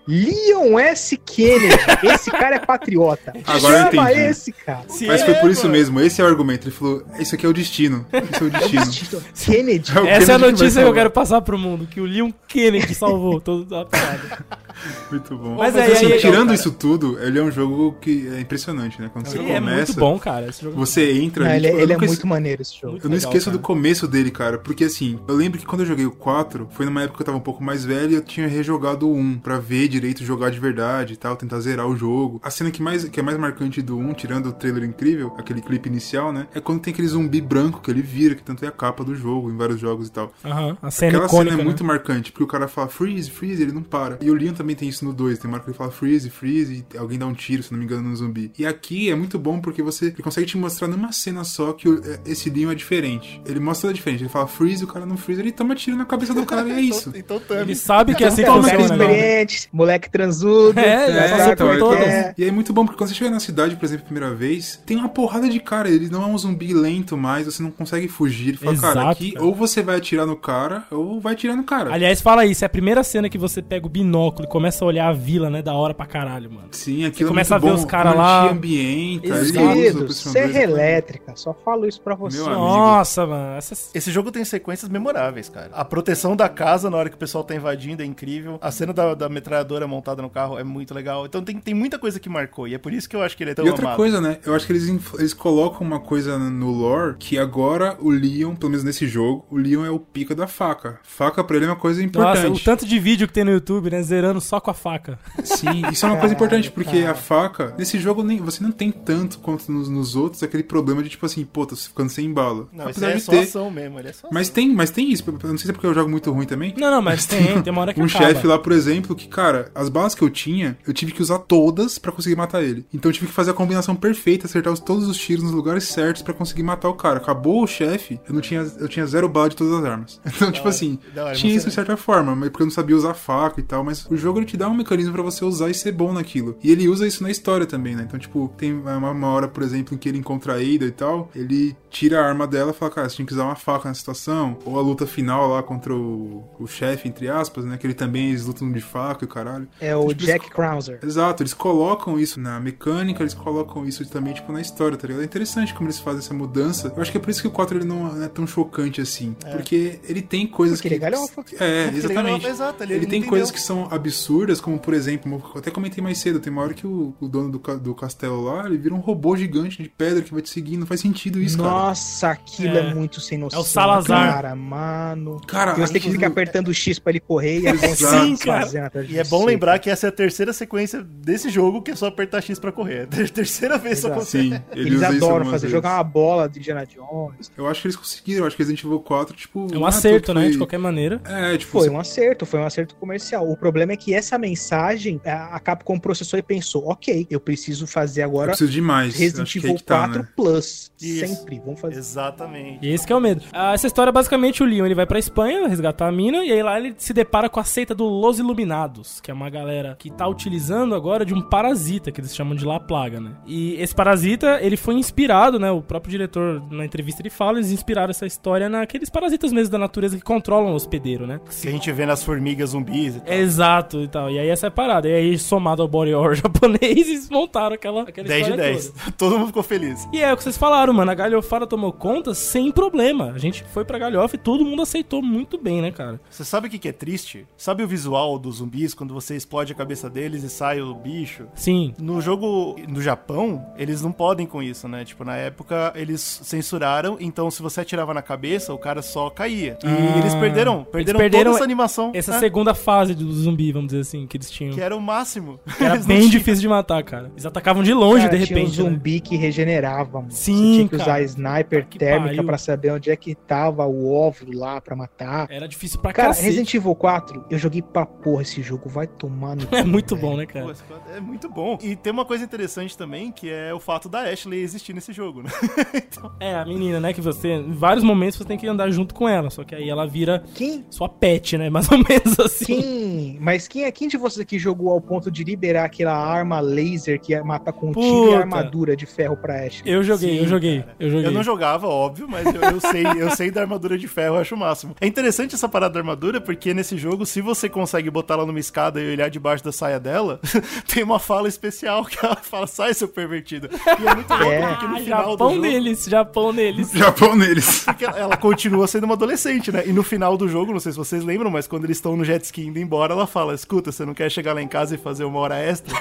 Speaker 5: Leon S. Kennedy. Esse cara é patriota.
Speaker 3: Agora eu
Speaker 5: Chama
Speaker 3: entendi.
Speaker 5: esse cara.
Speaker 1: Se
Speaker 3: Mas
Speaker 1: é,
Speaker 3: foi por isso
Speaker 2: mano.
Speaker 3: mesmo, esse é o argumento. Ele falou, isso aqui é o destino. Isso é o destino.
Speaker 5: Kennedy.
Speaker 3: É o
Speaker 1: Essa é a
Speaker 3: Kennedy que
Speaker 1: notícia que eu quero passar pro mundo, que o Leon Kennedy salvou toda a parada.
Speaker 3: Muito bom.
Speaker 1: Mas
Speaker 3: Mas,
Speaker 1: aí-
Speaker 3: assim,
Speaker 1: aí-
Speaker 3: tirando
Speaker 1: cara.
Speaker 3: isso tudo, ele é um jogo que é impressionante, né? Quando você
Speaker 1: Sim, é
Speaker 3: começa,
Speaker 1: muito bom, cara. Esse jogo
Speaker 3: você entra
Speaker 5: Não,
Speaker 3: ali,
Speaker 5: ele,
Speaker 3: tipo, eu
Speaker 5: ele é
Speaker 3: nunca-
Speaker 5: muito maneiro esse jogo.
Speaker 1: Muito
Speaker 3: Eu não
Speaker 1: legal,
Speaker 3: esqueço
Speaker 1: cara.
Speaker 3: do começo dele, cara, porque assim, eu lembro que quando eu joguei o 4, foi numa época que eu tava um pouco mais velho e eu tinha rejogado o 1 pra ver direito jogar de verdade e tal, tentar zerar o jogo. A cena que, mais, que é mais marcante do 1, tirando o trailer incrível, aquele clipe inicial, né, é quando tem aquele zumbi branco que ele vira, que tanto é a capa do jogo em vários jogos e tal.
Speaker 1: Aham, a cena
Speaker 3: Aquela
Speaker 1: icônica,
Speaker 3: cena é
Speaker 1: né?
Speaker 3: muito marcante, porque o cara fala freeze, freeze, ele não para. E o Leon também tem isso no 2, tem uma hora que ele fala freeze, freeze, e alguém dá um tiro, se não me engano, no zumbi. E aqui é muito bom porque você ele consegue te mostrar numa cena só que o- é, esse Leon é diferente. Ele mostra a diferente, ele fala freeze, o cara não freeze, ele toma tiro na cabeça do cara e é isso.
Speaker 2: Então, então
Speaker 1: Ele sabe que é assim que
Speaker 5: Então,
Speaker 1: funciona, né?
Speaker 5: experiente, moleque transudo.
Speaker 1: É, já
Speaker 5: já
Speaker 1: passou por
Speaker 5: como é
Speaker 1: todas.
Speaker 5: é.
Speaker 3: E aí é muito bom, porque quando você chega na cidade, por exemplo, a primeira vez, tem uma porrada de cara. Ele não é um zumbi lento mais, você não consegue fugir. Ele fala, cara,
Speaker 1: Exato,
Speaker 3: aqui
Speaker 1: cara.
Speaker 3: ou você vai atirar no cara, ou vai atirar no cara.
Speaker 1: Aliás, fala isso, é a primeira cena que você pega o binóculo e começa a olhar a vila, né? Da hora pra caralho, mano.
Speaker 3: Sim, aquilo
Speaker 1: começa
Speaker 3: é
Speaker 1: a
Speaker 3: muito
Speaker 1: ver
Speaker 3: bom.
Speaker 1: os cara
Speaker 3: Como
Speaker 1: lá.
Speaker 3: ele te ambienta, ele usa
Speaker 5: Querido,
Speaker 3: pra esse
Speaker 5: serra
Speaker 3: ambiente.
Speaker 5: elétrica, só falo isso pra você.
Speaker 1: Nossa, mano. Essas...
Speaker 2: Esse jogo tem sequências memoráveis, cara. A proteção da casa na hora que o pessoal tá invadindo é incrível. A cena da, da metralhadora montada no carro é muito legal. Então tem, tem muita coisa que marcou. E é por isso que eu acho que ele é tão
Speaker 3: E outra
Speaker 2: amado.
Speaker 3: coisa, né? Eu acho que eles, eles colocam uma coisa no lore que agora o Leon, pelo menos nesse jogo, o Leon é o pica da faca. Faca pra ele é uma coisa importante.
Speaker 1: Nossa, o tanto de vídeo que tem no YouTube, né? Zerando só com a faca.
Speaker 3: Sim, isso é uma coisa importante, porque a faca, nesse jogo nem, você não tem tanto quanto nos, nos outros aquele problema de tipo assim, pô, tô ficando sem bala.
Speaker 2: Não, isso
Speaker 3: Apesar
Speaker 2: é
Speaker 3: de
Speaker 2: só
Speaker 3: ter.
Speaker 2: ação mesmo. Ele é só
Speaker 3: Mas tem, mas tem isso. Eu não sei se é porque eu jogo muito ruim também.
Speaker 1: Não, não, mas tem, tem uma hora que
Speaker 3: um
Speaker 1: acaba.
Speaker 3: chefe lá, por exemplo, que, cara, as balas que eu tinha, eu tive que usar todas pra conseguir matar ele. Então eu tive que fazer a combinação perfeita, acertar os- todos os tiros nos lugares certos pra conseguir matar o cara. Acabou o chefe, eu não tinha, eu tinha zero bala de todas as armas. Então, tipo assim,
Speaker 2: hora,
Speaker 3: tinha isso de certa forma, mas porque eu não sabia usar faca e tal, mas o jogo ele te dá um mecanismo pra você usar e ser bom naquilo. E ele usa isso na história também, né? Então, tipo, tem uma, uma hora, por exemplo, em que ele encontra a Ada e tal, ele tira a arma dela e fala, cara, você tinha que usar uma faca nessa situação. Ou a luta final lá contra o, o chefe, entre aspas, né? Que ele também eles lutam de faca e o caralho. Caralho.
Speaker 5: É o tipo, Jack Krauser.
Speaker 3: Exato, eles colocam isso na mecânica, eles colocam isso também, tipo, na história, tá ligado? É interessante como eles fazem essa mudança. Eu acho que é por isso que o 4 ele não é tão chocante assim. É. Porque ele tem coisas
Speaker 5: porque que. Ele é galhofa.
Speaker 3: É, exatamente. Exato, ele, ele tem entendeu. coisas que são absurdas, como por exemplo, eu até comentei mais cedo, tem uma hora que o, o dono do, do castelo lá, ele vira um robô gigante de pedra que vai te seguir. Não faz sentido isso,
Speaker 5: Nossa, cara. Nossa, aquilo é. é. muito sem noção.
Speaker 1: É o Salazar.
Speaker 5: Cara, mano. Cara, você tem que ficar apertando o X pra ele correr e Sim,
Speaker 2: cara. E é bom lembrar que essa é a terceira sequência desse jogo que é só apertar X pra correr. É a terceira vez Exato.
Speaker 5: isso acontece. Sim, eles, eles adoram fazer, vezes. jogar uma bola de Indiana Jones.
Speaker 3: Eu acho que eles conseguiram, eu acho que Resident Evil 4, tipo.
Speaker 1: É um acerto, né? Foi... De qualquer maneira.
Speaker 5: É, tipo. Foi um acerto, foi um acerto comercial. O problema é que essa mensagem a Capcom processou e pensou: ok, eu preciso fazer agora. Eu
Speaker 3: preciso de mais.
Speaker 5: Resident Evil tá, 4 né? Plus. Isso. Sempre. Vamos fazer.
Speaker 2: Exatamente.
Speaker 1: E esse que é o medo. Ah, essa história, basicamente, o Leon ele vai pra Espanha resgatar a mina, e aí lá ele se depara com a seita do Los Iluminados, que é uma galera que tá utilizando agora de um parasita, que eles chamam de La Plaga, né? E esse parasita, ele foi inspirado, né? O próprio diretor, na entrevista, ele fala, eles inspiraram essa história naqueles parasitas mesmo da natureza que controlam o hospedeiro, né?
Speaker 2: Que a gente vê nas formigas zumbis e
Speaker 1: tal. Exato e tal. E aí essa é a parada. E aí, somado ao body horror japonês, eles montaram aquela, aquela
Speaker 2: 10 de 10. Toda. Todo mundo ficou feliz.
Speaker 1: E é o que vocês falaram, mano. A galhofada tomou conta sem problema. A gente foi pra galhofa e todo mundo aceitou muito bem, né, cara?
Speaker 2: Você sabe o que é triste? Sabe o visual dos zumbis quando você explode a cabeça deles e sai o bicho?
Speaker 1: Sim.
Speaker 2: No jogo no Japão, eles não podem com isso, né? Tipo, na época eles censuraram, então se você atirava na cabeça, o cara só caía. E ah, eles perderam, perderam, eles perderam toda essa animação.
Speaker 1: Essa né? segunda fase do zumbi, vamos dizer assim, que eles tinham.
Speaker 2: Que era o máximo.
Speaker 1: Que era bem difícil de matar, cara. Eles atacavam de longe, cara, de repente.
Speaker 5: Tinha um né? zumbi né? que regenerava, mano.
Speaker 1: Sim, Você tinha que
Speaker 5: cara. usar sniper térmica para saber onde é que tava o óvulo lá para matar.
Speaker 1: Era difícil pra
Speaker 5: cara,
Speaker 1: cacete.
Speaker 5: Resident Evil 4, eu joguei pra porra esse jogo, vai tomar no
Speaker 1: É muito bom, né, cara?
Speaker 2: é muito bom. E tem uma coisa interessante também, que é o fato da Ashley existir nesse jogo, né?
Speaker 1: então... É, a menina, né, que você, em vários momentos você tem que andar junto com ela, só que aí ela vira
Speaker 5: quem?
Speaker 1: sua pet, né, mais ou menos assim.
Speaker 5: Quem? Mas quem é quem de vocês que jogou ao ponto de liberar aquela arma laser que ia matar com tiro e armadura de ferro pra Ashley?
Speaker 1: Eu joguei, Sim, eu joguei, eu joguei.
Speaker 2: Eu não jogava, óbvio, mas eu, eu sei, eu sei da armadura de ferro, eu acho o máximo. É interessante essa parada da armadura, porque nesse jogo, se você consegue botar ela numa escada e olhar debaixo da saia dela, tem uma fala especial que ela fala, sai, seu pervertido. E é muito louco, é. porque no final
Speaker 1: Japão
Speaker 2: do jogo...
Speaker 1: neles, Japão neles.
Speaker 3: Japão neles.
Speaker 2: Porque ela continua sendo uma adolescente, né? E no final do jogo, não sei se vocês lembram, mas quando eles estão no jet ski indo embora, ela fala, escuta, você não quer chegar lá em casa e fazer uma hora extra?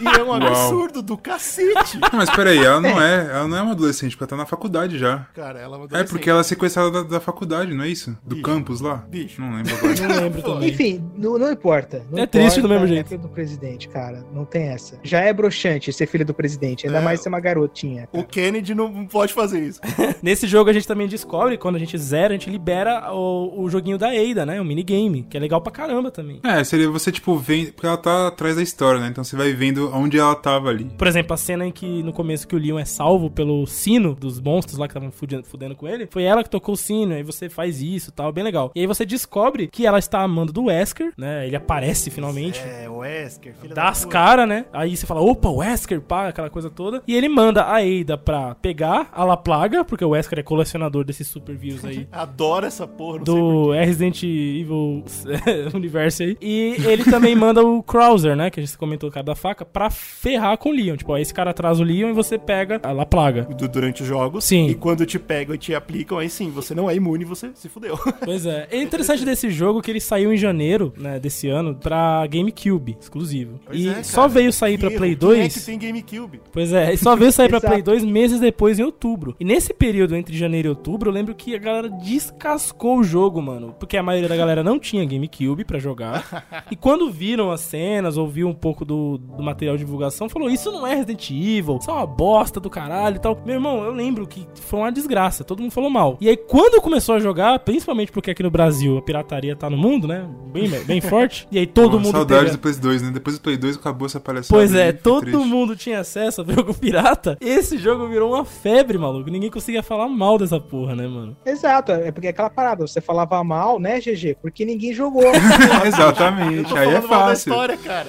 Speaker 2: E é um absurdo do cacete.
Speaker 3: Não, mas peraí, ela não é. Ela não é uma adolescente, porque ela tá na faculdade já.
Speaker 2: Cara, ela é uma
Speaker 3: adolescente. É porque ela é sequestrada da, da faculdade, não é isso? Do Bicho. campus lá?
Speaker 2: Bicho.
Speaker 3: Não lembro agora.
Speaker 1: Não lembro também.
Speaker 5: Enfim, não, não importa. Não
Speaker 1: é
Speaker 5: importa,
Speaker 1: triste do mesmo
Speaker 5: é
Speaker 1: jeito.
Speaker 5: É do presidente, cara. Não tem essa. Já é broxante ser filho do presidente, ainda é. mais ser uma garotinha.
Speaker 2: Cara. O Kennedy não pode fazer isso.
Speaker 1: Nesse jogo a gente também descobre, quando a gente zera, a gente libera o, o joguinho da Ada, né? O minigame, que é legal pra caramba também.
Speaker 3: É, seria você, tipo, vendo. Porque ela tá atrás da história, né? Então você vai vendo onde ela tava ali.
Speaker 1: Por exemplo, a cena em que no começo que o Leon é salvo pelo sino dos monstros lá que estavam fudendo, fudendo, com ele, foi ela que tocou o sino, aí você faz isso tal, bem legal. E aí você descobre que ela está amando do Wesker, né? Ele aparece finalmente.
Speaker 2: É, o Wesker, filho
Speaker 1: Dá as caras, né? Aí você fala, opa, Wesker, pá, aquela coisa toda. E ele manda a Ada pra pegar a La Plaga, porque o Wesker é colecionador desses super vírus aí.
Speaker 2: Adoro essa porra,
Speaker 1: Do Resident Evil universo aí. E ele também manda o Krauser, né? Que a gente comentou o cara da faca, pra ferrar com o Leon. Tipo, ó, esse cara traz o Leon e você pega a La Plaga.
Speaker 2: Durante os jogos.
Speaker 1: Sim.
Speaker 2: E quando te pegam e te aplicam, aí sim, você não é imune, você se fudeu.
Speaker 1: Pois é. É interessante desse jogo que ele saiu em janeiro, né, desse ano, pra GameCube, exclusivo. Pois e é, só veio sair pra Play 2. Quem é
Speaker 2: que tem GameCube?
Speaker 1: Pois é, e só veio sair pra Play 2 meses depois, em outubro. E nesse período entre janeiro e outubro, eu lembro que a galera descascou o jogo, mano. Porque a maioria da galera não tinha GameCube pra jogar. e quando viram as cenas, ouviu um pouco do, do material de divulgação, falou: Isso não é Resident Evil, isso é uma bosta do caralho e tal. Meu irmão, eu lembro que foi uma desgraça, todo mundo falou mal. E aí, quando começou a jogar, principalmente porque aqui no Brasil a pirataria tá no mundo, né? Bem, bem forte. E aí todo mundo.
Speaker 3: Saudades teve... do Play 2, né? Depois do Play 2 acabou essa palhaçada.
Speaker 1: Pois é, todo triste. mundo tinha acesso a jogo pirata. Esse jogo virou uma febre, maluco. Ninguém conseguia falar mal dessa porra, né, mano?
Speaker 5: Exato, é porque é aquela parada, você falava mal, né, GG? Porque ninguém jogou.
Speaker 3: Exatamente, aí é fácil.
Speaker 2: História, cara.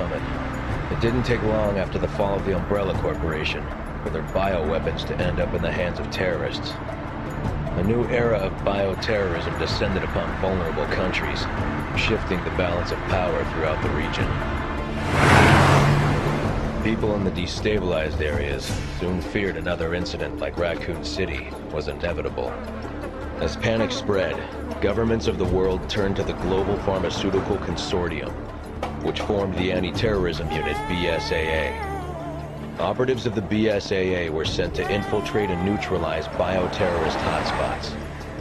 Speaker 11: It didn't take long after the fall of the Umbrella Corporation for their bioweapons to end up in the hands of terrorists. A new era of bioterrorism descended upon vulnerable countries, shifting the balance of power throughout the region. People in the destabilized areas soon feared another incident like Raccoon City was inevitable. As panic spread, governments of the world turned to the Global Pharmaceutical Consortium, which formed the Anti-Terrorism Unit, BSAA. Operatives of the BSAA were sent to infiltrate and neutralize bioterrorist hotspots,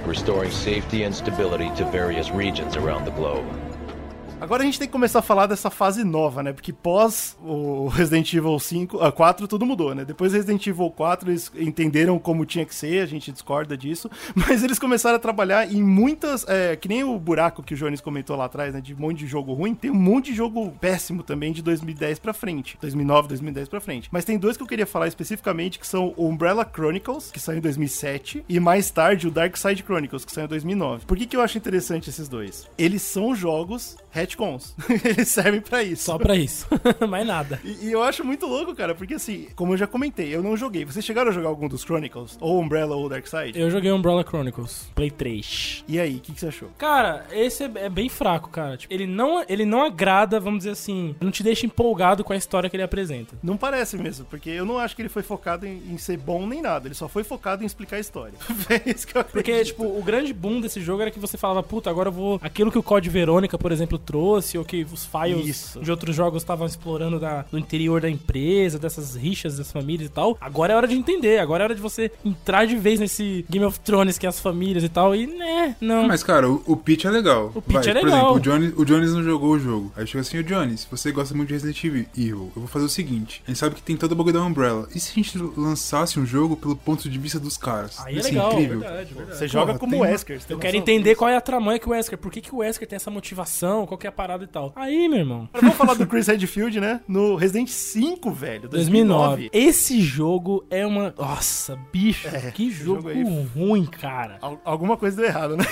Speaker 11: restoring safety and stability to various regions around the globe.
Speaker 2: Agora a gente tem que começar a falar dessa fase nova, né? Porque pós o Resident Evil 5, a 4 tudo mudou, né? Depois Resident Evil 4 eles entenderam como tinha que ser, a gente discorda disso, mas eles começaram a trabalhar em muitas, é, que nem o buraco que o Jones comentou lá atrás, né? De um monte de jogo ruim, tem um monte de jogo péssimo também de 2010 pra frente, 2009, 2010 pra frente. Mas tem dois que eu queria falar especificamente, que são o Umbrella Chronicles, que saiu em 2007, e mais tarde o Dark Side Chronicles, que saiu em 2009. Por que que eu acho interessante esses dois? Eles são jogos retcons. Eles servem para isso.
Speaker 1: Só para isso. Mais nada.
Speaker 2: E, e, eu acho muito louco, cara, porque assim, como eu já comentei, eu não joguei. Vocês chegaram a jogar algum dos Chronicles? Ou Umbrella ou Darkseid?
Speaker 1: Eu joguei Umbrella Chronicles, Play 3.
Speaker 2: E aí, o que, que, você achou?
Speaker 1: Cara, esse é, é, bem fraco, cara. Tipo, ele não, ele não agrada, vamos dizer assim, não te deixa empolgado com a história que ele apresenta.
Speaker 2: Não parece mesmo, porque eu não acho que ele foi focado em, em ser bom nem nada. Ele só foi focado em explicar a história.
Speaker 1: é isso que eu acredito. Porque, tipo, o grande boom desse jogo era que você falava, puta, agora eu vou. Aquilo que o Code Verônica, por exemplo, trouxe, ou que os files Isso. de outros jogos estavam explorando da, do interior da empresa, dessas rixas das famílias e tal. Agora é hora de entender, agora é hora de você entrar de vez nesse Game of Thrones que é as famílias e tal. E né, não.
Speaker 3: Mas, cara, o, o pitch é legal.
Speaker 1: O pitch Vai, é legal.
Speaker 3: Por exemplo, o Jones, o Jones não jogou o jogo. Aí chega assim, o Jones, você gosta muito de Resident Evil, eu vou fazer o seguinte: a gente sabe que tem toda a bagulho da Umbrella. E se a gente lançasse um jogo pelo ponto de vista dos caras?
Speaker 1: Aí é legal, incrível. Verdade,
Speaker 2: verdade. Você joga como o Wesker.
Speaker 1: Eu quero entender qual é a tramanha que o Wesker, por que, que o Wesker tem essa motivação, qual que é a parada e tal. Aí, meu irmão.
Speaker 2: Vamos falar do Chris Redfield, né? No Resident 5, velho. 2009.
Speaker 1: 2009. Esse jogo é uma. Nossa, bicho, é, que jogo, jogo ruim, cara.
Speaker 2: Al alguma coisa deu errado, né?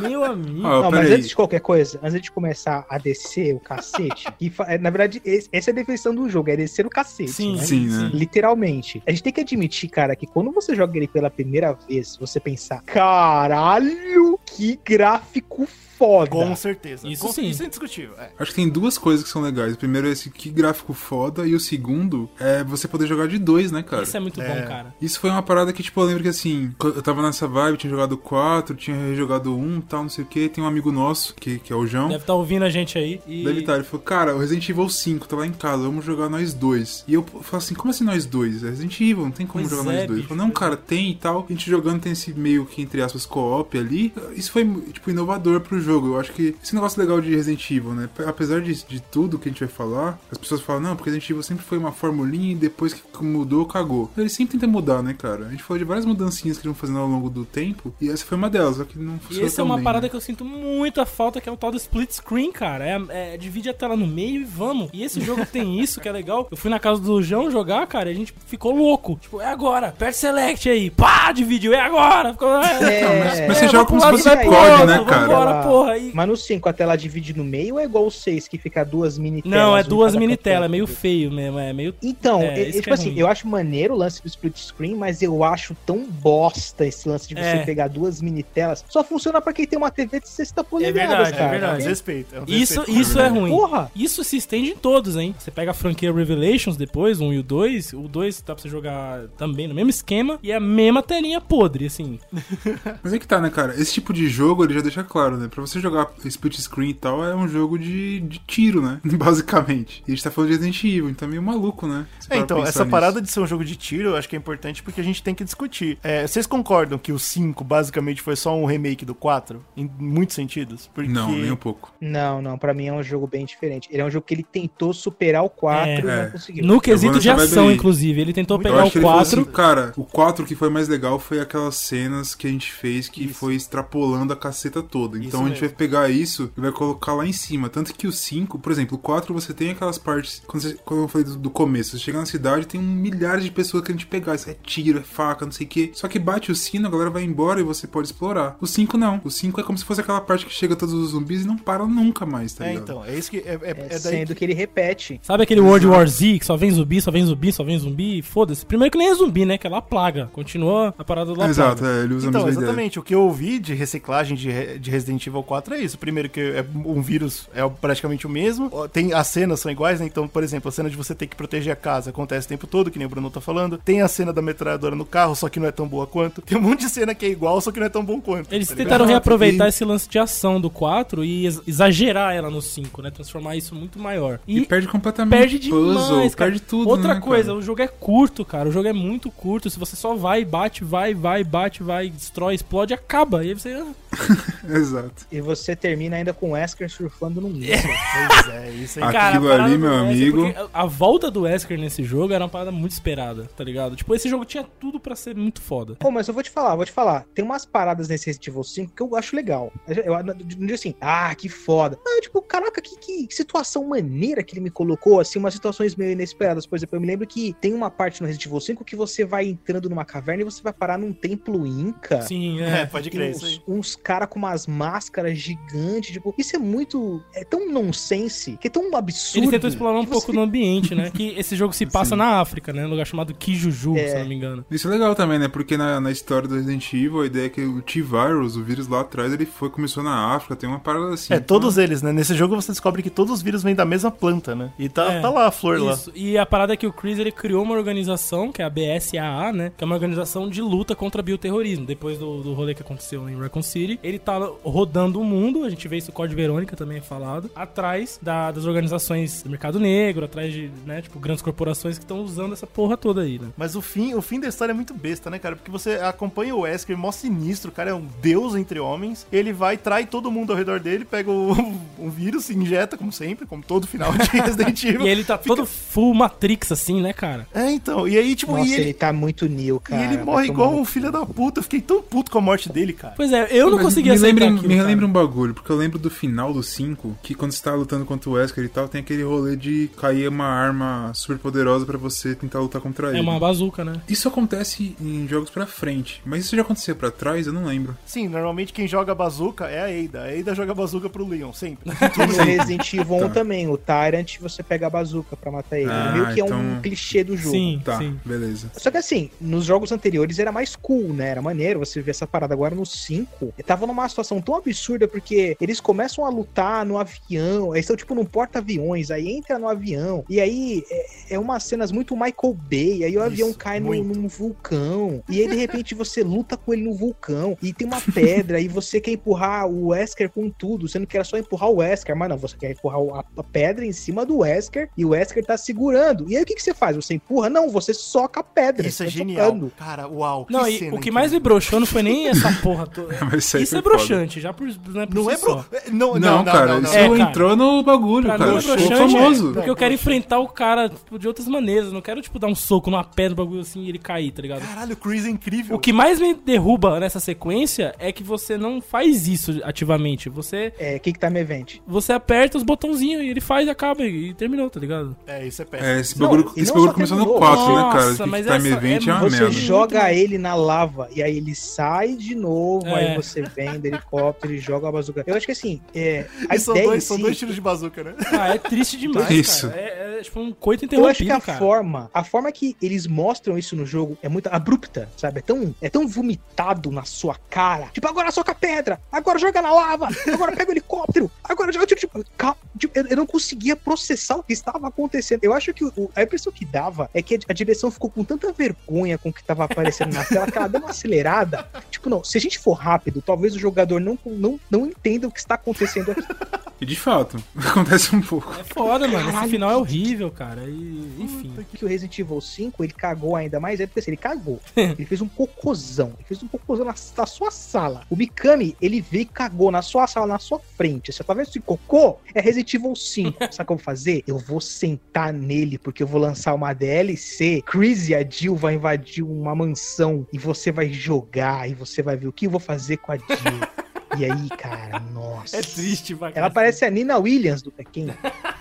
Speaker 1: Meu amigo.
Speaker 5: Oh, Não, mas antes de qualquer coisa, antes de começar a descer o cacete, que é, na verdade, essa é a definição do jogo, é descer o cacete.
Speaker 1: Sim,
Speaker 5: né?
Speaker 3: sim, né?
Speaker 5: Literalmente. A gente tem que admitir, cara, que quando você joga ele pela primeira vez, você pensar, caralho, que gráfico foda.
Speaker 2: Com certeza.
Speaker 1: Isso sim.
Speaker 2: Isso é indiscutível. É.
Speaker 3: Acho que tem duas coisas que são legais. O primeiro é esse que gráfico foda, e o segundo é você poder jogar de dois, né, cara?
Speaker 1: Isso é muito é. bom, cara.
Speaker 3: Isso foi uma parada que, tipo, eu lembro que assim, eu tava nessa vibe, tinha jogado 4, tinha rejogado 1 tal, não sei o que. Tem um amigo nosso, que, que é o João.
Speaker 1: Deve estar tá ouvindo a gente aí.
Speaker 3: E... Deve estar. Tá. Ele falou, cara, o Resident Evil 5 tá lá em casa, vamos jogar nós dois. E eu falei assim, como assim nós dois? É Resident Evil, não tem como pois jogar é, nós dois. Bicho, ele falou, não, cara, tem e tal. A gente jogando tem esse meio que, entre aspas, co-op ali. Isso foi, tipo, inovador pro jogo. Eu acho que esse negócio legal de Resident Evil, né? Apesar de, de tudo que a gente vai falar, as pessoas falam, não, porque Resident Evil sempre foi uma formulinha e depois que mudou, cagou. Ele sempre tenta mudar, né, cara? A gente falou de várias mudancinhas que eles vão fazendo ao longo do tempo, e essa foi uma delas, só que não
Speaker 1: funcionou. E essa é uma bem, parada né? que eu sinto muita falta, que é o tal do split screen, cara. É, é, divide a tela no meio e vamos. E esse jogo tem isso, que é legal. Eu fui na casa do João jogar, cara, e a gente ficou louco. Tipo, é agora, aperta select aí, pá, dividiu, é agora. Ficou,
Speaker 5: é,
Speaker 3: é, mas, mas você joga como se fosse COD, né, cara?
Speaker 5: Vambora, porra, aí. Mas no 5 a tela divide no meio ou é igual o 6 que fica duas mini telas?
Speaker 1: Não, é duas mini telas, é meio feio mesmo, é meio...
Speaker 5: Então, é, é, tipo é assim, ruim. eu acho maneiro o lance do split screen, mas eu acho tão bosta esse lance de você é. pegar duas mini telas. Só funciona pra quem tem uma TV de 60 polegadas, é verdade, cara. É verdade,
Speaker 2: respeito.
Speaker 1: É um isso, isso é ruim. Porra! Isso se estende em todos, hein? Você pega a franquia Revelations depois, um e o dois, o dois dá pra você jogar também no mesmo esquema e é a mesma telinha podre, assim.
Speaker 3: mas é que tá, né, cara? Esse tipo de jogo, ele já deixa claro, né? Pra você jogar split screen e tal, é um jogo de, de tiro, né? Basicamente. E a gente tá falando de Resident Evil, então é meio maluco, né?
Speaker 2: É, então, essa nisso. parada de ser um jogo de tiro, eu acho que é importante porque a gente tem que discutir. É, vocês concordam que o 5 basicamente foi só um remake do 4? Em muitos sentidos?
Speaker 3: Porque... Não, nem um pouco.
Speaker 5: Não, não, pra mim é um jogo bem diferente. Ele é um jogo que ele tentou superar o 4 é, e não conseguiu.
Speaker 1: No quesito de ação, inclusive. Ele tentou Muito pegar o 4. Assim,
Speaker 3: cara, o 4 que foi mais legal foi aquelas cenas que a gente fez que Isso. foi extrapolando a caceta toda. Então gente vai pegar isso e vai colocar lá em cima. Tanto que o 5, por exemplo, o 4 você tem aquelas partes. Quando, você, quando eu falei do, do, começo, você chega na cidade tem um milhares de pessoas que a gente pegar. Isso é tiro, é faca, não sei o que. Só que bate o sino, a galera vai embora e você pode explorar. O 5 não. O 5 é como se fosse aquela parte que chega todos os zumbis e não para nunca mais, tá
Speaker 2: é,
Speaker 3: ligado?
Speaker 2: então, é isso que. É, é, é,
Speaker 5: é sendo que... que... ele repete.
Speaker 1: Sabe aquele World War Z que só vem zumbi, só vem zumbi, só vem zumbi? Foda-se. Primeiro que nem é zumbi, né? Que é lá plaga. Continua a parada do
Speaker 3: Exato, é, ele usa
Speaker 2: Então, exatamente. Ideia. O que eu ouvi de reciclagem de, de Resident Evil 4 é isso. Primeiro que é um vírus é praticamente o mesmo. Tem as cenas são iguais, né? Então, por exemplo, a cena de você ter que proteger a casa acontece o tempo todo, que nem o Bruno tá falando. Tem a cena da metralhadora no carro, só que não é tão boa quanto. Tem um monte de cena que é igual, só que não é tão bom quanto.
Speaker 1: Eles tá tentaram reaproveitar e... esse lance de ação do 4 e exagerar ela no 5, né? Transformar isso muito maior.
Speaker 3: E, e perde completamente.
Speaker 1: Perde demais, puzzle, perde tudo. Outra né, coisa, cara? o jogo é curto, cara. O jogo é muito curto. Se você só vai, bate, vai, vai, bate, vai, destrói, explode, acaba. E aí você. Ah.
Speaker 3: Exato.
Speaker 5: E você termina ainda com o Wesker surfando no
Speaker 3: mundo. pois é, isso aí. Aquilo cara, ali, meu amigo.
Speaker 1: A volta do Wesker nesse jogo era uma parada muito esperada, tá ligado? Tipo, esse jogo tinha tudo para ser muito foda.
Speaker 5: Pô, mas eu vou te falar, vou te falar. Tem umas paradas nesse Resident Evil 5 que eu acho legal. Eu não digo assim, ah, que foda. Não, tipo, caraca, que, que situação maneira que ele me colocou, assim, umas situações meio inesperadas. Por exemplo, eu me lembro que tem uma parte no Resident Evil 5 que você vai entrando numa caverna e você vai parar num templo inca.
Speaker 2: Sim, é, pode crer
Speaker 5: uns, isso aí. Uns caras com umas máscaras gigantes, tipo, isso é muito, é tão nonsense, que é tão absurdo.
Speaker 1: Eles tentam explorar um você... pouco no ambiente, né? Que esse jogo se passa Sim. na África, né? Um lugar chamado Kijuju, é. se não me engano.
Speaker 3: Isso é legal também, né? Porque na, na história do Resident Evil, a ideia é que o T-Virus, o vírus lá atrás, ele foi, começou na África, tem uma parada assim.
Speaker 2: É, então... todos eles, né? Nesse jogo você descobre que todos os vírus vêm da mesma planta, né? E tá, é, tá lá a flor isso. lá.
Speaker 1: E a parada é que o Chris, ele criou uma organização, que é a BSAA, né? Que é uma organização de luta contra bioterrorismo. Depois do, do rolê que aconteceu em Raccoon City, ele tá rodando o mundo, a gente vê isso, o Código Verônica também é falado, atrás da, das organizações do mercado negro, atrás de, né, tipo, grandes corporações que estão usando essa porra toda aí, né?
Speaker 2: Mas o fim, o fim da história é muito besta, né, cara? Porque você acompanha o Wesker, mó sinistro, o cara é um deus entre homens, ele vai, trai todo mundo ao redor dele, pega o, um vírus, se injeta, como sempre, como todo final de Resident Evil.
Speaker 1: e ele tá fica... todo full Matrix, assim, né, cara?
Speaker 2: É, então, e aí, tipo...
Speaker 5: Nossa,
Speaker 2: ele...
Speaker 5: ele tá muito new, cara.
Speaker 2: E ele morre igual um filho da puta, eu fiquei tão puto com a morte dele, cara.
Speaker 1: Pois é, eu não conseguia me
Speaker 3: lembre, aquilo, Me relembra um bagulho, porque eu lembro do final do 5, que quando você tá lutando contra o Wesker e tal, tem aquele rolê de cair uma arma super poderosa para você tentar lutar contra é ele.
Speaker 1: É uma bazuca, né?
Speaker 3: Isso acontece em jogos pra frente, mas isso já acontecia para trás, eu não lembro.
Speaker 2: Sim, normalmente quem joga bazuca é a Eida. A Eida joga bazuca pro Leon, sempre.
Speaker 5: no Resident Evil 1 tá. também, o Tyrant você pega a bazuca pra matar ele. Ah, Meio que então... é um então- clichê do jogo.
Speaker 3: Sim, tá, sim. beleza.
Speaker 5: Só que assim, nos jogos anteriores era mais cool, né? Era maneiro você ver essa parada. Agora no 5, tava numa situação tão absurda porque eles começam a lutar no avião, eles estão tipo num porta-aviões, aí entra no avião, e aí é, é umas cenas muito Michael Bay, aí o Isso, avião cai no, num vulcão, e aí de repente você luta com ele no vulcão, e tem uma pedra, e você quer empurrar o Wesker com tudo, sendo que era só empurrar o Wesker, mas não, você quer empurrar a, pedra em cima do Wesker, e o Wesker tá segurando. E aí o que, que você faz? Você empurra? Não, você soca a pedra.
Speaker 2: Isso é genial. Socando. Cara, uau.
Speaker 1: Não, e o que mais me broxou não foi nem essa porra toda. isso, isso é broxante, já por,
Speaker 2: né, não si é bro...
Speaker 3: não, não, não, cara, não, não, isso é, entrou no bagulho, cara. Mim, é famoso.
Speaker 1: É, porque eu quero enfrentar o cara tipo, de outras maneiras. Eu não quero, tipo, dar um soco numa pedra, bagulho assim e ele cair, tá ligado?
Speaker 2: Caralho, o Chris é incrível.
Speaker 1: O que mais me derruba nessa sequência é que você não faz isso ativamente. Você.
Speaker 5: É, o que, que tá me event?
Speaker 1: Você aperta os botãozinhos e ele faz e acaba e terminou, tá ligado?
Speaker 2: É, isso é péssimo.
Speaker 3: É, esse bagulho, esse bagulho começou no 4, né, cara? Nossa, mas time event é, é uma
Speaker 5: você
Speaker 3: merda.
Speaker 5: Você joga ele na lava e aí ele sai de novo, é. aí você vem do helicóptero e joga a bazuca. Eu acho que assim, é,
Speaker 2: a são ideia dois, si... são dois tiros de bazuca, né?
Speaker 1: Ah, é triste demais,
Speaker 3: isso.
Speaker 1: cara. É, é tipo um coito interrompido,
Speaker 5: Eu acho que a
Speaker 1: cara.
Speaker 5: forma, a forma que eles mostram isso no jogo é muito abrupta, sabe? É tão, é tão vomitado na sua cara. Tipo, agora soca a pedra, agora joga na lava, agora pega o helicóptero, agora joga... Tipo, tipo, tipo, eu não conseguia processar o que estava acontecendo. Eu acho que o, a impressão que dava é que a, a direção ficou com tanta vergonha com o que estava aparecendo na tela que ela deu uma acelerada. Tipo, não, se a gente for rápido, talvez o jogador não, não, não entenda o que está acontecendo aqui.
Speaker 3: E de fato, acontece um pouco.
Speaker 1: É foda, mano. Caralho, Esse final é horrível, cara. E, enfim.
Speaker 5: Que o Resident Evil 5 ele cagou ainda mais, é porque assim, ele cagou. ele fez um cocôzão. Ele fez um cocôzão na, na, sua sala. O Mikami, ele veio e cagou na sua sala, na sua frente. Você tá vendo esse cocô? É Resident Evil 5. Sabe o que eu vou fazer? Eu vou sentar nele, porque eu vou lançar uma DLC. Chris e a Jill vai invadir uma mansão e você vai jogar e você vai ver o que eu vou fazer com a Jill. E aí, cara, nossa.
Speaker 1: É triste, vai.
Speaker 5: Ela parece a Nina Williams do Tekken.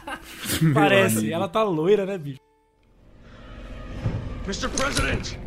Speaker 1: parece, ela tá loira, né, bicho?
Speaker 6: Mr. President!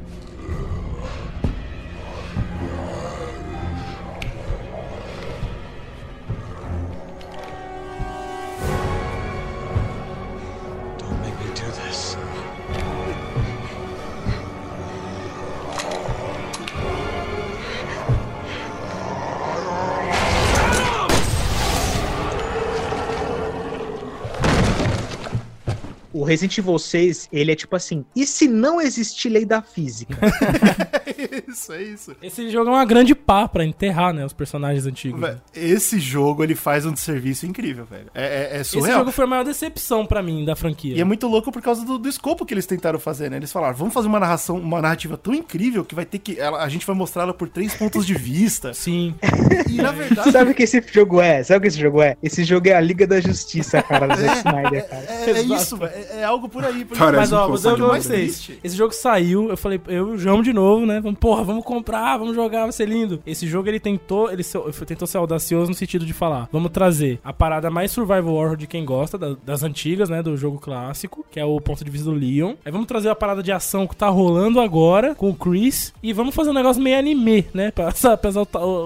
Speaker 5: O Resident Evil 6, ele é tipo assim, e se não existir lei da física?
Speaker 2: isso, é isso.
Speaker 1: Esse jogo é uma grande pá pra enterrar, né, os personagens antigos.
Speaker 2: Vé, esse jogo, ele faz um serviço incrível, velho. É, é, é surreal.
Speaker 1: Esse jogo foi a maior decepção pra mim da franquia.
Speaker 2: E é muito louco por causa do, do, escopo que eles tentaram fazer, né? Eles falaram, vamos fazer uma narração, uma narrativa tão incrível que vai ter que... Ela, a gente vai mostrar ela por três pontos de vista.
Speaker 1: Sim.
Speaker 5: E na verdade... Sabe o que esse jogo é? Sabe o que esse jogo é? Esse jogo é a Liga da Justiça, cara, do Zack Snyder, cara.
Speaker 2: É, é isso, velho. É, é, algo por aí. Por
Speaker 1: Mas, ó, vou dizer o que vocês. Esse jogo saiu, eu falei, eu João de novo, né? Vamos, porra, vamos comprar, vamos jogar, vai ser lindo. Esse jogo, ele tentou, ele tentou ser audacioso no sentido de falar, vamos trazer a parada mais survival horror de quem gosta, da, das antigas, né? Do jogo clássico, que é o ponto de vista do Leon. Aí vamos trazer a parada de ação que tá rolando agora, com o Chris, e vamos fazer um negócio meio anime, né? Pra, pra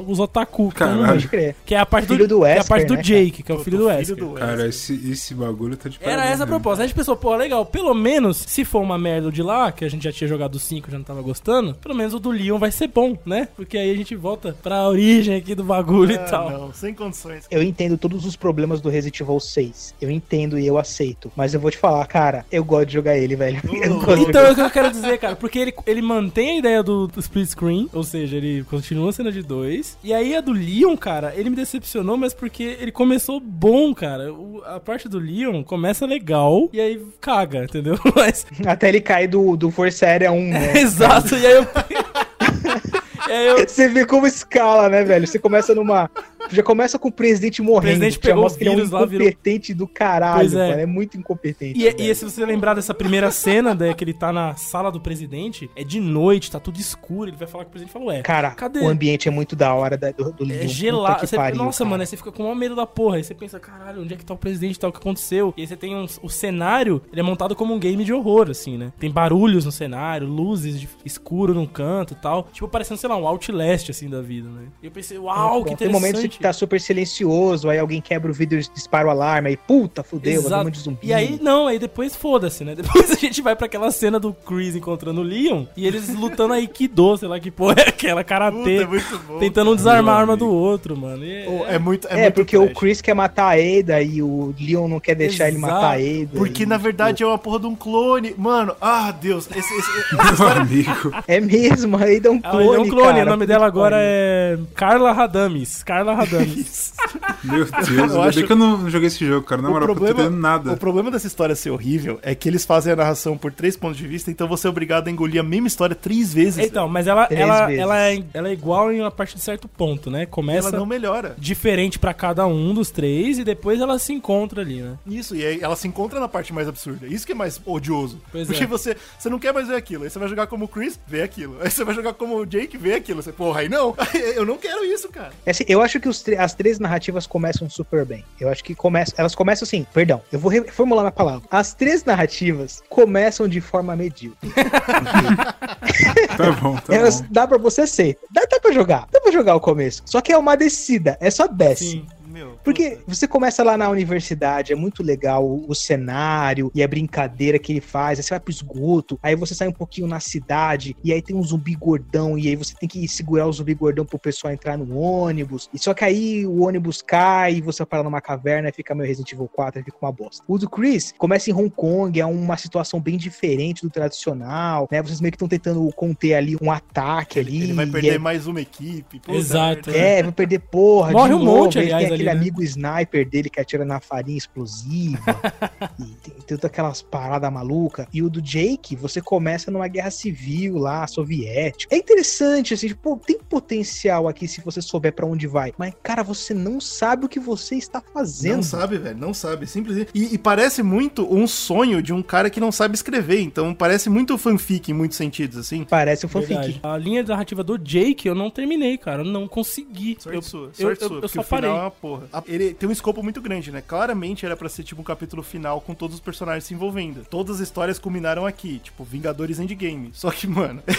Speaker 1: os otaku.
Speaker 5: Pode crer.
Speaker 1: Que é a parte
Speaker 5: filho
Speaker 1: do,
Speaker 5: do Wesker,
Speaker 1: que é a parte do
Speaker 5: né,
Speaker 1: Jake, que é o filho do Wesker.
Speaker 3: Do cara, esse, esse bagulho tá de
Speaker 1: Era essa a proposta. A gente pensou, pô, legal, pelo menos, se for uma merda de lá, que a gente já tinha jogado o 5 já não tava gostando, pelo menos o do Leon vai ser bom, né? Porque aí a gente volta pra origem aqui do bagulho
Speaker 2: ah,
Speaker 1: e tal.
Speaker 2: Não, sem condições.
Speaker 5: Eu entendo todos os problemas do Resident Evil 6. Eu entendo e eu aceito. Mas eu vou te falar, cara, eu gosto de jogar ele, velho.
Speaker 1: então é o que eu quero dizer, cara. Porque ele, ele mantém a ideia do, do split screen, ou seja, ele continua a cena de dois. E aí a do Leon, cara, ele me decepcionou, mas porque ele começou bom, cara. O, a parte do Leon começa legal e aí caga, entendeu? Mas...
Speaker 5: Até ele cair do, do Força Aérea 1, né?
Speaker 1: Exato, e aí eu...
Speaker 5: eu... Você vê como escala, né, velho? Você começa numa. Já começa com o presidente morrendo. O
Speaker 1: presidente pegou
Speaker 5: que ele é um incompetente
Speaker 1: virou...
Speaker 5: do caralho, é. é muito incompetente.
Speaker 1: E, e, se você lembrar dessa primeira cena, né, que ele tá na sala do presidente, é de noite, tá tudo escuro, ele vai falar com o presidente e fala, ué,
Speaker 5: cara, cadê? O ambiente é muito da hora da, do, do
Speaker 1: É gelado. Você, pariu, nossa, cara. mano, aí você fica com o maior medo da porra. Aí você pensa, caralho, onde é que tá o presidente, tá o que aconteceu? E aí você tem um, o cenário, ele é montado como um game de horror, assim, né? Tem barulhos no cenário, luzes de escuro num canto e tal. Tipo, parecendo, sei lá, um Outlast, assim, da vida, né? E eu pensei, uau, que interessante.
Speaker 5: Tem momentos que tá super silencioso, aí alguém quebra o vidro e dispara o alarme, aí puta, fudeu,
Speaker 1: Exato.
Speaker 5: de zumbi.
Speaker 1: E aí, não, aí depois foda-se, né? Depois a gente vai pra aquela cena do Chris encontrando o Leon e eles lutando aí Aikido, sei lá que porra é aquela, karatê, é bom, tentando um desarmar a arma do outro, mano.
Speaker 2: É, oh, é muito
Speaker 5: É, é muito porque trash. o Chris quer matar a Ada e o Leon não quer deixar Exato. ele matar a Ada.
Speaker 2: Porque
Speaker 5: e,
Speaker 2: na verdade tipo... é uma porra de um clone. Mano, ah, Deus, esse, esse, esse
Speaker 5: amigo. É mesmo, a Ada é um clone.
Speaker 1: Ela é um clone,
Speaker 5: cara,
Speaker 1: o nome dela agora é Carla Radames. Carla Radames.
Speaker 3: Meu Deus, eu acho que eu não joguei esse jogo, cara. Na moral, problema, eu tô nada.
Speaker 2: O problema dessa história ser horrível é que eles fazem a narração por três pontos de vista, então você é obrigado a engolir a mesma história três vezes.
Speaker 1: Então, mas ela, ela, ela, é, ela é igual em uma partir de certo ponto, né? Começa.
Speaker 2: Ela não melhora.
Speaker 1: Diferente para cada um dos três e depois ela se encontra ali, né?
Speaker 2: Isso, e aí ela se encontra na parte mais absurda. Isso que é mais odioso.
Speaker 1: Pois
Speaker 2: Porque
Speaker 1: é.
Speaker 2: você, você não quer mais ver aquilo. Aí você vai jogar como o Chris, vê aquilo. Aí você vai jogar como o Jake, vê aquilo. Você, porra, aí não. eu não quero isso, cara.
Speaker 5: É assim, eu acho que os, as três narrativas começam super bem. Eu acho que começa, elas começam assim, perdão, eu vou reformular minha palavra. As três narrativas começam de forma medíocre.
Speaker 3: tá bom, tá
Speaker 5: elas,
Speaker 3: bom.
Speaker 5: Dá pra você ser. Dá, dá pra jogar. Dá pra jogar o começo. Só que é uma descida. É só desce. Sim. Meu, Porque você começa lá na universidade, é muito legal o, o, cenário e a brincadeira que ele faz. Aí você vai pro esgoto, aí você sai um pouquinho na cidade, e aí tem um zumbi gordão, e aí você tem que segurar o zumbi gordão pro pessoal entrar no ônibus. E só que aí o ônibus cai, e você para numa caverna e fica meio Resident Evil 4, e fica uma bosta. O do Chris começa em Hong Kong, é uma situação bem diferente do tradicional, né? Vocês meio que estão tentando conter ali um ataque
Speaker 2: ele,
Speaker 5: ali.
Speaker 2: Ele vai perder é... mais uma equipe.
Speaker 1: Exato.
Speaker 5: É, vai perder porra.
Speaker 1: Morre um monte, aliás, ali,
Speaker 5: aquele
Speaker 1: né?
Speaker 5: amigo sniper dele que atira na farinha explosiva. e tem, todas aquelas paradas malucas. E o do Jake, você começa numa guerra civil lá, soviética. É interessante, assim, tipo, tem potencial aqui se você souber para onde vai. Mas, cara, você não sabe o que você está fazendo. Não
Speaker 2: sabe, velho, não sabe. Simplesmente. E, e parece muito um sonho de um cara que não sabe escrever. Então parece muito fanfic em muitos sentidos, assim.
Speaker 5: Parece um fanfic. Verdade.
Speaker 1: A linha narrativa do Jake eu não terminei, cara. Eu não consegui.
Speaker 2: Sorte eu, sua, sorte eu, sua. Eu, eu só parei. É uma porra. Ele tem um escopo muito grande, né? Claramente era para ser tipo um capítulo final com todos os personagens se envolvendo. Todas as histórias culminaram aqui, tipo Vingadores Endgame. Só que, mano.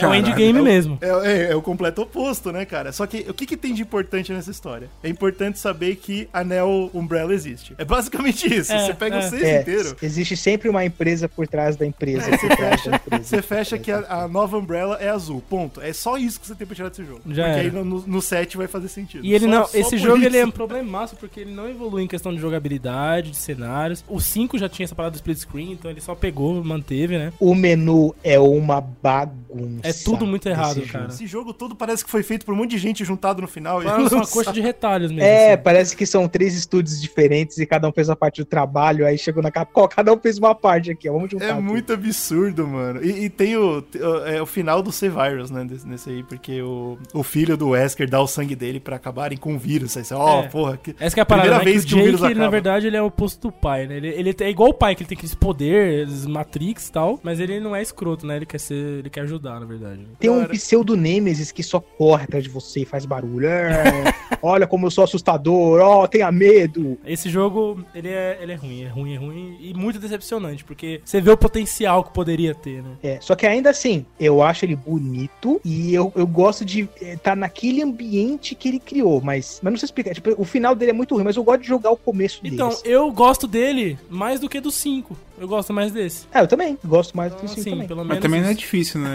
Speaker 1: É, o Endgame é mesmo.
Speaker 2: É, é, é, o completo oposto, né, cara? Só que o que, que tem de importante nessa história? É importante saber que a Neo Umbrella existe. É basicamente isso. É, Você pega o seis
Speaker 5: é,
Speaker 2: inteiro.
Speaker 5: Existe sempre uma empresa por trás da empresa.
Speaker 2: É, você, fecha, você fecha que a, a, nova Umbrella é azul. Ponto. É só isso que você tem pra tirar desse jogo. Já porque aí no, no set vai fazer sentido.
Speaker 1: E ele
Speaker 2: só,
Speaker 1: não. Só esse jogo ele é um problemaço porque ele não evolui em questão de jogabilidade, de cenários. O 5 já tinha essa parada do split screen, então ele só pegou, manteve, né?
Speaker 5: O menu é uma bagunça.
Speaker 1: É tudo muito errado, cara.
Speaker 2: Esse jogo todo parece que foi feito por um monte de gente juntado no final.
Speaker 1: Parece uma coxa de retalhos mesmo.
Speaker 5: É, assim. parece que são três estúdios diferentes e cada um fez a parte do trabalho. Aí chegou na Capcom, cada um fez uma parte aqui, ó, vamos juntar.
Speaker 2: É tudo. muito absurdo, mano. E, e tem o, é, o final do C-Virus, né, nesse aí, porque o, o filho do Wesker dá o sangue dele pra acabarem com o vírus. Aí você, ó, oh, é. porra. Que,
Speaker 1: Essa que é a parada, primeira né, vez que, o, Jake, o vírus ele, na verdade, ele é o oposto do pai, né? Ele, ele é igual o pai, que ele tem aqueles poderes, Matrix e tal, mas ele não é escroto, né? Ele quer ser, ele quer ajudar, na verdade.
Speaker 5: Tem um pseudo Nemesis que só corre atrás de você e faz barulho. É, olha como eu sou assustador, ó, oh, tenha medo.
Speaker 1: Esse jogo, ele é, ele é ruim, é ruim, é ruim e muito decepcionante, porque você vê o potencial que poderia ter, né?
Speaker 5: É, só que ainda assim, eu acho ele bonito e eu, eu gosto de estar tá naquele ambiente que ele criou, mas, mas não sei explicar. Tipo, o final dele é muito ruim, mas eu gosto de jogar o começo
Speaker 1: dele. Então, eu gosto dele mais do que do 5. Eu gosto mais desse.
Speaker 5: É, eu também. Gosto mais do 5 então, também.
Speaker 3: Pelo mas também isso. não é difícil, né?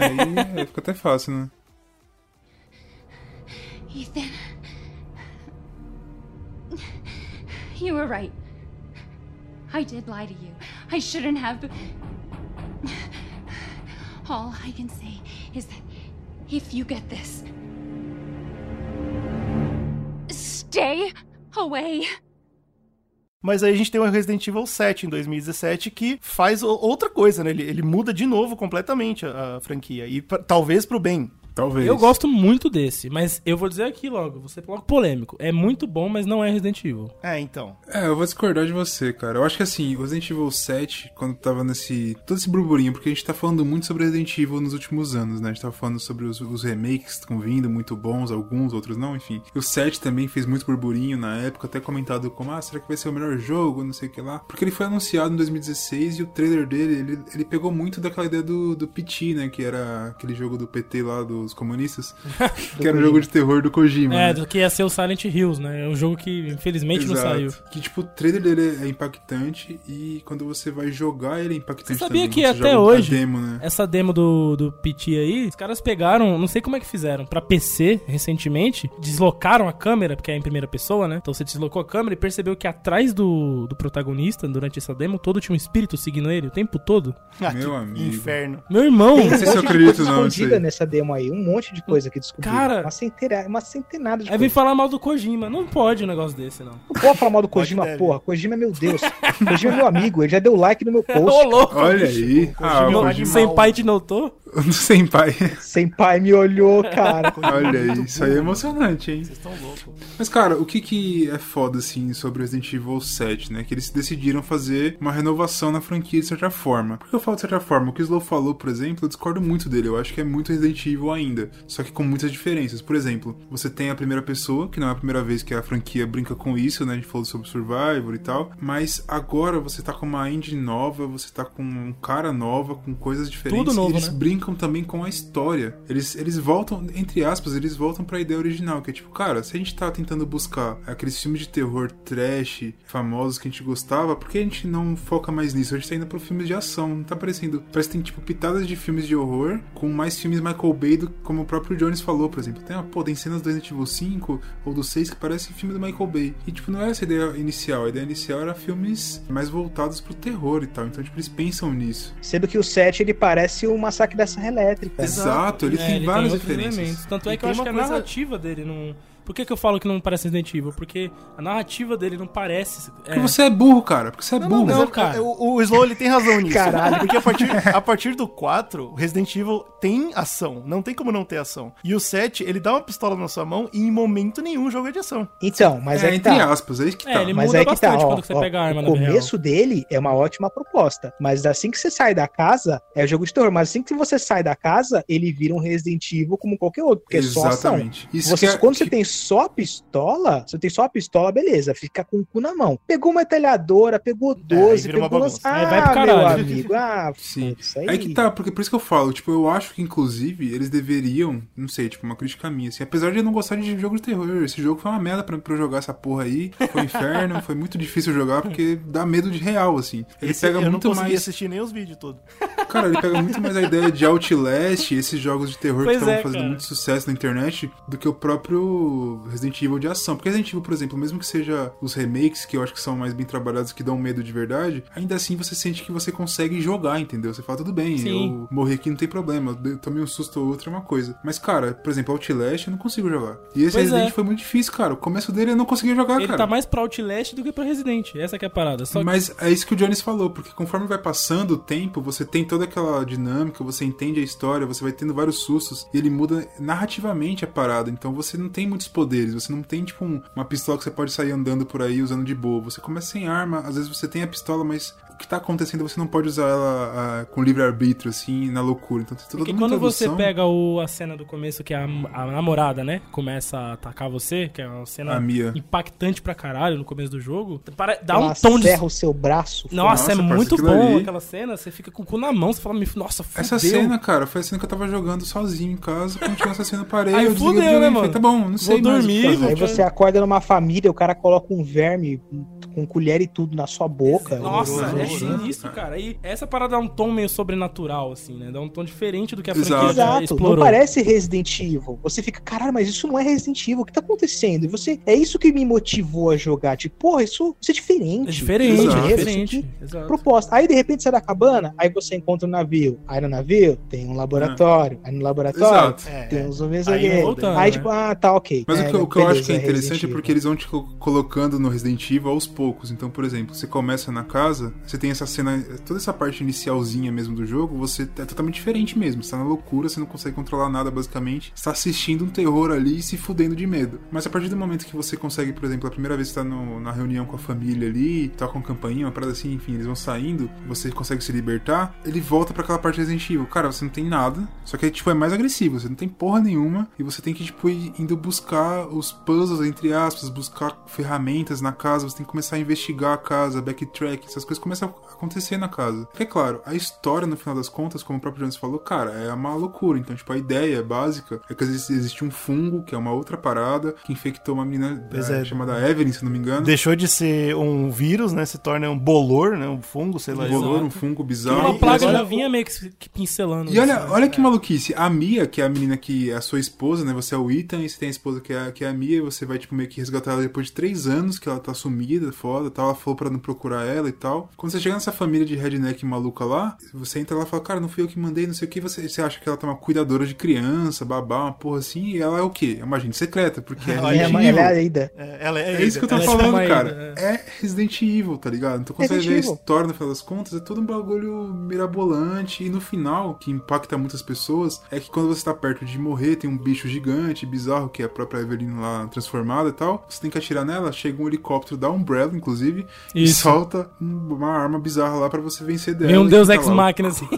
Speaker 3: Aí fica até fácil, né? Ethan. You were right. I did lie to you. I shouldn't have. All I can say is that if you get this,
Speaker 2: stay away. Mas aí a gente tem o Resident Evil 7 em 2017 que faz outra coisa, né? Ele, ele muda de novo completamente a, a franquia. E talvez pro bem.
Speaker 3: Talvez.
Speaker 1: Eu gosto muito desse, mas eu vou dizer aqui logo, ser logo polêmico. É muito bom, mas não é Resident Evil.
Speaker 2: É, então.
Speaker 3: É, eu vou discordar de você, cara. Eu acho que assim, o Resident Evil 7, quando tava nesse. todo esse burburinho, porque a gente tá falando muito sobre Resident Evil nos últimos anos, né? A gente tava falando sobre os, os remakes que estão vindo, muito bons, alguns, outros não, enfim. E o 7 também fez muito burburinho na época, até comentado como, ah, será que vai ser o melhor jogo, não sei o que lá. Porque ele foi anunciado em 2016 e o trailer dele, ele, ele pegou muito daquela ideia do, do PT, né? Que era aquele jogo do PT lá, dos comunistas. que era um jogo de terror do Kojima.
Speaker 1: É,
Speaker 3: né?
Speaker 1: do que ia ser o Silent Hills, né? É um jogo que infelizmente Exato. não saiu.
Speaker 3: Que tipo, o trailer dele é impactante e quando você vai jogar ele é impactante
Speaker 1: Você sabia também, que até hoje, demo, né? essa demo do, do PT aí, os caras pegaram, não sei como é que fizeram, pra PC recentemente, deslocaram a câmera, porque é em primeira pessoa, né? Então você deslocou a câmera e percebeu que atrás do, do protagonista, durante essa demo, todo tinha um espírito seguindo ele o tempo todo.
Speaker 3: Meu amigo.
Speaker 2: Inferno.
Speaker 1: Meu irmão.
Speaker 5: Tem não sei se eu acredito não. escondida nessa demo aí, um monte de coisa que descobriram.
Speaker 1: Cara,
Speaker 5: uma, centena, uma centenada de
Speaker 1: Aí vem falar mal do Kojima. Não pode um negócio desse, não.
Speaker 5: Não pode falar mal do Kojima, porra. Kojima é meu Deus. Kojima é meu amigo. Ele já deu like no meu post.
Speaker 1: Ô, louco.
Speaker 3: Olha aí.
Speaker 1: Ah, o Kojima sem pai te notou?
Speaker 3: Sem pai.
Speaker 5: Sem pai me olhou, cara.
Speaker 3: Olha aí, isso aí é emocionante, hein? Vocês estão loucos. Mas, cara, o que que é foda, assim, sobre Resident Evil 7, né? Que eles decidiram fazer uma renovação na franquia de certa forma. Por que eu falo de certa forma? O que o Slow falou, por exemplo, eu discordo muito dele. Eu acho que é muito Resident Evil ainda. Só que com muitas diferenças. Por exemplo, você tem a primeira pessoa, que não é a primeira vez que a franquia brinca com isso, né? A gente falou sobre Survivor e tal. Mas agora você tá com uma engine nova, você tá com um cara nova, com coisas diferentes.
Speaker 1: Tudo novo,
Speaker 3: eles
Speaker 1: né?
Speaker 3: brincam também com a história. Eles, eles voltam, entre aspas, eles voltam pra ideia original, que é tipo, cara, se a gente tá tentando buscar aqueles filmes de terror trash, famosos que a gente gostava, por que a gente não foca mais nisso? A gente tá indo pro filmes de ação, não tá parecendo. Parece que tem, tipo, pitadas de filmes de horror, com mais filmes Michael Bay, do, como o próprio Jones falou, por exemplo. Tem, pô, tem cenas do Resident Evil 5 ou do 6 que parecem filme do Michael Bay. E, tipo, não é essa a ideia inicial. A ideia inicial era filmes mais voltados pro terror e tal. Então, tipo, eles pensam nisso.
Speaker 5: Sendo que o 7, ele parece o Massacre da Serra Elétrica.
Speaker 3: Exato, ele é, tem ele várias tem diferenças. Elementos.
Speaker 1: Tanto é que eu acho que a narrativa dele não Por que, que eu falo que não parece Resident Evil? Porque a narrativa dele não parece.
Speaker 3: Porque você é burro, cara. Porque você é
Speaker 2: Não,
Speaker 3: burro.
Speaker 2: não,
Speaker 1: Não, cara.
Speaker 2: O, o Slow ele tem razão nisso.
Speaker 5: Caralho.
Speaker 2: Porque a partir, a partir do 4, Resident Evil tem ação. Não tem como não ter ação. E o 7, ele dá uma pistola na sua mão e em momento nenhum o jogo é de ação.
Speaker 5: Então, mas
Speaker 3: é,
Speaker 5: é, que
Speaker 3: entre
Speaker 5: tá.
Speaker 3: aspas, é isso que
Speaker 1: É,
Speaker 3: tá.
Speaker 1: ele
Speaker 5: Mas
Speaker 1: muda
Speaker 5: aí que tá,
Speaker 1: bastante
Speaker 5: ó,
Speaker 1: quando você
Speaker 5: ó,
Speaker 1: pega a arma
Speaker 5: o começo dele é uma ótima proposta, mas assim que você sai da casa, é jogo de terror, mas assim que você sai da casa, ele vira um Resident Evil como qualquer outro, porque é só ação.
Speaker 3: Exatamente. Isso
Speaker 5: Você,
Speaker 3: que é-
Speaker 5: quando você
Speaker 3: que-
Speaker 5: tem só a pistola, você tem só a pistola, beleza, fica com o cu na mão. Pegou uma metralhadora, pegou 12,
Speaker 2: vira uma
Speaker 5: pegou
Speaker 2: bagunça.
Speaker 5: Ah,
Speaker 1: vai pro
Speaker 5: meu
Speaker 1: caralho.
Speaker 5: amigo, ah,
Speaker 3: Sim.
Speaker 5: isso aí.
Speaker 3: É que tá, porque por isso que eu falo, tipo, eu acho que inclusive eles deveriam, não sei, tipo, uma crítica minha, assim, apesar de eu não gostar de jogo de terror, esse jogo foi uma merda pra, pra eu jogar essa porra aí, foi um inferno, foi muito difícil jogar porque dá medo de real, assim. Ele
Speaker 2: Esse
Speaker 3: pega
Speaker 2: eu não
Speaker 3: muito
Speaker 2: consegui
Speaker 3: mais,
Speaker 2: assistir nem os vídeos todos.
Speaker 3: cara, ele pega muito mais a ideia de Outlast, esses jogos de terror
Speaker 1: Pois
Speaker 3: que estavam
Speaker 1: é,
Speaker 3: fazendo
Speaker 1: cara.
Speaker 3: muito sucesso na internet, do que o próprio Resident Evil de ação. Porque Resident Evil, por exemplo, mesmo que seja os remakes, que eu acho que são mais bem trabalhados, que dão medo de verdade, ainda assim você sente que você consegue jogar, entendeu? Você fala, tudo bem,
Speaker 1: Sim.
Speaker 3: eu morri aqui não tem problema, eu tomei um susto ou outro é uma coisa. Mas, cara, por exemplo, Outlast eu não consigo jogar. E esse
Speaker 1: Pois
Speaker 3: Resident
Speaker 1: é.
Speaker 3: foi muito difícil, cara. O começo dele eu não conseguia jogar,
Speaker 1: Ele
Speaker 3: cara.
Speaker 1: tá mais pra Outlast do que pra Resident. Essa que é a parada. Só que-
Speaker 3: Mas é isso que o Jones falou, porque conforme vai passando o tempo, você tem toda aquela dinâmica, você entende a história, você vai tendo vários sustos, e ele muda narrativamente a parada. Então você não tem muitos poderes, você não tem, tipo, um- uma pistola que você pode sair andando por aí usando de boa. Você começa sem arma, às vezes você tem a pistola, mas o que tá acontecendo você não pode usar ela com livre-arbítrio, assim, na loucura. Então tem toda
Speaker 1: Porque quando você
Speaker 3: introdução.
Speaker 1: pega o, a cena do começo, que é a, a namorada, né? Começa a atacar você, que é uma cena
Speaker 3: A Mia.
Speaker 1: impactante pra caralho no começo do jogo. Para, dá
Speaker 5: Ela
Speaker 1: um tom de.
Speaker 5: o seu braço.
Speaker 1: Nossa,
Speaker 3: Nossa,
Speaker 1: é
Speaker 3: parça,
Speaker 1: muito bom
Speaker 3: ali.
Speaker 1: aquela cena. Você fica com o cu na mão, você fala, "Me- nossa, fudeu.
Speaker 3: Essa cena, cara, foi a cena que eu tava jogando sozinho em casa, quando tinha essa cena eu parei,
Speaker 1: Aí
Speaker 3: eu
Speaker 1: fudeu, né, mano?
Speaker 3: falei, Tá bom, não
Speaker 1: Vou
Speaker 3: sei mais o que
Speaker 1: dormir,
Speaker 3: fazer.
Speaker 1: vou-
Speaker 5: Aí você acorda numa família, o cara coloca um verme com colher e tudo na sua boca.
Speaker 1: Nossa, é sinistro, cara. E essa parada dá um tom meio sobrenatural, assim, né? Dá um tom diferente do que a
Speaker 3: Exato.
Speaker 1: franquia já
Speaker 5: Exato,
Speaker 1: explorou.
Speaker 5: não parece Resident Evil. Você fica, caralho, mas isso não é Resident Evil, o que tá acontecendo? E você, é isso que me motivou a jogar. Tipo, porra, isso, isso é diferente.
Speaker 1: É diferente,
Speaker 3: Exato.
Speaker 5: é
Speaker 1: é
Speaker 5: diferente,
Speaker 1: diferente.
Speaker 5: isso aqui
Speaker 1: Exato.
Speaker 5: proposta. Aí de repente você é da cabana, aí você encontra um navio. Aí no navio tem um laboratório. Aí no laboratório
Speaker 3: Exato.
Speaker 2: É,
Speaker 5: tem uns zumbis
Speaker 1: Aí voltando,
Speaker 5: Aí
Speaker 1: né?
Speaker 5: tipo, ah, tá ok.
Speaker 3: Mas
Speaker 5: É,
Speaker 3: o que, o que eu acho
Speaker 5: beleza,
Speaker 3: que é interessante é porque eles vão te co- colocando no Resident Evil aos poucos. Então, por exemplo, você começa na casa, você tem essa cena, toda essa parte inicialzinha mesmo do jogo, você é totalmente diferente mesmo. Você tá na loucura, você não consegue controlar nada basicamente. Você tá assistindo um terror ali e se fudendo de medo. Mas a partir do momento que você consegue, por exemplo, a primeira vez que tá no- na reunião com a família ali, tá com a campainha, uma parada assim, enfim, eles vão saindo, você consegue se libertar, ele volta pra aquela parte Resident. Cara, você não tem nada, só que tipo, é mais agressivo, você não tem porra nenhuma, e você tem que, tipo, ir indo buscar os puzzles, entre aspas, buscar ferramentas na casa, você tem que começar a investigar a casa, backtrack, essas coisas começam a acontecer na casa. Porque, é claro, a história, no final das contas, como o próprio Jones falou, cara, é uma loucura. Então, tipo, a ideia básica é que existe, existe um fungo, que é uma outra parada, que infectou uma menina é,
Speaker 2: é.
Speaker 3: chamada Evelyn, se não me engano.
Speaker 2: Deixou de ser um vírus, né? Se torna um bolor, né? Um fungo, sei lá.
Speaker 3: Um bolor, um fungo bizarro.
Speaker 1: uma plaga
Speaker 3: E
Speaker 1: já
Speaker 3: agora-
Speaker 1: vinha meio que, que pincelando.
Speaker 3: E olha,
Speaker 1: isso, né?
Speaker 3: olha que maluquice. A Mia, que é a menina que é a sua esposa, né? Você é o Ethan e você tem a esposa que é, a- que é a Mia. E você vai, tipo, meio que resgatar ela depois de três anos, que ela tá sumida, foda, tal. Ela falou pra não procurar ela e tal. Quando você chega nessa família de redneck maluca lá, você entra lá e fala, cara, não fui eu que mandei, não sei o que. Você, você acha que ela tá uma cuidadora de criança, babá, uma porra assim. E ela é o quê? É uma agente secreta, porque é
Speaker 5: É,
Speaker 3: Resident
Speaker 5: mas ela é
Speaker 3: Evil.
Speaker 5: ainda.
Speaker 2: É, ela é,
Speaker 3: É isso que eu tô
Speaker 1: Ela é
Speaker 3: falando,
Speaker 1: chama
Speaker 3: cara.
Speaker 1: ainda,
Speaker 3: É Resident Evil, tá ligado? Então quando você
Speaker 5: Resident
Speaker 3: vê a
Speaker 5: Evil.
Speaker 3: história, no final das contas, é todo um bagulho mirabolante. E no final, que impacta muitas pessoas, é que quando você tá perto de morrer, tem um bicho gigante, bizarro, que é a própria Evelyn lá transformada e tal. Você tem que atirar nela, chega um helicóptero da Umbrella, inclusive, e
Speaker 1: Isso.
Speaker 3: solta um- uma arma bizarra lá pra você vencer dela.
Speaker 1: Um
Speaker 3: e
Speaker 1: Deus
Speaker 3: fica
Speaker 1: Ex
Speaker 3: lá.
Speaker 1: Machina assim.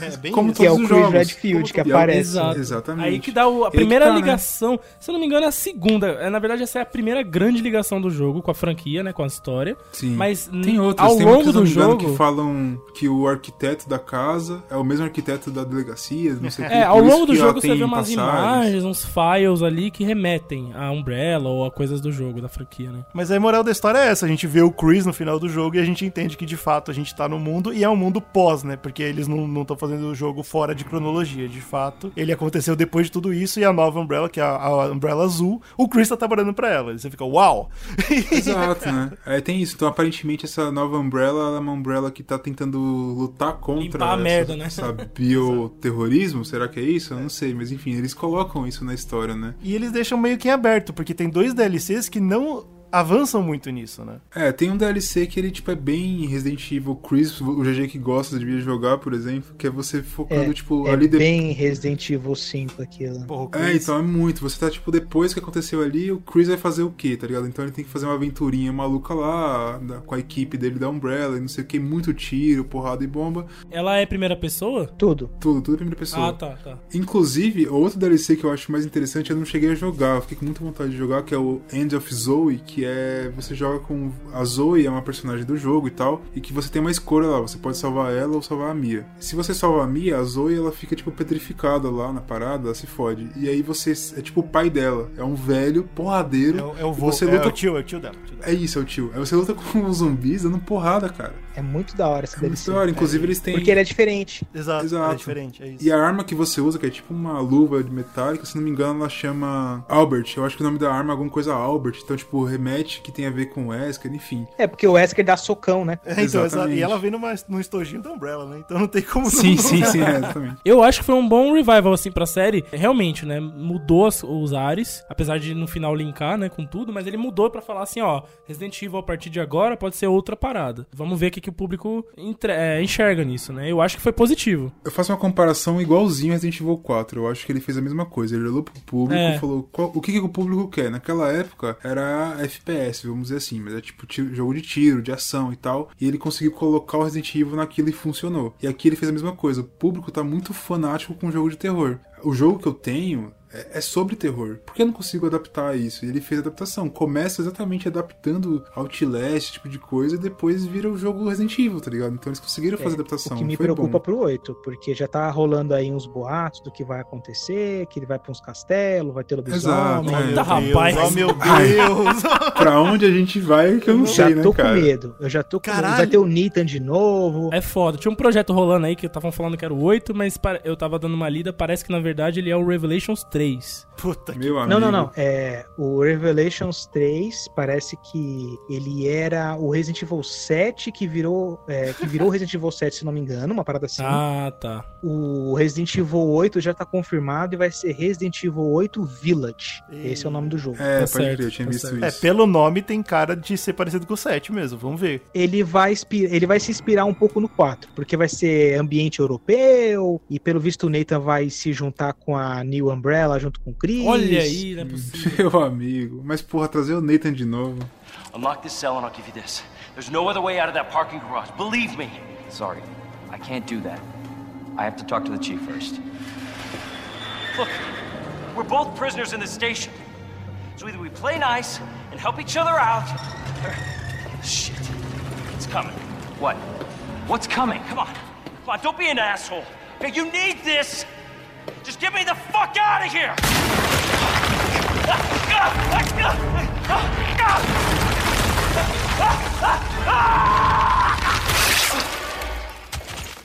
Speaker 2: É, bem
Speaker 3: Como
Speaker 2: isso.
Speaker 5: Que é o
Speaker 3: todos os
Speaker 5: Chris
Speaker 3: jogos.
Speaker 5: Redfield que
Speaker 3: E é-
Speaker 5: aparece.
Speaker 3: Exato. Exatamente.
Speaker 1: Aí que dá o- a primeira
Speaker 3: tá, né?
Speaker 1: ligação. Se eu não me engano, é a segunda. É, na verdade, essa é a primeira grande ligação do jogo com a franquia, né? Com a história.
Speaker 3: Sim.
Speaker 1: Mas
Speaker 3: Tem outras,
Speaker 1: ao
Speaker 3: tem
Speaker 1: longo do jogo.
Speaker 3: que falam que o arquiteto da casa é o mesmo arquiteto da delegacia, não sei o que.
Speaker 1: É, ao longo do jogo você vê umas
Speaker 3: passagens.
Speaker 1: imagens, uns files ali que remetem a Umbrella ou a coisas do jogo, da franquia, né?
Speaker 2: Mas a moral da história é essa: gente vê o Chris no final do jogo e a gente entende que de fato a gente tá no mundo e é um mundo pós, né? Porque eles não estão fazendo o jogo fora de cronologia. De fato, ele aconteceu depois de tudo isso e a nova Umbrella, que é a, a Umbrella Azul, o Chris tá trabalhando pra ela. E você fica, uau!
Speaker 3: Exato, né? É, tem isso. Então, aparentemente, essa nova Umbrella é uma Umbrella que tá tentando lutar contra
Speaker 1: Limpar a merda, né?
Speaker 3: essa bioterrorismo. Será que é isso? Eu não sei. Mas enfim, eles colocam isso na história, né?
Speaker 2: E eles deixam meio que em aberto, porque tem dois DLCs que não avançam muito nisso, né?
Speaker 3: É, tem um DLC que ele, tipo, é bem Resident Evil Chris, o GG que gosta devia jogar, por exemplo, que é você focando,
Speaker 5: é,
Speaker 3: tipo,
Speaker 5: é
Speaker 3: ali...
Speaker 5: É bem Resident Evil 5 aquilo.
Speaker 3: Porra, é, então é muito. Você tá, tipo, depois que aconteceu ali, o Chris vai fazer o quê, tá ligado? Então ele tem que fazer uma aventurinha maluca lá, da, com a equipe dele da Umbrella, e não sei o que, muito tiro, porrada e bomba.
Speaker 1: Ela é primeira pessoa?
Speaker 5: Tudo.
Speaker 3: Tudo, tudo é primeira pessoa.
Speaker 1: Ah, tá, tá.
Speaker 3: Inclusive, outro DLC que eu acho mais interessante, eu não cheguei a jogar, eu fiquei com muita vontade de jogar, que é o End of Zoe, que é... Você joga com a Zoe, é uma personagem do jogo e tal, e que você tem uma escolha lá, você pode salvar ela ou salvar a Mia. Se você salva a Mia, a Zoe ela fica tipo petrificada lá na parada, ela se fode. E aí você é tipo o pai dela, é um velho porradeiro. É,
Speaker 2: o, é o vô, você luta... é o tio, é o tio dela. Tio dela.
Speaker 3: É isso, é o tio. Aí você luta com os zumbis dando porrada, cara.
Speaker 5: É muito da hora esse
Speaker 3: é muito da hora, inclusive
Speaker 5: é.
Speaker 3: eles têm
Speaker 5: Porque ele é diferente.
Speaker 2: Exato, Exato. é diferente, é isso.
Speaker 3: E a arma que você usa, que é tipo uma luva de metálica, se não me engano, ela chama Albert. Eu acho que o nome da arma é alguma coisa Albert, então tipo remete que tem a ver com Wesker, enfim enfim.
Speaker 5: É, porque o Wesker dá socão, né?
Speaker 2: É, então, exatamente. e ela vem numa, num estojinho da Umbrella, né? Então não tem como
Speaker 3: Sim,
Speaker 2: não...
Speaker 3: sim, sim, é, exatamente.
Speaker 1: Eu acho que foi um bom revival, assim, pra série. Realmente, né? Mudou as, os ares, apesar de no final linkar, né, com tudo, mas ele mudou para falar assim, ó, Resident Evil a partir de agora pode ser outra parada. Vamos ver o que, que o público entre, é, enxerga nisso, né? Eu acho que foi positivo.
Speaker 3: Eu faço uma comparação igualzinho a Resident Evil 4. Eu acho que ele fez a mesma coisa. Ele olhou pro público e é. falou qual, o que, que o público quer. Naquela época era FPS, vamos dizer assim, mas é tipo jogo de tiro, de ação e tal. E ele conseguiu colocar o Resident Evil naquilo e funcionou. E aqui ele fez a mesma coisa. O público tá muito fanático com o jogo de terror. O jogo que eu tenho é, é sobre terror. Por que eu não consigo adaptar isso? E ele fez a adaptação. Começa exatamente adaptando Outlast, esse tipo de coisa, e depois vira o jogo Resident Evil, tá ligado? Então eles conseguiram fazer
Speaker 5: é,
Speaker 3: adaptação.
Speaker 5: O que me
Speaker 3: Foi
Speaker 5: preocupa
Speaker 3: bom.
Speaker 5: pro 8, porque já tá rolando aí uns boatos do que vai acontecer, que ele vai pra uns castelos, vai ter lobisomem.
Speaker 3: Exato, é.
Speaker 1: Tá, rapaz.
Speaker 2: Oh, meu Deus.
Speaker 3: pra onde a gente vai que eu não
Speaker 5: já
Speaker 3: sei, né,
Speaker 5: tô
Speaker 3: cara?
Speaker 5: com medo. Eu já tô com medo. Vai ter o Nathan de novo.
Speaker 1: É foda. Tinha um projeto rolando aí que estavam falando que era o 8, mas eu tava dando uma lida, parece que na verdade ele é o Revelations 3.
Speaker 2: Puta
Speaker 3: Meu amigo.
Speaker 5: Não, não, não. É, o Revelations 3 parece que ele era o Resident Evil 7 que virou, é, que virou Resident Evil 7, se não me engano, uma parada assim.
Speaker 1: Ah, tá.
Speaker 5: O Resident Evil 8 já tá confirmado e vai ser Resident Evil 8 Village. E... Esse é o nome do jogo.
Speaker 3: É, tá pode certo, crer, eu tinha tá visto certo.
Speaker 2: isso. É, pelo nome tem cara de ser parecido com o 7 mesmo, vamos ver.
Speaker 5: Ele vai, ele vai se inspirar um pouco no 4, porque vai ser ambiente europeu e pelo visto o Nathan vai se juntar com a New Umbrella junto com o Chris Chris.
Speaker 1: Olha aí, não é possível.
Speaker 3: Meu amigo. Mas, porra, trazer o Nathan de novo.
Speaker 12: Unlock this cell and I'll give you this. There's no other way out of that parking garage. Believe me. Sorry. I can't do that. I have to talk to the chief first. Look, we're both prisoners in this station. So either we play nice and help each other out, or... Shit. It's coming. What? What's coming? Come on. Come on, don't be an asshole. Okay, you need this! Just get me the fuck out of here!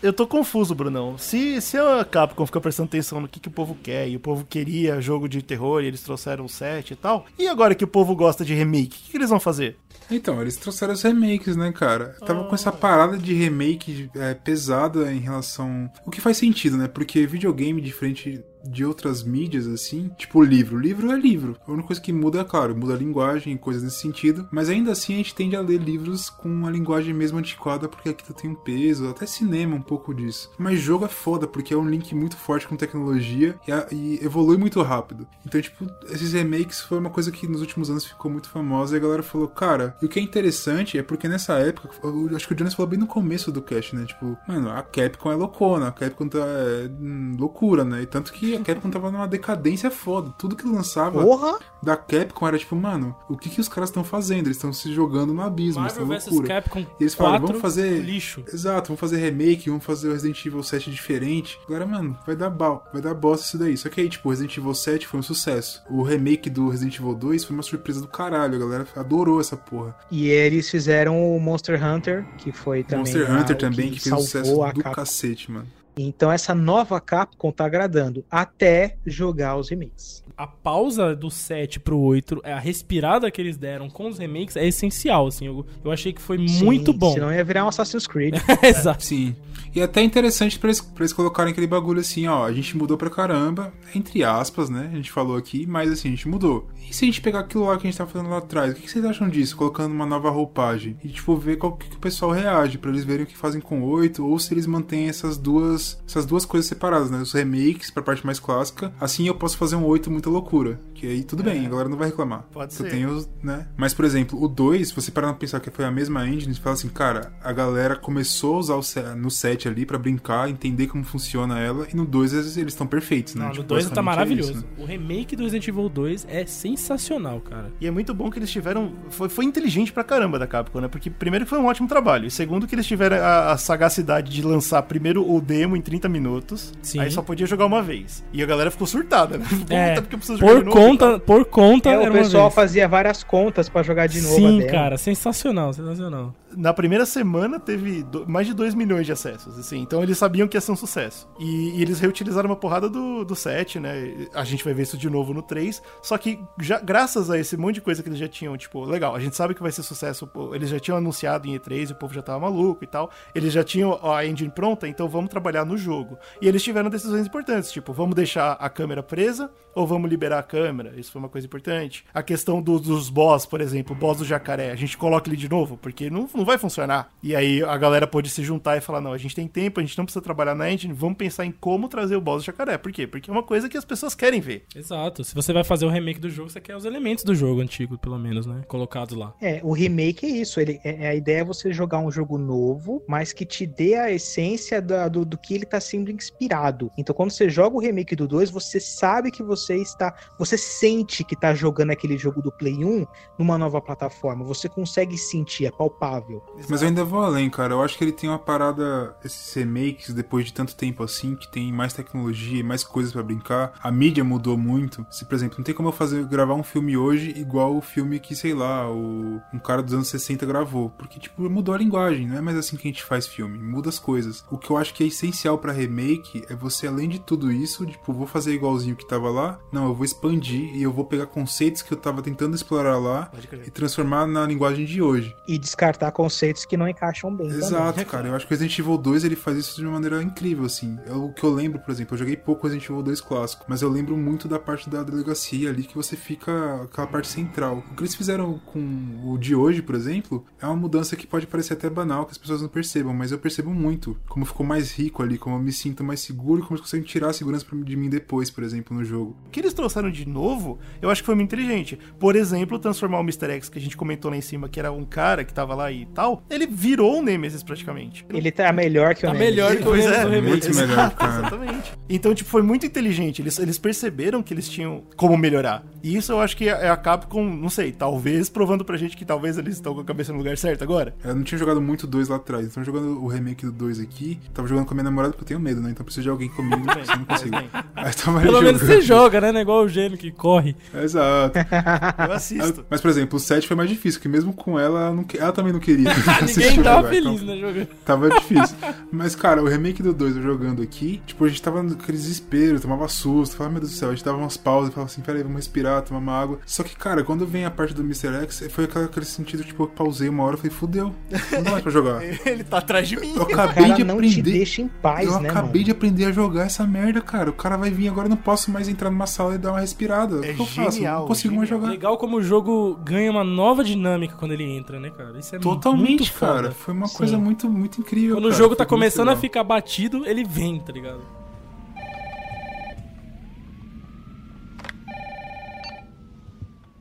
Speaker 2: Eu tô confuso, Brunão. Se, se a Capcom fica prestando atenção no que, que o povo quer, e o povo queria jogo de terror, e eles trouxeram o 7 e tal, e agora que o povo gosta de remake, o que, que eles vão fazer?
Speaker 3: Então, eles trouxeram os remakes, né, cara? Tava com essa parada de remake é, pesada em relação. O que faz sentido, né? Porque videogame, diferente de outras mídias, assim, tipo livro. Livro é livro. A única coisa que muda, é claro, muda a linguagem e coisas nesse sentido. Mas ainda assim a gente tende a ler livros com uma linguagem mesmo antiquada, porque aquilo tem um peso, até cinema um pouco disso. Mas jogo é foda, porque é um link muito forte com tecnologia e, a, e evolui muito rápido. Então, tipo, esses remakes foi uma coisa que nos últimos anos ficou muito famosa e a galera falou, cara, e o que é interessante é porque nessa época, eu acho que o Jonas falou bem no começo do cast, né? Tipo, mano, a Capcom é loucona, a Capcom tá é, hum, loucura, né? E tanto que a Capcom tava numa decadência foda. Tudo que lançava
Speaker 5: Porra!
Speaker 3: da Capcom era tipo, mano, o que que os caras estão fazendo? Eles estão se jogando no abismo,
Speaker 1: Marvel
Speaker 3: isso é loucura.
Speaker 1: Capcom
Speaker 3: e eles falaram,
Speaker 1: 4,
Speaker 3: vamos fazer
Speaker 1: lixo.
Speaker 3: Exato, vamos fazer remake, vamos fazer o Resident Evil 7 diferente. Agora, mano, vai dar bal, vai dar bosta isso daí. Só que aí, tipo, o Resident Evil 7 foi um sucesso. O remake do Resident Evil 2 foi uma surpresa do caralho. A galera adorou essa porra.
Speaker 5: E eles fizeram o Monster Hunter, que foi também
Speaker 3: Monster Hunter também, que, que fez um sucesso do cacete, mano.
Speaker 5: Então essa nova Capcom tá agradando até jogar os remakes.
Speaker 1: A pausa do 7 pro 8, a respirada que eles deram com os remakes é essencial, assim. Eu, eu achei que foi Sim, muito bom.
Speaker 5: Senão ia virar um Assassin's Creed.
Speaker 3: Exato. Sim. E é até interessante pra eles, pra eles colocarem aquele bagulho assim, ó, a gente mudou pra caramba, entre aspas, né? A gente falou aqui, mas assim, a gente mudou. E se a gente pegar aquilo lá que a gente tava falando lá atrás, o que vocês acham disso? Colocando uma nova roupagem. E, tipo, ver qual que, que o pessoal reage, para eles verem o que fazem com o 8, ou se eles mantêm essas duas, essas duas coisas separadas, né? Os remakes pra parte mais clássica. Assim eu posso fazer um 8 muita loucura. Que aí tudo é. bem, a galera não vai reclamar.
Speaker 2: Pode
Speaker 3: eu
Speaker 2: ser.
Speaker 3: Tenho, né? Mas, por exemplo, o 2, se você parar pra pensar que foi a mesma engine, você fala assim, cara, a galera começou a usar o no set ali para brincar, entender como funciona ela, e no 2 eles estão perfeitos, né?
Speaker 1: Não, tipo, no 2 tá maravilhoso. É isso, né? O remake do Resident Evil 2 é sensacional, cara.
Speaker 2: E é muito bom que eles tiveram. Foi, foi inteligente pra caramba da Capcom, né? Porque, primeiro, que foi um ótimo trabalho. E segundo, que eles tiveram a, a sagacidade de lançar primeiro o demo em 30 minutos. Sim. Aí só podia jogar uma vez. E a galera ficou surtada, né?
Speaker 1: É, porque por conta, novo, por conta.
Speaker 5: É, o pessoal fazia várias contas para jogar de novo.
Speaker 1: Sim, cara, sensacional, sensacional
Speaker 2: na primeira semana teve do, mais de 2 milhões de acessos, assim. Então eles sabiam que ia ser um sucesso. E, e, eles reutilizaram uma porrada do, do set, né? A gente vai ver isso de novo no 3. Só que, já, graças a esse monte de coisa que eles já tinham, tipo, legal, a gente sabe que vai ser sucesso. Eles já tinham anunciado em E3 e o povo já tava maluco e tal. Eles já tinham a engine pronta, então vamos trabalhar no jogo. E eles tiveram decisões importantes, tipo, vamos deixar a câmera presa ou vamos liberar a câmera? Isso foi uma coisa importante. A questão do, dos boss, por exemplo, o boss do jacaré, a gente coloca ele de novo, porque não, não vai funcionar. E aí a galera pôde se juntar e falar: não, a gente tem tempo, a gente não precisa trabalhar na engine, vamos pensar em como trazer o boss do jacaré. Por quê? Porque é uma coisa que as pessoas querem ver.
Speaker 1: Exato. Se você vai fazer o remake do jogo, você quer os elementos do jogo antigo, pelo menos, né? Colocados lá.
Speaker 5: É, o remake é isso. Ele, é, a ideia é você jogar um jogo novo, mas que te dê a essência da, do, do que ele tá sendo inspirado. Então, quando você joga o remake do 2, você sabe que você está. Você sente que tá jogando aquele jogo do Play 1 numa nova plataforma. Você consegue sentir, é palpável.
Speaker 3: Mas eu ainda vou além, cara. Eu acho que ele tem uma parada, esses remakes, depois de tanto tempo assim, que tem mais tecnologia e mais coisas para brincar. A mídia mudou muito. Se, por exemplo, não tem como eu fazer gravar um filme hoje igual o filme que, sei lá, o, um cara dos anos 60 gravou. Porque, tipo, mudou a linguagem. Não é mais assim que a gente faz filme. Muda as coisas. O que eu acho que é essencial para remake é você, além de tudo isso, tipo, vou fazer igualzinho que tava lá. Não, eu vou expandir e eu vou pegar conceitos que eu tava tentando explorar lá e transformar na linguagem de hoje.
Speaker 5: E descartar conceitos que não encaixam bem.
Speaker 3: Exato,
Speaker 5: também.
Speaker 3: cara. Eu acho que o Resident Evil 2 ele faz isso de uma maneira incrível, assim. É o que eu lembro, por exemplo, eu joguei pouco Resident Evil 2 clássico, mas eu lembro muito da parte da delegacia ali que você fica aquela parte central. O que eles fizeram com o de hoje, por exemplo, é uma mudança que pode parecer até banal, que as pessoas não percebam, mas eu percebo muito como ficou mais rico ali, como eu me sinto mais seguro e como eles conseguem tirar a segurança de mim depois, por exemplo, no jogo.
Speaker 2: O que eles trouxeram de novo, eu acho que foi muito inteligente. Por exemplo, transformar o Mr. X que a gente comentou lá em cima, que era um cara que tava lá e tal, ele virou um Nemesis praticamente.
Speaker 5: Ele tá melhor que o
Speaker 1: tá
Speaker 5: Nemesis.
Speaker 1: melhor que o Nemesis
Speaker 3: é, Muito melhor,
Speaker 2: cara. Exatamente. Então, tipo, foi muito inteligente. Eles, eles perceberam que eles tinham como melhorar. E isso eu acho que é a Capcom, não sei, talvez provando pra gente que talvez eles estão com a cabeça no lugar certo agora.
Speaker 3: Eu não tinha jogado muito dois lá atrás. Então, jogando o remake do 2 aqui. Tava jogando com a minha namorada porque eu tenho medo, né? Então, preciso de alguém comigo. Você não consigo.
Speaker 1: Aí, Pelo menos você joga, né? Não é igual o gênio que corre.
Speaker 3: Exato.
Speaker 2: eu assisto.
Speaker 3: Mas, por exemplo, o 7 foi mais difícil, que mesmo com ela, ela, não, ela também não queria.
Speaker 1: Ninguém tava jogar, feliz, então, né, jogando.
Speaker 3: Tava difícil. Mas, cara, o remake do 2 eu jogando aqui, tipo, a gente tava naquele desespero, tomava susto, falava, meu Deus do céu, a gente dava umas pausas, falava assim, peraí, vamos respirar, tomar uma água. Só que, cara, quando vem a parte do Mr. X, foi aquele, sentido, tipo, eu pausei uma hora e falei, fudeu, não dá mais pra jogar.
Speaker 2: Ele tá atrás de mim.
Speaker 3: Eu acabei de
Speaker 5: não
Speaker 3: aprender.
Speaker 5: Te deixa em paz,
Speaker 3: eu
Speaker 5: né,
Speaker 3: acabei
Speaker 5: mano?
Speaker 3: de aprender a jogar essa merda, cara. O cara vai vir agora, eu não posso mais entrar numa sala e dar uma respirada.
Speaker 2: É
Speaker 3: o que eu faço?
Speaker 2: genial,
Speaker 3: não consigo
Speaker 2: genial.
Speaker 3: mais jogar.
Speaker 1: Legal como o jogo ganha uma nova dinâmica quando ele entra, né, cara? Isso é
Speaker 3: Totalmente,
Speaker 1: muito foda.
Speaker 3: cara. Foi uma
Speaker 1: Sim.
Speaker 3: coisa muito, muito incrível.
Speaker 1: Quando o
Speaker 3: cara.
Speaker 1: jogo tá começando a ficar batido, ele vem, tá ligado?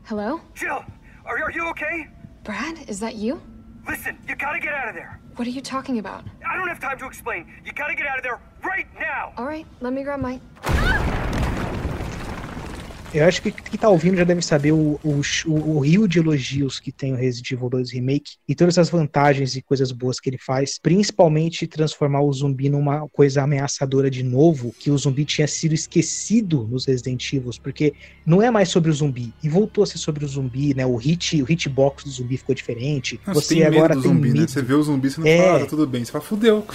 Speaker 13: Hello?
Speaker 6: Jill, are, are you okay?
Speaker 13: Brad, is that you?
Speaker 6: Listen, you gotta get out of there.
Speaker 13: What are you talking about?
Speaker 6: I don't have time to explain. You gotta get out of there right now.
Speaker 13: All right, let me grab my.
Speaker 5: Eu acho que quem tá ouvindo já deve saber o, o, o, rio de elogios que tem o Resident Evil 2 Remake e todas as vantagens e coisas boas que ele faz, principalmente transformar o zumbi numa coisa ameaçadora de novo, que o zumbi tinha sido esquecido nos Resident Evil, porque não é mais sobre o zumbi, e voltou a ser sobre o zumbi, né? O hit, o hitbox do zumbi ficou diferente.
Speaker 3: Nossa, você agora tem zumbi, né? medo. Né? Você vê o zumbi, você não é... fala, ah, tá tudo bem, você fala, fudeu.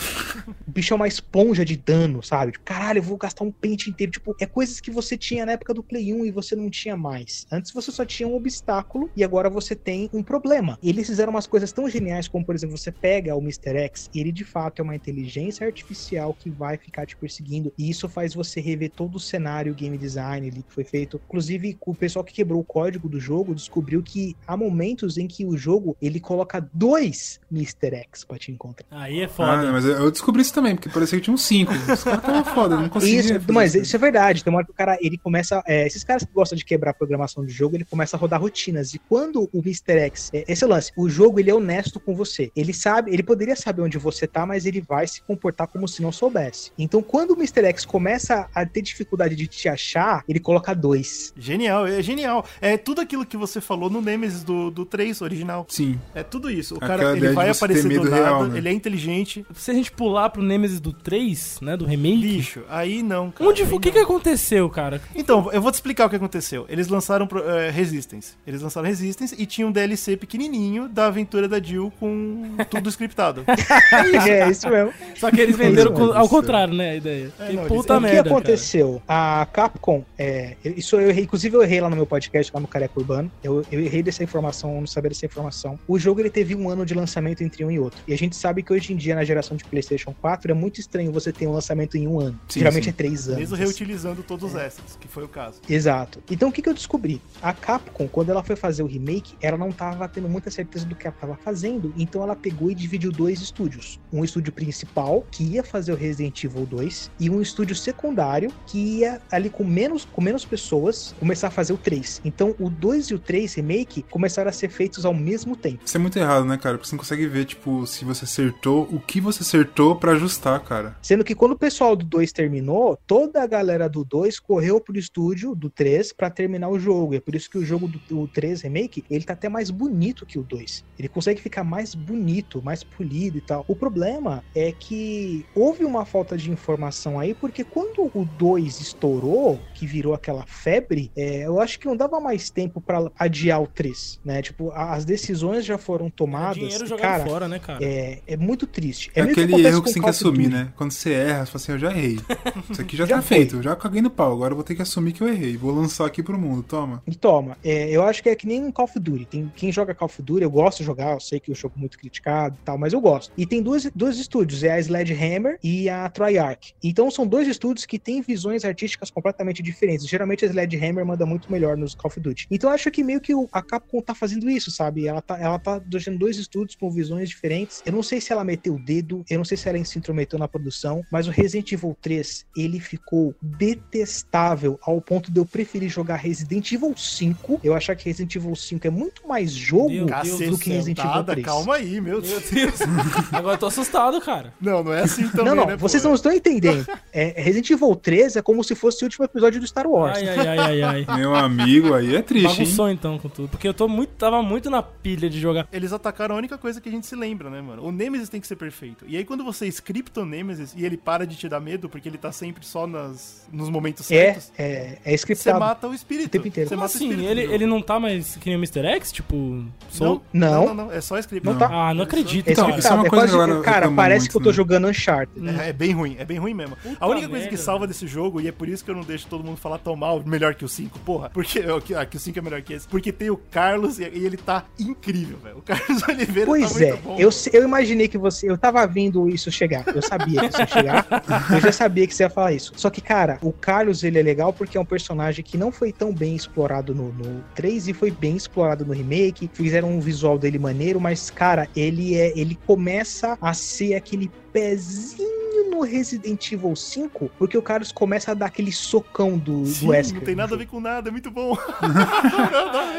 Speaker 5: O bicho é uma esponja de dano, sabe? Tipo, caralho, eu vou gastar um pente inteiro. Tipo, é coisas que você tinha na época do Play 1 e você não tinha mais. Antes você só tinha um obstáculo e agora você tem um problema. Eles fizeram umas coisas tão geniais como, por exemplo, você pega o Mr. X, ele de fato é uma inteligência artificial que vai ficar te perseguindo e isso faz você rever todo o cenário game design ali que foi feito. Inclusive, o pessoal que quebrou o código do jogo descobriu que há momentos em que o jogo ele coloca dois Mr. X pra te encontrar.
Speaker 1: Aí é foda.
Speaker 3: Ah, mas eu descobri isso também, porque parecia que tinha uns cinco. Os caras estavam foda, não conseguia.
Speaker 5: Isso, mas isso é verdade. Tem uma hora que o cara ele começa. É, esses caras que gostam de quebrar a programação do jogo, ele começa a rodar rotinas. E quando o Mr. X. É, esse é o lance. O jogo ele é honesto com você. Ele sabe, ele poderia saber onde você tá, mas ele vai se comportar como se não soubesse. Então, quando o Mr. X começa a ter dificuldade de te achar, ele coloca dois.
Speaker 2: Genial, é genial. É tudo aquilo que você falou no Nemesis do, do 3 original.
Speaker 3: Sim.
Speaker 2: É tudo isso. O cara, ele vai aparecer do nada, real, né? ele é inteligente.
Speaker 1: Se a gente pular pro Nemesis do 3, né, do remake...
Speaker 2: Bicho, aí não, cara.
Speaker 1: Onde, o que que aconteceu, cara?
Speaker 2: Então, eu vou te explicar o que aconteceu. Eles lançaram uh, Resistance. Eles lançaram Resistance e tinha um DLC pequenininho da aventura da Jill com tudo scriptado.
Speaker 5: é, isso mesmo.
Speaker 1: Só que eles venderam com, ao contrário, né, a ideia. É, não, puta
Speaker 5: eles...
Speaker 1: merda,
Speaker 5: O que aconteceu? Cara. A Capcom, é, isso eu errei, inclusive eu errei lá no meu podcast, lá no Careca Urbano. Eu, eu errei dessa informação, eu não sabia dessa informação. O jogo ele teve um ano de lançamento entre um e outro. E a gente sabe que hoje em dia, na geração de PlayStation 4, é muito estranho você ter um lançamento em um ano. Sim, Geralmente sim. é três anos.
Speaker 2: Mesmo reutilizando todos é. esses, que foi o caso.
Speaker 5: Exato. Então o que, que eu descobri? A Capcom, quando ela foi fazer o remake, ela não estava tendo muita certeza do que ela estava fazendo, então ela pegou e dividiu dois estúdios. Um estúdio principal, que ia fazer o Resident Evil 2, e um estúdio secundário, que ia ali com menos, com menos pessoas, começar a fazer o 3. Então o 2 e o 3 remake começaram a ser feitos ao mesmo tempo.
Speaker 3: Isso é muito errado, né, cara? Porque você não consegue ver, tipo, se você acertou, o que você acertou para ajustar, cara.
Speaker 5: Sendo que quando o pessoal do 2 terminou, toda a galera do 2 correu pro estúdio do 3 para terminar o jogo. É por isso que o jogo do 3 Remake, ele tá até mais bonito que o 2. Ele consegue ficar mais bonito, mais polido e tal. O problema é que houve uma falta de informação aí, porque quando o 2 estourou, que virou aquela febre, é, eu acho que não dava mais tempo para adiar o 3, né? Tipo, as decisões já foram tomadas. É dinheiro jogado cara, fora, né, cara? É, é muito triste.
Speaker 3: É, é aquele erro que você tem que assumir, né? Quando você erra, você fala assim, eu já errei. Isso aqui já, já tá foi. feito, eu já caguei no pau, agora eu vou ter que assumir que eu errei. Vou lançar aqui pro mundo, toma.
Speaker 5: Toma. É, eu acho que é que nem Call of Duty. Tem, quem joga Call of Duty, eu gosto de jogar, eu sei que o jogo é muito criticado e tal, mas eu gosto. E tem dois, dois estúdios, é a Sledgehammer e a Triarch. Então são dois estúdios que têm visões artísticas completamente diferentes. Geralmente a Sledgehammer manda muito melhor nos Call of Duty. Então eu acho que meio que a Capcom tá fazendo isso, sabe? Ela tá, ela tá deixando dois estúdios com visões diferentes. Eu não sei se ela meteu o dedo, eu não sei se ela se intrometeu na produção, mas o Resident Evil 3, ele ficou detestável ao ponto de eu preferir jogar Resident Evil 5. Eu achar que Resident Evil 5 é muito mais jogo meu do que Resident Evil 3.
Speaker 2: Calma aí, meu Deus.
Speaker 1: Agora eu tô assustado, cara.
Speaker 2: Não, não é assim também,
Speaker 5: Não, não,
Speaker 2: né,
Speaker 5: vocês não estão entendendo. É, Resident Evil 3 é como se fosse o último episódio do Star Wars.
Speaker 1: Ai, ai, ai, ai, ai.
Speaker 3: Meu amigo, aí é triste,
Speaker 1: Bagunçou hein? então com tudo. Porque eu tô muito, tava muito na pilha de jogar.
Speaker 2: Eles atacaram a única coisa que a gente se lembra, né, mano? O Nemesis tem que ser perfeito. E aí quando você scripta o Nemesis e ele para de te dar medo, porque ele tá sempre só nas, nos momentos
Speaker 5: é,
Speaker 2: certos.
Speaker 5: É, é scriptado.
Speaker 2: Você mata o espírito. O
Speaker 5: tempo inteiro.
Speaker 2: Você
Speaker 1: mata assim? o espírito. Ele, ele não tá mais que nem o Mr. X? Tipo,
Speaker 5: sou... não, não,
Speaker 2: não, não, É só script.
Speaker 1: Não,
Speaker 2: não
Speaker 1: tá. Ah, não acredito. É
Speaker 5: então, isso é uma é coisa quase, que Cara, parece muito, que eu tô né? jogando Uncharted.
Speaker 2: É, é, bem ruim, é bem ruim mesmo. Puta a única coisa que salva desse jogo, e é por isso que eu não deixo todo mundo falar tão mal, melhor que o 5, porra, porque ah, que o 5 é melhor que esse, porque tem o Carlos e, e ele tá incrível, velho. O Carlos Oliveira
Speaker 5: pois
Speaker 2: tá
Speaker 5: é,
Speaker 2: bom.
Speaker 5: Eu, eu imaginei que você, eu tava vendo isso chegar, eu sabia que isso ia chegar, eu já sabia que você ia falar isso. Só que, cara, o Carlos, ele é legal porque é um personagem que não foi tão bem explorado no, no 3 e foi bem explorado no remake, fizeram um visual dele maneiro, mas, cara, ele é, ele começa a ser aquele pezinho no Resident Evil 5, porque o Carlos começa a dar aquele socão do,
Speaker 2: Sim,
Speaker 5: do Wesker.
Speaker 2: não tem nada a ver com nada, é muito bom.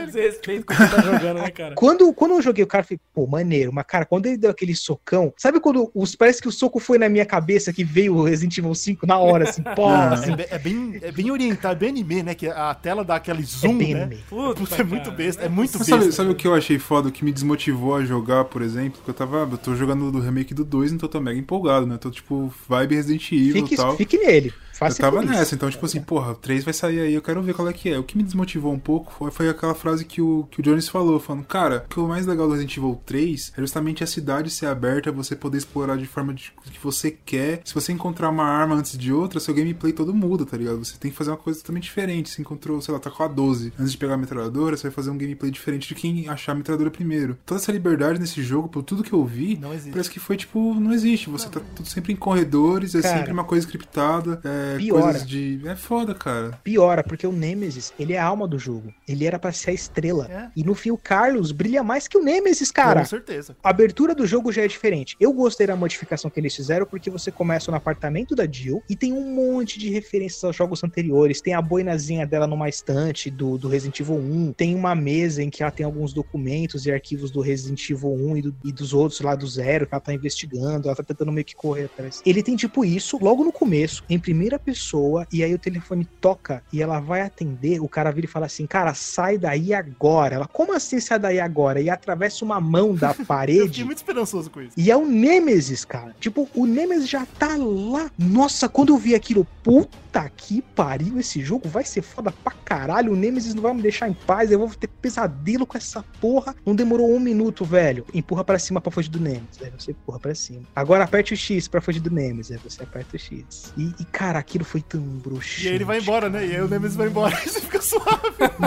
Speaker 1: Você respeita você tá jogando, né, cara?
Speaker 5: Quando, quando eu joguei o cara, eu falei, pô, maneiro. Mas, cara, quando ele deu aquele socão, sabe quando os, parece que o soco foi na minha cabeça que veio o Resident Evil 5 na hora, assim, pô, assim.
Speaker 2: É, é bem, é bem orientado, é bem anime, né? Que a tela dá aquele zoom,
Speaker 5: bem
Speaker 2: né?
Speaker 5: anime.
Speaker 2: Puta, é muito besta, é muito besta.
Speaker 3: sabe, sabe o que eu achei foda, o que me desmotivou a jogar, por exemplo? Que eu tava. Eu tô jogando do remake do 2, então eu tô mega empolgado, né? Tô tipo, vibe Resident Evil e tal.
Speaker 5: fique nele.
Speaker 3: Eu
Speaker 5: Faça
Speaker 3: tava
Speaker 5: feliz.
Speaker 3: nessa, então, tipo assim, porra, o 3 vai sair aí, eu quero ver qual é que é. O que me desmotivou um pouco foi, foi aquela frase que o, que o Jones falou, falando, cara, o que é o mais legal do Resident Evil 3 é justamente a cidade ser aberta, você poder explorar de forma de, que você quer. Se você encontrar uma arma antes de outra, seu gameplay todo muda, tá ligado? Você tem que fazer uma coisa totalmente diferente. Você encontrou, sei lá, tá com a 12. Antes de pegar a metralhadora, você vai fazer um gameplay diferente de quem achar a metralhadora primeiro. Toda essa liberdade nesse jogo, por tudo que eu vi,
Speaker 2: Não existe.
Speaker 3: parece que foi tipo, não existe. Você tá tudo sempre em corredores, é
Speaker 5: Cara,
Speaker 3: sempre uma coisa scriptada, é,
Speaker 5: piora.
Speaker 3: coisas de. É foda, cara.
Speaker 5: Piora, porque o Nemesis, ele é a alma do jogo. Ele era pra ser a estrela.
Speaker 2: É.
Speaker 5: E no fim, o Carlos brilha mais que o Nemesis, cara.
Speaker 2: Com certeza.
Speaker 5: A abertura do jogo já é diferente. Eu gostei da modificação que eles fizeram porque você começa no apartamento da Jill e tem um monte de referências aos jogos anteriores. Tem a boinazinha dela numa estante do, do Resident Evil 1. Tem uma mesa em que ela tem alguns documentos e arquivos do Resident Evil 1 e, do- e dos outros lá do zero que ela tá investigando. Ela tá tentando meio que correr atrás. Ele tem tipo isso logo no começo, em primeira pessoa, e aí o telefone toca e ela vai atender. O cara vira e fala assim: Cara, sai daí agora. Ela, como assim sai daí agora? E atravessa uma mão da
Speaker 2: Eu fiquei
Speaker 5: parede.
Speaker 2: muito esperançoso com isso.
Speaker 5: E é o Nemesis, cara. Tipo, o Nemesis já tá lá. Nossa, quando eu vi aquilo, puta que pariu, esse jogo vai ser foda pra caralho. O Nemesis não vai me deixar em paz. Eu vou ter pesadelo com essa porra. Não demorou um minuto, velho. Empurra pra cima pra fugir do Nemesis. Aí você empurra pra cima. Agora aperte o X pra fugir do Nemesis. Aí você aperta o X. E, e, cara, aquilo foi tão bruxo.
Speaker 2: E aí ele vai embora, né? E aí o Nemesis vai embora e você fica suave.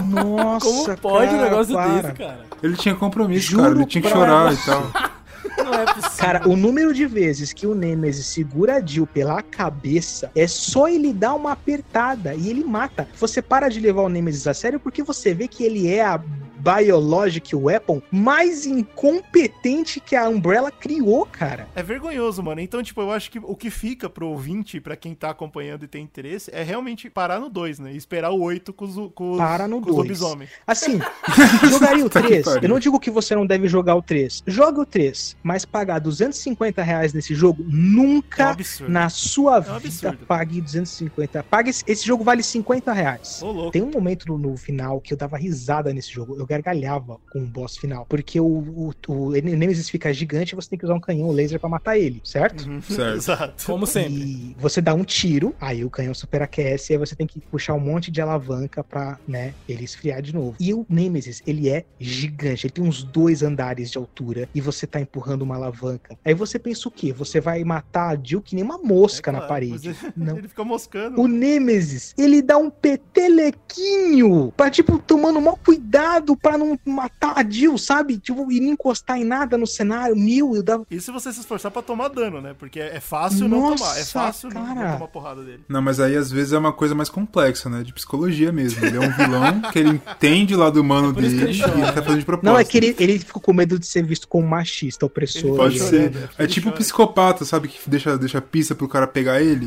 Speaker 5: Nossa,
Speaker 1: Como pode um
Speaker 5: cara,
Speaker 1: negócio
Speaker 5: para.
Speaker 1: desse, cara?
Speaker 3: Ele tinha compromisso,
Speaker 5: Juro
Speaker 3: cara. Ele tinha que chorar
Speaker 5: você.
Speaker 3: e tal.
Speaker 1: Não é possível.
Speaker 5: Cara, o número de vezes que o Nemesis segura a Jill pela cabeça é só ele dar uma apertada e ele mata. Você para de levar o Nemesis a sério porque você vê que ele é a Biologic Weapon mais incompetente que a Umbrella criou, cara.
Speaker 2: É vergonhoso, mano. Então, tipo, eu acho que o que fica pro ouvinte, pra quem tá acompanhando e tem interesse, é realmente parar no 2, né? E esperar o 8 com os, com os,
Speaker 5: Para no
Speaker 2: com os
Speaker 5: dois.
Speaker 2: lobisomem.
Speaker 5: Assim, jogaria o
Speaker 3: Puta que
Speaker 5: 3.
Speaker 3: pariu.
Speaker 5: Eu não digo que você não deve jogar o 3. Joga o 3, mas pagar 250 reais nesse jogo
Speaker 2: É um
Speaker 5: nunca na sua
Speaker 2: É um
Speaker 5: vida
Speaker 2: absurdo.
Speaker 5: pague 250. Pague esse, esse jogo vale 50 reais.
Speaker 2: Ô, louco.
Speaker 5: Tem um momento no, no final que eu dava risada nesse jogo. Eu gargalhava com o boss final. Porque o, o, o Nemesis fica gigante e você tem que usar um canhão laser pra matar ele, certo?
Speaker 2: Uhum.
Speaker 3: Certo.
Speaker 2: Exato.
Speaker 1: Como sempre.
Speaker 5: E você dá um tiro, aí o canhão superaquece, e aí você tem que puxar um monte de alavanca pra, né, ele esfriar de novo. E o Nemesis, ele é gigante, ele tem uns dois andares de altura, e você tá empurrando uma alavanca. Aí você pensa o quê? Você vai matar a Jill que nem uma mosca
Speaker 2: É
Speaker 5: na
Speaker 2: claro,
Speaker 5: parede.
Speaker 2: mas ele-
Speaker 5: Não.
Speaker 2: Ele fica moscando.
Speaker 5: O Nemesis, ele dá um petelequinho pra, tipo, tomando maior cuidado pra não matar a Jill, sabe? Tipo, e não encostar em nada no cenário. Meu, eu dava.
Speaker 2: E se você se esforçar pra tomar dano, né? Porque é fácil não
Speaker 5: Nossa,
Speaker 2: tomar. É fácil não- não
Speaker 5: cara.
Speaker 2: tomar porrada dele.
Speaker 3: Não, mas aí às vezes é uma coisa mais complexa, né? De psicologia mesmo. Ele é um vilão que ele entende o lado humano
Speaker 1: É
Speaker 3: dele
Speaker 1: ele
Speaker 3: e ele tá fazendo de propósito.
Speaker 5: Não, é que ele, ele ficou com medo de ser visto como machista, opressor.
Speaker 2: Ele
Speaker 3: Pode
Speaker 2: Ele
Speaker 3: ser.
Speaker 2: chora,
Speaker 3: É tipo um psicopata, sabe? Que deixa, deixa pista pro cara pegar ele.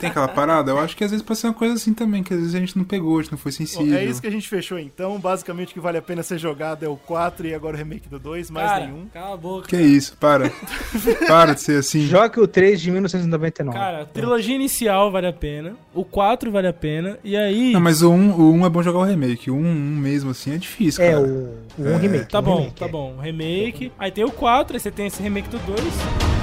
Speaker 3: Tem aquela parada? Eu acho que às vezes pode ser uma coisa assim também, que às vezes a gente não pegou, a gente não foi
Speaker 2: Bom,
Speaker 3: sensível.
Speaker 2: é isso que a gente fechou então. Basicamente o que vale a pena ser jogado é o 4 e agora o remake do 2, mais
Speaker 1: cara,
Speaker 2: nenhum.
Speaker 1: cala a boca.
Speaker 3: Que isso, para. para de ser assim.
Speaker 5: Joga o 3 de 1999.
Speaker 1: Cara, a trilogia inicial vale a pena, o 4 vale a pena, e aí...
Speaker 3: Não, mas o 1, o 1 é bom jogar o remake. O 1, 1 mesmo assim é difícil,
Speaker 5: é,
Speaker 3: cara.
Speaker 5: o, o um remake.
Speaker 1: Tá bom,
Speaker 5: remake,
Speaker 1: tá
Speaker 5: é.
Speaker 1: bom. Remake. Aí tem o 4, aí você tem esse remake do 2.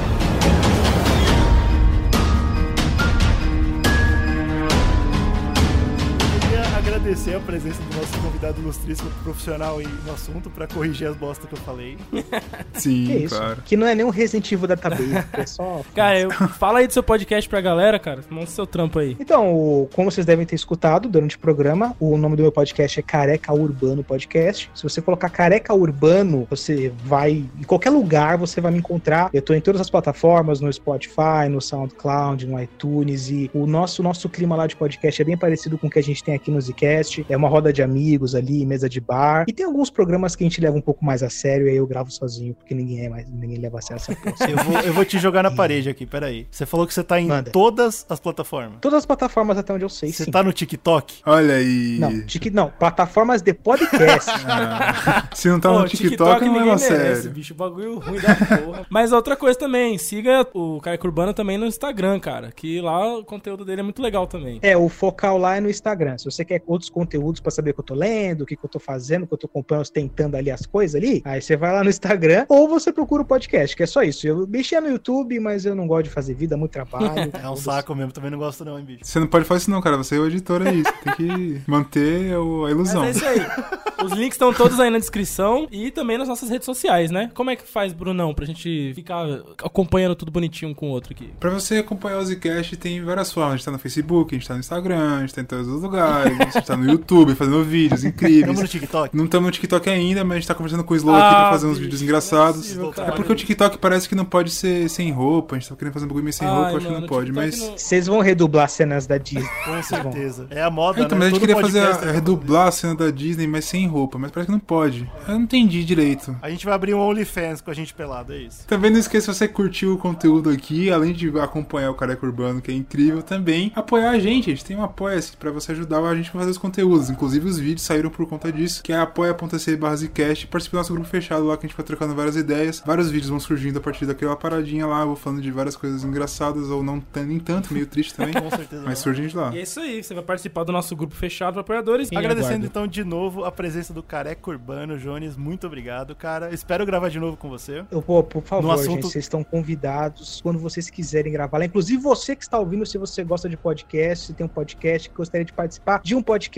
Speaker 2: Agradecer a presença do nosso convidado ilustríssimo profissional aí no assunto pra corrigir as bostas que eu falei.
Speaker 3: Sim,
Speaker 5: Que isso?
Speaker 3: claro.
Speaker 5: Que não é nem um Resident Evil Database, é só.
Speaker 1: Cara, eu, fala aí do seu podcast pra galera, cara. Mostra seu trampo aí.
Speaker 5: Então, como vocês devem ter escutado durante o programa, o nome do meu podcast é Careca Urbano Podcast. Se você colocar Careca Urbano, você vai. Em qualquer lugar você vai me encontrar. Eu tô em todas as plataformas, no Spotify, no SoundCloud, no iTunes. E o nosso, nosso clima lá de podcast é bem parecido com o que a gente tem aqui no Zcast. Podcast. É uma roda de amigos ali, mesa de bar. E tem alguns programas que a gente leva um pouco mais a sério, e aí eu gravo sozinho, porque ninguém é mais, ninguém leva a sério essa
Speaker 2: porra. eu, vou, eu vou te jogar na parede aqui, peraí. Você falou que você tá em Manda. todas as plataformas.
Speaker 5: Todas as plataformas até onde eu sei,
Speaker 2: Você sim. tá no TikTok?
Speaker 3: Olha aí.
Speaker 5: Não, tic, não, plataformas de podcast.
Speaker 3: ah, se não tá Pô, no TikTok, TikTok não é sério.
Speaker 1: bicho, bagulho ruim da porra. Mas outra coisa também, siga o Caio Urbano também no Instagram, cara, que lá o conteúdo dele é muito legal também.
Speaker 5: É, o focal lá é no Instagram. Se você quer outros conteúdos para saber o que eu tô lendo, o que, que eu tô fazendo, o que eu tô comprando, tentando ali as coisas ali, aí você vai lá no Instagram ou você procura o podcast, que é só isso. Eu mexia no YouTube, mas eu não gosto de fazer vida, muito trabalho.
Speaker 2: é um saco mesmo, também não gosto não, hein, bicho.
Speaker 3: Você não pode fazer isso não, cara. Você é o editor aí. Você tem que manter a ilusão. Mas
Speaker 1: é isso aí. Os links estão todos aí na descrição e também nas nossas redes sociais, né? Como é que faz, Brunão, pra gente ficar acompanhando tudo bonitinho um com o outro aqui?
Speaker 3: Pra você acompanhar o Zcast tem várias formas. A gente tá no Facebook, a gente tá no Instagram, a gente tá em todos os lugares, a gente tá no YouTube fazendo vídeos incríveis. Estamos
Speaker 2: no TikTok?
Speaker 3: Não estamos no TikTok ainda, mas a gente tá conversando com o Slow ah, aqui pra fazer uns vídeos engraçados. É, é porque o TikTok parece que não pode ser sem roupa, a gente tá querendo fazer um bagulho meio sem Ai, roupa, acho que não pode, mas...
Speaker 5: Vocês vão redublar cenas da Disney.
Speaker 2: Com certeza. É a moda,
Speaker 3: então,
Speaker 2: né?
Speaker 3: Mas a gente queria fazer a, redublar a cena da Disney, mas sem roupa, mas parece que não pode. Eu não entendi direito.
Speaker 2: A gente vai abrir um OnlyFans com a gente pelado, é isso.
Speaker 3: Também não esqueça, se você curtiu o conteúdo aqui, além de acompanhar o Careca Urbano, que é incrível, também apoiar a gente. A gente tem um apoia-se pra você ajudar a gente a fazer os conteúdos. Inclusive os vídeos saíram por conta disso, que é apoia.se barra Zcast. Participe do nosso grupo fechado lá, que a gente vai trocando várias ideias. Vários vídeos vão surgindo a partir daquela paradinha lá, vou falando de várias coisas engraçadas, ou não nem tanto, meio triste também. com certeza. Mas surge de lá.
Speaker 1: E é isso aí, você vai participar do nosso grupo fechado para apoiadores.
Speaker 2: Quem Agradecendo então de novo a presença do Careca Urbano, Jones. Muito obrigado, cara. Espero gravar de novo com você.
Speaker 5: Eu vou, por favor, assunto... gente, vocês estão convidados quando vocês quiserem gravar lá. Inclusive você que está ouvindo, se você gosta de podcast, se tem um podcast que gostaria de participar de um podcast,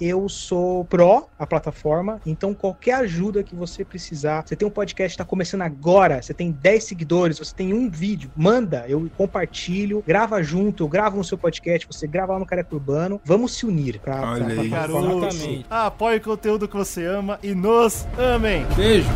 Speaker 5: eu sou pró a plataforma, então qualquer ajuda que você precisar, você tem um podcast que está começando agora, você tem 10 seguidores, você tem um vídeo, manda, eu compartilho, grava junto, eu gravo no seu podcast, você grava lá no Careca Urbano, vamos se unir
Speaker 3: pra, Olha pra,
Speaker 2: aí. Exatamente. Apoie o conteúdo que você ama e nos amem.
Speaker 3: Beijo.